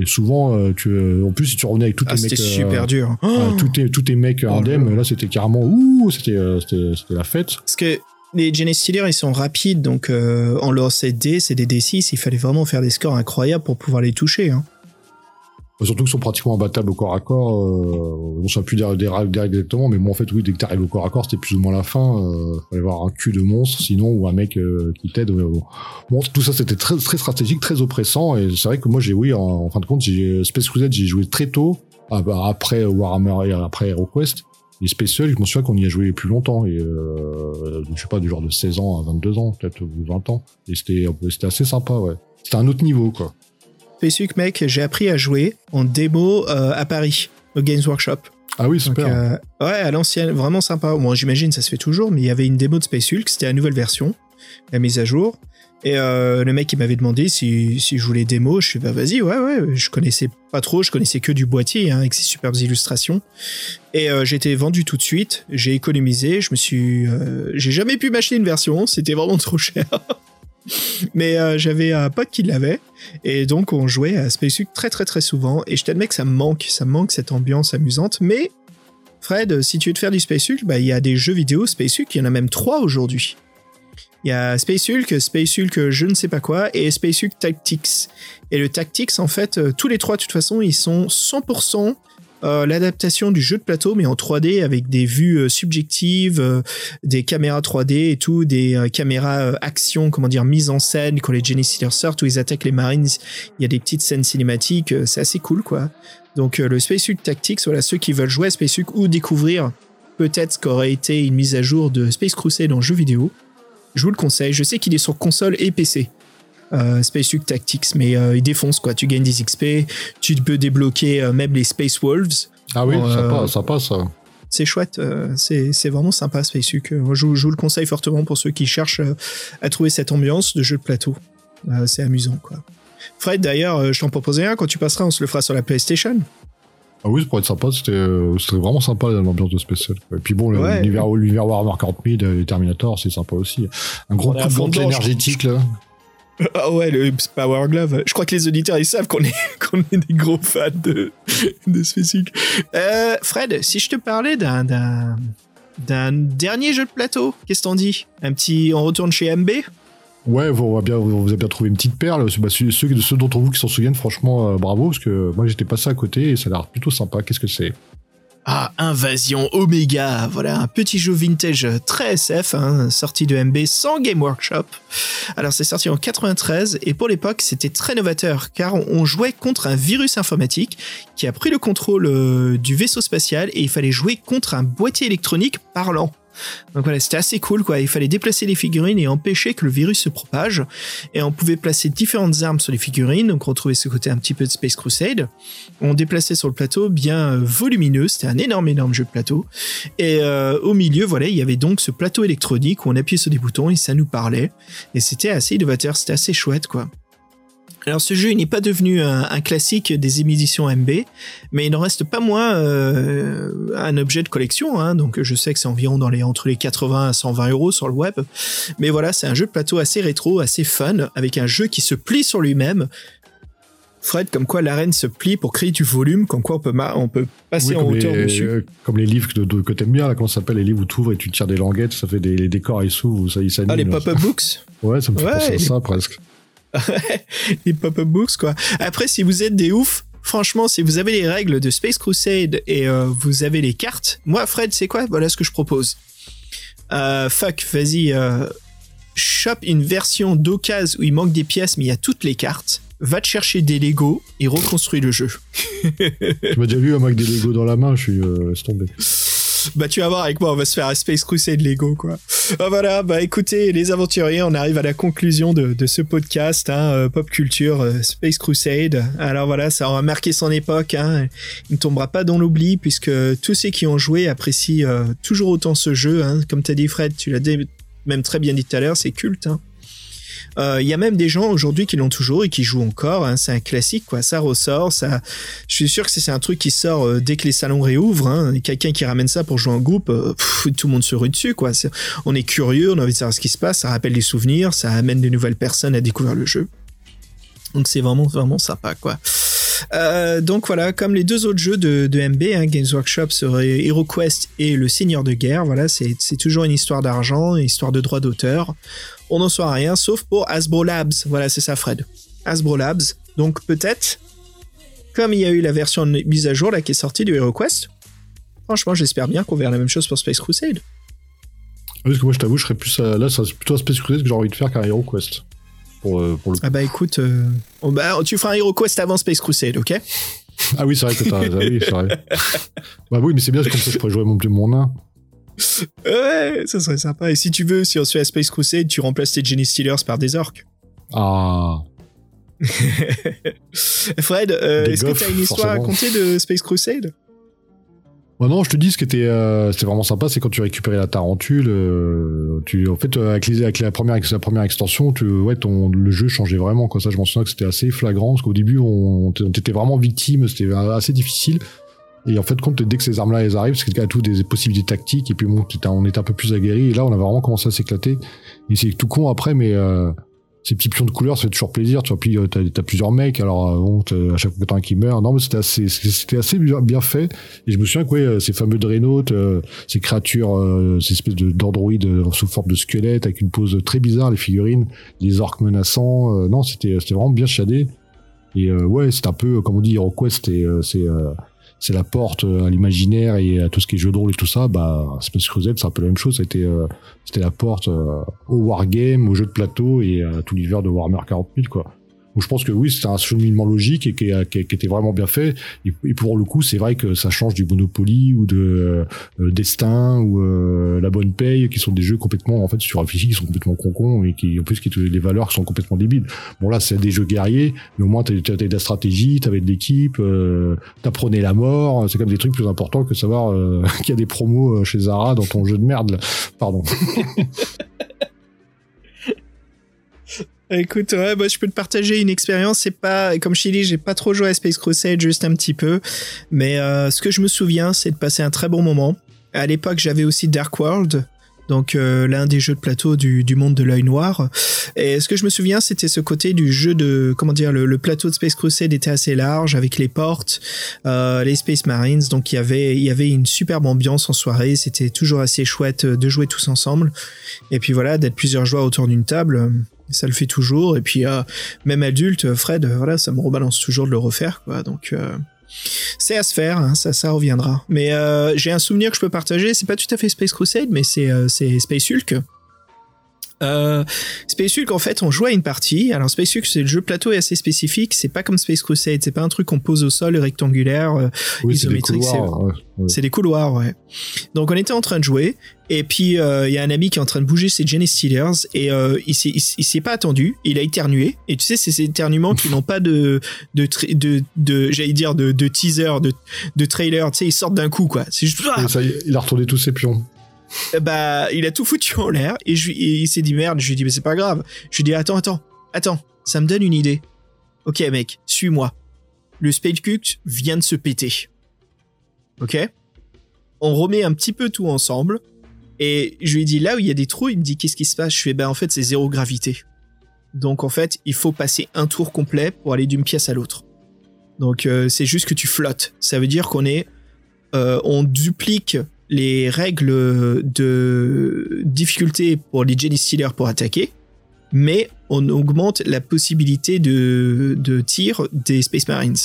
Speaker 2: Et souvent, euh, tu, en plus, si tu revenais avec tous
Speaker 4: Ah,
Speaker 2: tes mecs,
Speaker 4: c'était
Speaker 2: euh,
Speaker 4: super dur.
Speaker 2: euh,
Speaker 4: Oh
Speaker 2: tous tes, tous tes mecs
Speaker 4: Oh,
Speaker 2: indemnes,
Speaker 4: là.
Speaker 2: là, c'était carrément ouh, c'était, la fête.
Speaker 4: Les Genesis Steelers, ils sont rapides, donc euh, on leur sait D, c'est des D6, il fallait vraiment faire des scores incroyables pour pouvoir les toucher. Hein.
Speaker 2: Surtout qu'ils sont pratiquement imbattables au corps à corps. Euh, on ne plus des, exactement, mais bon, en fait, oui, dès que t'arrives au corps à corps, c'était plus ou moins la fin. Euh, fallait avoir un cul de monstre, sinon, ou un mec euh, qui t'aide. bon, tout ça, c'était très, très stratégique, très oppressant. Et c'est vrai que moi, j'ai, oui, en, en fin de compte, j'ai Space Crusade, j'ai joué très tôt, ah, bah, après Warhammer et après HeroQuest. Et Space Hulk, je me souviens qu'on y a joué plus longtemps, et euh, je sais pas, du genre de 16 ans à 22 ans, peut-être, ou 20 ans. Et c'était, c'était assez sympa, ouais. C'était un autre niveau, quoi.
Speaker 4: Spacesuck, mec, j'ai appris à jouer en démo euh, à Paris, au Games Workshop.
Speaker 2: Ah oui,
Speaker 4: Donc,
Speaker 2: super.
Speaker 4: euh, ouais, à l'ancienne, vraiment sympa. Bon, j'imagine ça se fait toujours, mais il y avait une démo de Space Hulk, c'était la nouvelle version, la mise à jour. Et euh, le mec il m'avait demandé si, si je voulais démo, je suis bah vas-y, ouais, ouais, je connaissais pas trop, je connaissais que du boîtier hein, avec ses superbes illustrations. Et euh, été vendu tout de suite, j'ai économisé, je me suis. euh, j'ai jamais pu m'acheter une version, c'était vraiment trop cher. Mais j'avais un pote qui l'avait, et donc on jouait à Space très très très souvent, et je t'admets que ça me manque, ça me manque cette ambiance amusante, mais Fred, si tu veux te faire du Space Hulk, bah, il y a des jeux vidéo Space Hulk, il y en a même trois aujourd'hui. Il y a Space Hulk, Space Hulk je ne sais pas quoi, et Space Hulk Tactics. Et le Tactics, en fait, euh, tous les trois, de toute façon, ils sont 100% euh, l'adaptation du jeu de plateau, mais en 3D avec des vues euh, subjectives, euh, des caméras 3D et tout, des euh, caméras euh, action, comment dire, mise en scène, quand les Genesis sortent, où ils attaquent les Marines, il y a des petites scènes cinématiques, euh, c'est assez cool, quoi. Donc euh, le Space Hulk Tactics, voilà, ceux qui veulent jouer à Space Hulk ou découvrir peut-être ce qu'aurait été une mise à jour de Space Crusade en jeu vidéo, je vous le conseille. Je sais qu'il est sur console et PC. Euh, Space Hulk Tactics, mais euh, il défonce quoi. Tu gagnes des XP, tu peux débloquer euh, même les Space Wolves.
Speaker 2: Ah oui,
Speaker 4: euh,
Speaker 2: sympa, sympa ça.
Speaker 4: C'est chouette, c'est vraiment sympa Space Hulk. Euh, Je, vous- je vous le conseille fortement pour ceux qui cherchent à trouver cette ambiance de jeu de plateau. C'est amusant quoi. Fred, d'ailleurs, je t'en proposais un quand tu passeras, on se le fera sur la PlayStation.
Speaker 2: Ah oui, ça pourrait être sympa, c'était euh, c'était vraiment sympa l'ambiance de Special. Et puis bon,
Speaker 4: Ouais.
Speaker 2: l'univers l'univers Warhammer 40 000, euh, les Terminator, c'est sympa aussi. Un gros coup de énergétique là.
Speaker 4: Ah ouais, le Power Glove. Je crois que les auditeurs, ils savent qu'on est, qu'on est des gros fans de, de Space. Euh, Fred, si je te parlais d'un, d'un, d'un dernier jeu de plateau, qu'est-ce que t'en dis? Un petit, on retourne chez MB
Speaker 2: Ouais, vous, avez bien trouvé une petite perle. Bah, ceux d'entre vous qui s'en souviennent, franchement, euh, bravo, parce que moi j'étais passé à côté et ça a l'air plutôt sympa. Qu'est-ce que c'est?
Speaker 4: Ah, Invasion Omega, voilà, un petit jeu vintage très SF, hein, sorti de MB sans Game Workshop. Alors c'est sorti en 93 et pour l'époque c'était très novateur car on jouait contre un virus informatique qui a pris le contrôle euh, du vaisseau spatial et il fallait jouer contre un boîtier électronique parlant. Donc voilà, c'était assez cool quoi. Il fallait déplacer les figurines et empêcher que le virus se propage. Et on pouvait placer différentes armes sur les figurines. Donc on retrouvait ce côté un petit peu de Space Crusade. On déplaçait sur le plateau bien euh, volumineux. C'était un énorme, énorme jeu de plateau. Et euh, au milieu, voilà, il y avait donc ce plateau électronique où on appuyait sur des boutons et ça nous parlait. Et c'était assez innovateur, c'était assez chouette quoi. Alors ce jeu il n'est pas devenu un, un classique des éditions MB, mais il n'en reste pas moins euh, un objet de collection. Hein, donc je sais que c'est environ dans les entre les 80 à 120 euros sur le web. Mais voilà, c'est un jeu de plateau assez rétro, assez fun, avec un jeu qui se plie sur lui-même. Fred, comme quoi l'arène se plie pour créer du volume, comme quoi on peut, ma- on peut passer
Speaker 2: Oui,
Speaker 4: en hauteur
Speaker 2: les,
Speaker 4: dessus.
Speaker 2: euh, Comme les livres que, que t'aimes bien, là, comment ça s'appelle Les livres où tu ouvres et tu tires des languettes, ça fait des les décors, ils s'ouvrent, ça, ils s'animent.
Speaker 4: Ah, les pop-up books?
Speaker 2: Ouais, ça me fait
Speaker 4: Ouais,
Speaker 2: penser à
Speaker 4: les-
Speaker 2: ça presque.
Speaker 4: les pop-up books quoi. Après si vous êtes des oufs, franchement si vous avez les règles de Space Crusade et euh, vous avez les cartes, moi Fred c'est quoi? Voilà ce que je propose. Euh, fuck, vas-y, euh, chope une version d'occasion où il manque des pièces mais il y a toutes les cartes. Va te chercher des Lego et reconstruis le jeu.
Speaker 2: tu m'as déjà vu mec des Lego dans la main, je suis euh, laisse tomber.
Speaker 4: Bah tu vas voir avec moi, on va se faire un Space Crusade Lego quoi. Ah, voilà, bah écoutez les aventuriers, on arrive à la conclusion de, ce podcast, hein, euh, pop culture euh, Space Crusade. Alors voilà, ça aura marqué son époque, hein. il ne tombera pas dans l'oubli puisque tous ceux qui ont joué apprécient euh, toujours autant ce jeu. Hein. Comme t'as dit Fred, tu l'as même très bien dit tout à l'heure, c'est culte. Hein. Euh, Il y a même des gens aujourd'hui qui l'ont toujours et qui jouent encore. hein. C'est un classique, quoi. Ça ressort. Ça, je suis sûr que c'est un truc qui sort euh, dès que les salons réouvrent. Hein. Quelqu'un qui ramène ça pour jouer en groupe, euh, tout le monde se rue dessus, quoi. On est curieux, on a envie de savoir ce qui se passe. Ça rappelle des souvenirs, ça amène de nouvelles personnes à découvrir le jeu. Donc c'est vraiment vraiment sympa, quoi. Donc voilà, comme les deux autres jeux de, MB, hein, Games Workshop seraient HeroQuest et Le Seigneur de Guerre. Voilà, c'est toujours une histoire d'argent, une histoire de droit d'auteur. On n'en saura rien, sauf pour Hasbro Labs. Voilà, c'est ça, Fred. Hasbro Labs. Donc peut-être, comme il y a eu la version mise à jour là qui est sortie du HeroQuest, franchement, j'espère bien qu'on verra la même chose pour Space Crusade.
Speaker 2: Parce que moi, je t'avoue, je serais plus à- là, c'est plutôt un Space Crusade que j'ai envie de faire qu'un Hero Quest. Pour, euh, pour le.
Speaker 4: Ah bah écoute, euh, oh, bah, tu feras un HeroQuest avant Space Crusade, ok?
Speaker 2: Ah oui, c'est vrai que t'as. ah oui, c'est vrai. bah oui, mais c'est bien, comme ça, je pourrais jouer mon, mon nain.
Speaker 4: Ouais, ça serait sympa. Et si tu veux, si on se fait à Space Crusade, tu remplaces tes Genie Stealers par des orques.
Speaker 2: Ah.
Speaker 4: Fred, euh, est-ce que
Speaker 2: goffs,
Speaker 4: tu as une histoire à raconter de Space Crusade?
Speaker 2: Bah non, je te dis, ce qui était, euh, c'était vraiment sympa, c'est quand tu récupérais la tarentule, euh, tu, en fait, euh, avec, les, avec la première, la première extension, tu, ouais, ton, le jeu changeait vraiment, quoi. Ça, je m'en souviens que c'était assez flagrant, parce qu'au début, on, on était vraiment victime, c'était assez difficile. Et en fait, compte, dès que ces armes-là, elles arrivent, c'est a tout des possibilités tactiques, et puis bon, on était un peu plus aguerri, et là, on a vraiment commencé à s'éclater. Et c'est tout con après, mais, euh, ces petits pions de couleur, ça fait toujours plaisir. Tu vois, puis euh, t'as, t'as plusieurs mecs, alors euh, bon, à chaque fois que un qui meurt. Non, mais c'était assez, c'était assez bien, fait. Et je me souviens que ouais, euh, ces fameux Dreadnoughts, euh, ces créatures, euh, ces espèces de, d'androïdes sous forme de squelettes, avec une pose très bizarre, les figurines, les orques menaçants. non, c'était, c'était vraiment bien shadé. Et ouais, c'est un peu, comme on dit, HeroQuest, et, c'est, c'est la porte euh, à l'imaginaire et à tout ce qui est jeu de rôle et tout ça. Bah, Space Crusade, c'est un peu la même chose. Été, euh, c'était la porte euh, au wargame, au jeu de plateau et à tout l'hiver de Warhammer 40 000, quoi. Je pense que oui, c'était un cheminement logique et qui, qui, qui était vraiment bien fait. Et, pour le coup, c'est vrai que ça change du Monopoly ou de euh, Destin ou euh, La Bonne Paye, qui sont des jeux complètement, en fait, tu réfléchis, qui sont complètement concons et qui, en plus, qui les valeurs sont complètement débiles. Bon là, c'est des jeux guerriers, mais au moins t'avais de la stratégie, t'avais de l'équipe, euh, t'apprenais la mort. C'est quand même des trucs plus importants que savoir euh, qu'il y a des promos euh, chez Zara dans ton jeu de merde. Pardon.
Speaker 4: Écoute, ouais, bah, je peux te partager une expérience. C'est pas, comme je t'ai dit, j'ai pas trop joué à Space Crusade, juste un petit peu. Mais euh, ce que je me souviens, c'est de passer un très bon moment. À l'époque, j'avais aussi Dark World, donc euh, l'un des jeux de plateau du, du monde de l'œil noir. Et ce que je me souviens, c'était ce côté du jeu de, comment dire, le, le plateau de Space Crusade était assez large avec les portes, euh, les Space Marines. Donc il y avait, il y avait une superbe ambiance en soirée. C'était toujours assez chouette de jouer tous ensemble. Et puis voilà, d'être plusieurs joueurs autour d'une table. Ça le fait toujours. Et puis euh, même adulte Fred euh, voilà ça me rebalance toujours de le refaire quoi. Donc euh, c'est à se faire hein, ça ça reviendra. Mais euh, j'ai un souvenir que je peux partager. C'est pas tout à fait Space Crusade mais c'est euh, c'est Space Hulk euh, Space Hulk, en fait, on joue à une partie. Alors, Space Hulk, c'est le jeu plateau est assez spécifique. C'est pas comme Space Crusade. C'est pas un truc qu'on pose au sol rectangulaire. euh,
Speaker 2: Oui, c'est des
Speaker 4: Isométrique, c'est-
Speaker 2: couloirs, ouais,
Speaker 4: c'est des couloirs, ouais. Donc on était en train de jouer et puis euh, il y a un ami qui est en train de bouger ses Jenny Steelers et euh, il s'est il, s- il s'est pas attendu, il a éternué et tu sais c'est ces éternuements qui n'ont pas de de tra- de, de j'allais dire de, de teaser de de trailer, tu sais ils sortent d'un coup quoi. C'est juste ah
Speaker 2: ça il a retourné tous ses pions.
Speaker 4: Bah il a tout foutu en l'air et, je, il s'est dit merde, je lui ai dit mais c'est pas grave. Je lui ai dit attends attends attends, ça me donne une idée. Ok mec, suis-moi. Le Spade Cook vient de se péter. Ok? On remet un petit peu tout ensemble et je lui ai dit là où il y a des trous, il me dit qu'est-ce qui se passe? Je fais bah en fait c'est zéro gravité. Donc en fait il faut passer un tour complet pour aller d'une pièce à l'autre. Donc euh, c'est juste que tu flottes. Ça veut dire qu'on est, euh, on duplique les règles de difficulté pour les Stealers pour attaquer, mais on augmente la possibilité de, de tir des Space Marines.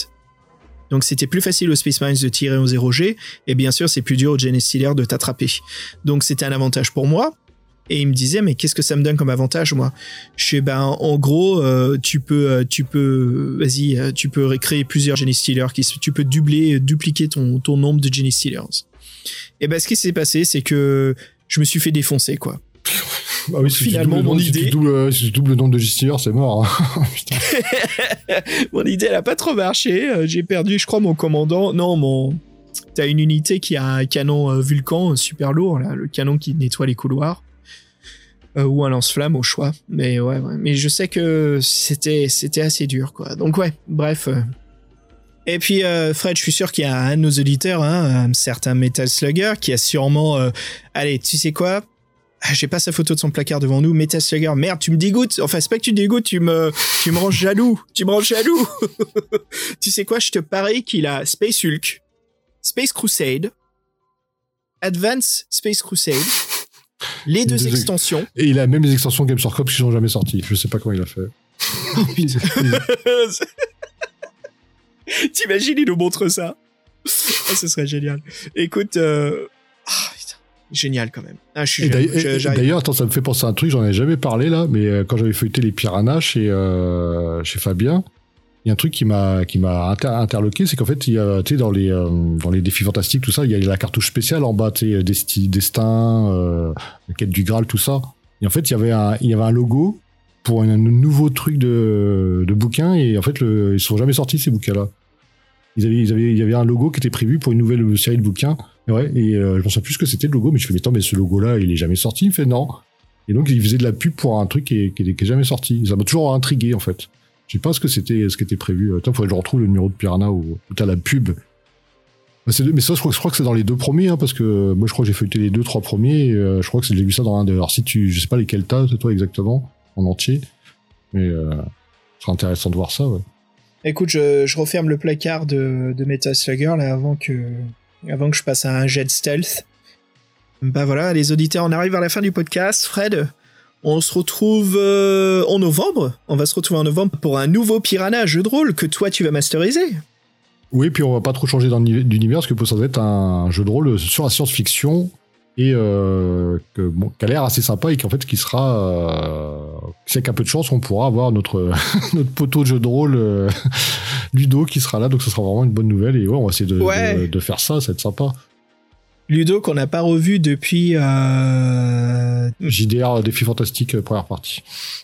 Speaker 4: Donc c'était plus facile aux Space Marines de tirer au 0G, et bien sûr c'est plus dur aux Stealers de t'attraper. Donc c'était un avantage pour moi. Et il me disait mais qu'est-ce que ça me donne comme avantage moi? Je sais ben en gros euh, tu peux euh, tu peux vas-y euh, tu peux créer plusieurs Jenny Stealers tu peux doubler dupliquer ton ton nombre de Jenny Stealers. Et ben, ce qui s'est passé, c'est que je me suis fait défoncer, quoi.
Speaker 2: Ah oui, tu
Speaker 4: Finalement, mon idée-
Speaker 2: tu doubles, si tu doubles le nombre de justilleurs, c'est mort. hein. Putain.
Speaker 4: mon idée, elle a pas trop marché. Euh, J'ai perdu, je crois, mon commandant. Non, mon. T'as une unité qui a un canon euh, Vulcan euh, super lourd, là, le canon qui nettoie les couloirs. Euh, ou un lance-flamme au choix. Mais ouais, ouais. Mais je sais que c'était, c'était assez dur, quoi. Donc ouais, bref. euh. Et puis, euh, Fred, je suis sûr qu'il y a un de nos auditeurs, hein, un certain Metal Slugger, qui a sûrement. euh, Allez, tu sais quoi? Ah, J'ai pas sa photo de son placard devant nous. Metal Slugger, merde, tu me dégoûtes. Enfin, c'est pas que tu me dégoûtes, tu me, tu me rends jaloux. Tu me rends jaloux. tu sais quoi, je te parie qu'il a Space Hulk, Space Crusade, Advance Space Crusade, les deux
Speaker 2: deux-
Speaker 4: extensions.
Speaker 2: Et il a même les extensions Games Workshop qui sont jamais sorties. Je sais pas comment il a fait.
Speaker 4: T'imagines, il nous montre ça. Ah, ce serait génial. Écoute, euh... ah, putain, génial quand même. Ah,
Speaker 2: d'ailleurs- attends, ça me fait penser à un truc, j'en avais jamais parlé là, mais euh, quand j'avais feuilleté les piranhas chez, euh, chez Fabien, il y a un truc qui m'a qui m'a inter- interloqué, c'est qu'en fait, il y a, tu dans les euh, dans les défis fantastiques, tout ça, il y a la cartouche spéciale en bas, tu sais, Desti- Destin, euh, la quête du Graal, tout ça. Et en fait, il y avait un il y avait un logo pour un, nouveau truc de de bouquin, et en fait, le, ils sont jamais sortis ces bouquins-là. Ils avaient, ils avaient, il y avait un logo qui était prévu pour une nouvelle série de bouquins. Ouais, et euh, je souviens plus que c'était le logo, mais je fais, mais attends, mais ce logo-là, il est jamais sorti? Il me fait non. Et donc, il faisait de la pub pour un truc qui est, qui est, qui est jamais sorti. Ça m'a toujours intrigué, en fait. Je sais pas ce que c'était, ce qui était prévu. Attends, faudrait que je retrouve le numéro de Piranha où, où t'as la pub. Bah, mais ça, je crois, je crois que c'est dans les deux premiers, hein, parce que moi, je crois que j'ai feuilleté les deux, trois premiers. euh, je crois que j'ai vu ça dans un de. Alors, si tu, je sais pas lesquels t'as, toi, exactement, en entier. Mais, euh, ce serait intéressant de voir ça, ouais.
Speaker 4: Écoute, je, je referme le placard de, de Metal Slugger là avant que, avant que je passe à un jet stealth. Bah voilà, les auditeurs, on arrive vers la fin du podcast. Fred, on se retrouve euh, en novembre. On va se retrouver en novembre pour un nouveau Piranha jeu de rôle que toi tu vas masteriser.
Speaker 2: Oui, puis on va pas trop changer d'univers parce que ça va être un jeu de rôle sur la science-fiction et euh, que, bon, qui a l'air assez sympa et qu'en fait qui sera, euh, c'est qu'un peu de chance, on pourra avoir notre notre poteau de jeu de rôle euh, Ludo qui sera là, donc ce sera vraiment une bonne nouvelle et ouais, on va essayer de,
Speaker 4: Ouais.
Speaker 2: de, de faire ça, ça va être sympa.
Speaker 4: Ludo qu'on n'a pas revu depuis. euh,
Speaker 2: JDR défi fantastique euh, première partie.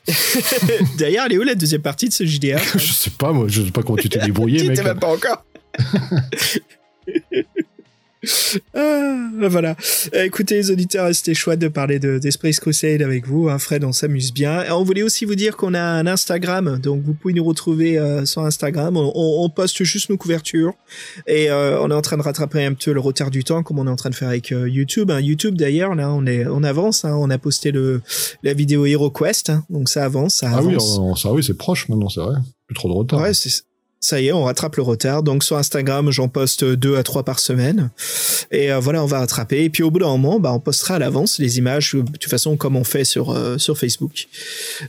Speaker 4: D'ailleurs, elle est où la deuxième partie de ce JDR
Speaker 2: je sais pas moi, je sais pas comment tu t'es débrouillé,
Speaker 4: Tu
Speaker 2: mec.
Speaker 4: t'es même pas encore. Ah, voilà. Écoutez, les auditeurs, c'était chouette de parler de, des Space Crusade avec vous. hein. Fred, on s'amuse bien. Et on voulait aussi vous dire qu'on a un Instagram, donc vous pouvez nous retrouver euh, sur Instagram. On, on- on poste juste nos couvertures et euh, on est en train de rattraper un peu le retard du temps, comme on est en train de faire avec euh, YouTube. hein. YouTube, d'ailleurs, là, on est, on avance. hein. On a posté le la vidéo HeroQuest, hein. donc ça avance, ça
Speaker 2: Ah oui, on- ça oui, c'est proche maintenant, c'est vrai. Plus trop de retard.
Speaker 4: Ouais, c'est ça y est, on rattrape le retard. Donc sur Instagram, j'en poste deux à trois par semaine. Et euh, voilà, on va rattraper. Et puis au bout d'un moment, bah, on postera à l'avance les images, de toute façon, comme on fait sur, euh, sur Facebook.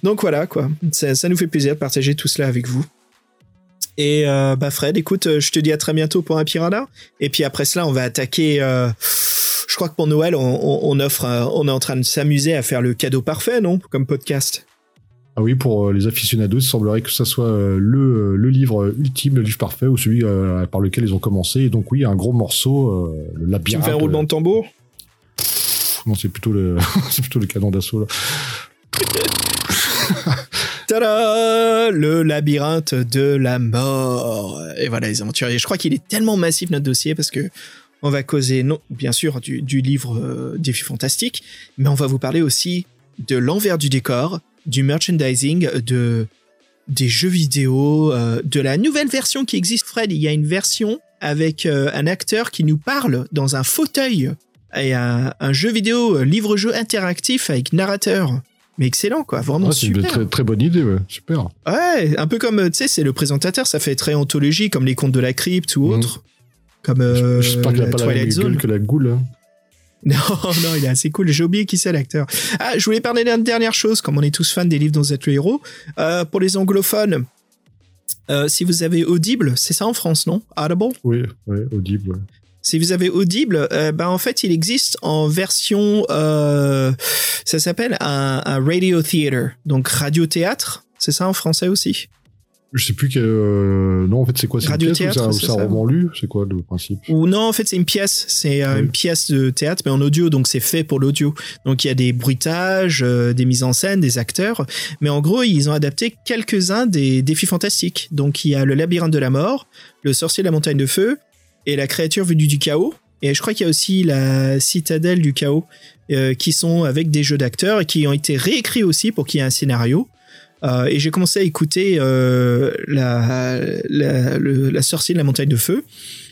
Speaker 4: Donc voilà, quoi. Ça, ça nous fait plaisir de partager tout cela avec vous. Et euh, bah Fred, écoute, euh, je te dis à très bientôt pour un Piranha. Et puis après cela, on va attaquer. euh, je crois que pour Noël, on, on- offre, euh, on est en train de s'amuser à faire le cadeau parfait, non? Comme podcast.
Speaker 2: Ah oui, pour euh, les aficionados, il semblerait que ça soit euh, le, euh, le livre ultime, le livre parfait, ou celui par lequel ils ont commencé. Et donc oui, un gros morceau, le
Speaker 4: Tu
Speaker 2: labyrinthe.
Speaker 4: me fais un roulement de tambour?
Speaker 2: Non, c'est plutôt le, c'est plutôt le canon d'assaut là.
Speaker 4: Tada Le labyrinthe de la mort. Et voilà les aventuriers. Je crois qu'il est tellement massif notre dossier parce que on va causer, non, bien sûr, du, du livre euh, Défi Fantastique, mais on va vous parler aussi de l'envers du décor, du merchandising, de des jeux vidéo, euh, de la nouvelle version qui existe. Fred, il y a une version avec euh, un acteur qui nous parle dans un fauteuil et un, un jeu vidéo, euh, livre-jeu interactif avec narrateur. Mais excellent, quoi, vraiment
Speaker 2: Ouais, c'est une
Speaker 4: super.
Speaker 2: très, très bonne idée, ouais. super.
Speaker 4: Ouais, un peu comme, tu sais, c'est le présentateur, ça fait très anthologie, comme les contes de la crypte ou
Speaker 2: Mhm.
Speaker 4: autre. Comme euh,
Speaker 2: J'espère qu'il a pas la même gueule que la goule. hein.
Speaker 4: Non, non, il est assez cool. J'ai oublié qui c'est l'acteur. Ah, je voulais parler d'une dernière chose, comme on est tous fans des livres dont vous êtes le héros. Euh, pour les anglophones, euh, si vous avez Audible, c'est ça en France, non? Audible?
Speaker 2: Oui, ouais, audible. ouais.
Speaker 4: Si vous avez Audible, euh, ben en fait, il existe en version, euh, ça s'appelle un, un radio theater, donc radio théâtre. C'est ça en français aussi?
Speaker 2: Je sais plus que euh, non en fait c'est quoi c'est une pièce
Speaker 4: théâtre,
Speaker 2: ou
Speaker 4: c'est
Speaker 2: un
Speaker 4: ça.
Speaker 2: roman lu c'est quoi le principe?
Speaker 4: Ou non, en fait, c'est une pièce. C'est euh,
Speaker 2: Oui.
Speaker 4: une pièce de théâtre, mais en audio, donc c'est fait pour l'audio. Donc il y a des bruitages, euh, des mises en scène, des acteurs. Mais en gros, ils ont adapté quelques-uns des défis fantastiques. Donc il y a le labyrinthe de la mort, le sorcier de la montagne de feu et la créature venue du chaos. Et je crois qu'il y a aussi la citadelle du chaos, qui sont avec des jeux d'acteurs et qui ont été réécrits aussi pour qu'il y ait un scénario. Euh, et j'ai commencé à écouter euh, la, la, la sorcière de la montagne de feu.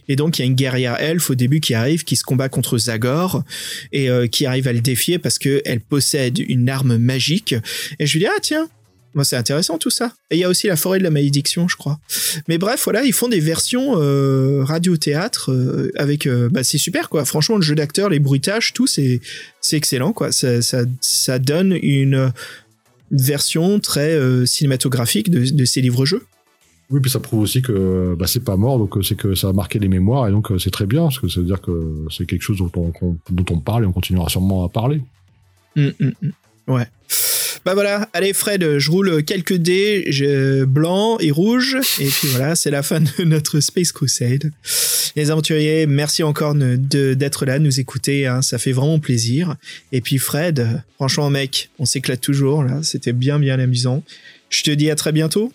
Speaker 4: Et donc, il y a une guerrière elfe au début qui arrive, qui se combat contre Zagor et euh, qui arrive à le défier parce qu'elle possède une arme magique. Et je lui dis, ah tiens, moi c'est intéressant tout ça. Et il y a aussi la forêt de la malédiction, je crois. Mais bref, voilà, ils font des versions euh, radio-théâtre avec... bah, c'est super, quoi. Franchement, le jeu d'acteur, les bruitages, tout, c'est excellent, quoi. Ça, ça, ça donne une version très euh, cinématographique de, de ces livres-jeux.
Speaker 2: Oui, puis ça prouve aussi que bah, c'est pas mort, donc euh, c'est que ça a marqué les mémoires, et donc euh, c'est très bien, parce que ça veut dire que c'est quelque chose dont on, qu'on- dont on parle et on continuera sûrement à parler.
Speaker 4: Hum, hum. Ouais. Bah voilà, allez Fred, je roule quelques dés je- blancs et rouges, et puis voilà, c'est la fin de notre Space Crusade. Les aventuriers, merci encore d'être là, nous écouter, hein, ça fait vraiment plaisir. Et puis Fred, franchement mec, on s'éclate toujours là, c'était bien bien amusant. Je te dis à très bientôt.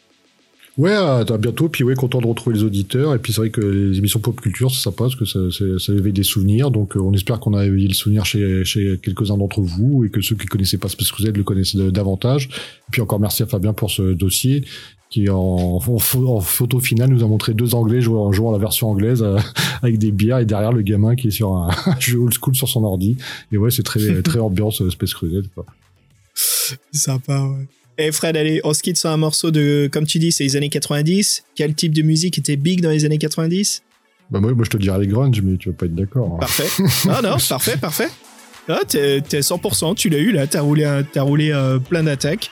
Speaker 2: Ouais, à bientôt, puis ouais, content de retrouver les auditeurs, et puis c'est vrai que les émissions pop culture, c'est sympa, parce que ça, ça éveille des souvenirs, donc euh, on espère qu'on a éveillé le souvenir chez, chez quelques-uns d'entre vous, et que ceux qui connaissaient pas Space Crusade le connaissent davantage. Et puis encore merci à Fabien pour ce dossier, qui en, en, pho- en photo finale nous a montré deux Anglais jouant, en la version anglaise euh, avec des bières, et derrière le gamin qui est sur un jeu old school sur son ordi. Et ouais, c'est très, très ambiance euh, Space Crusade, quoi.
Speaker 4: Sympa, ouais. Et Fred, allez, on se quitte sur un morceau de, comme tu dis, c'est les années 90. Quel type de musique était big dans les années 90
Speaker 2: Bah moi, moi je te dirais les grunge, mais tu vas pas être d'accord. hein.
Speaker 4: Parfait. Non, non, parfait, parfait. Ah, t'es t'es 100%, tu l'as eu là, t'as roulé, un- t'as roulé euh, plein d'attaques.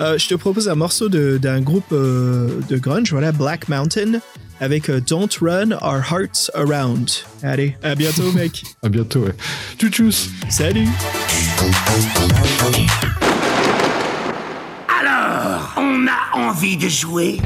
Speaker 4: Euh, je te propose un morceau de- d'un groupe euh, de grunge, voilà, Black Mountain, avec euh, Don't Run Our Hearts Around. Allez, à bientôt, mec.
Speaker 2: À bientôt, ouais. Tchou-tchous
Speaker 4: Salut.
Speaker 8: Alors, on a envie de jouer?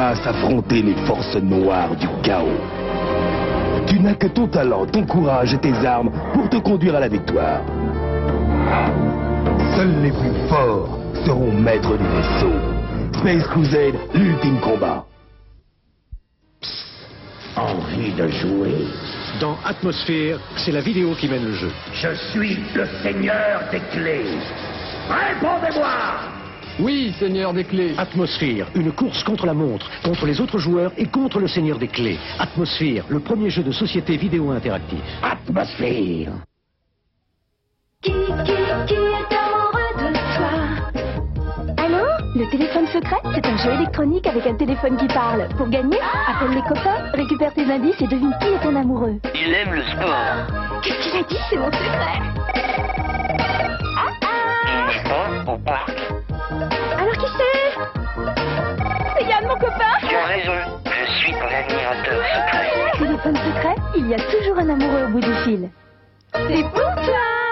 Speaker 3: Affronter les forces noires du chaos. Tu n'as que ton talent, ton courage et tes armes pour te conduire à la victoire. Seuls les plus forts seront maîtres du vaisseau. Space Crusade, l'ultime combat.
Speaker 8: Envie de jouer?
Speaker 7: Dans Atmosphère, c'est la vidéo qui mène le jeu.
Speaker 8: Je suis le seigneur des clés. Répondez-moi
Speaker 9: Oui, Seigneur des Clés.
Speaker 7: Atmosphère, une course contre la montre, contre les autres joueurs et contre le Seigneur des Clés. Atmosphère, le premier jeu de société vidéo interactif.
Speaker 8: Atmosphère
Speaker 6: Qui, qui, qui est amoureux de toi? Allô? Le téléphone secret, c'est un jeu électronique avec un téléphone qui parle. Pour gagner, appelle les copains, récupère tes indices et devine qui est ton amoureux.
Speaker 8: Il aime le sport.
Speaker 6: Qu'est-ce qu'il a dit C'est mon secret? Ah ah
Speaker 8: Il n'est pas au parc.
Speaker 6: Alors qui c'est? C'est Yann, mon copain
Speaker 8: Tu as raison, je suis ton admirateur secret.
Speaker 6: Téléphone secret, il y a toujours un amoureux au bout du fil. C'est pour toi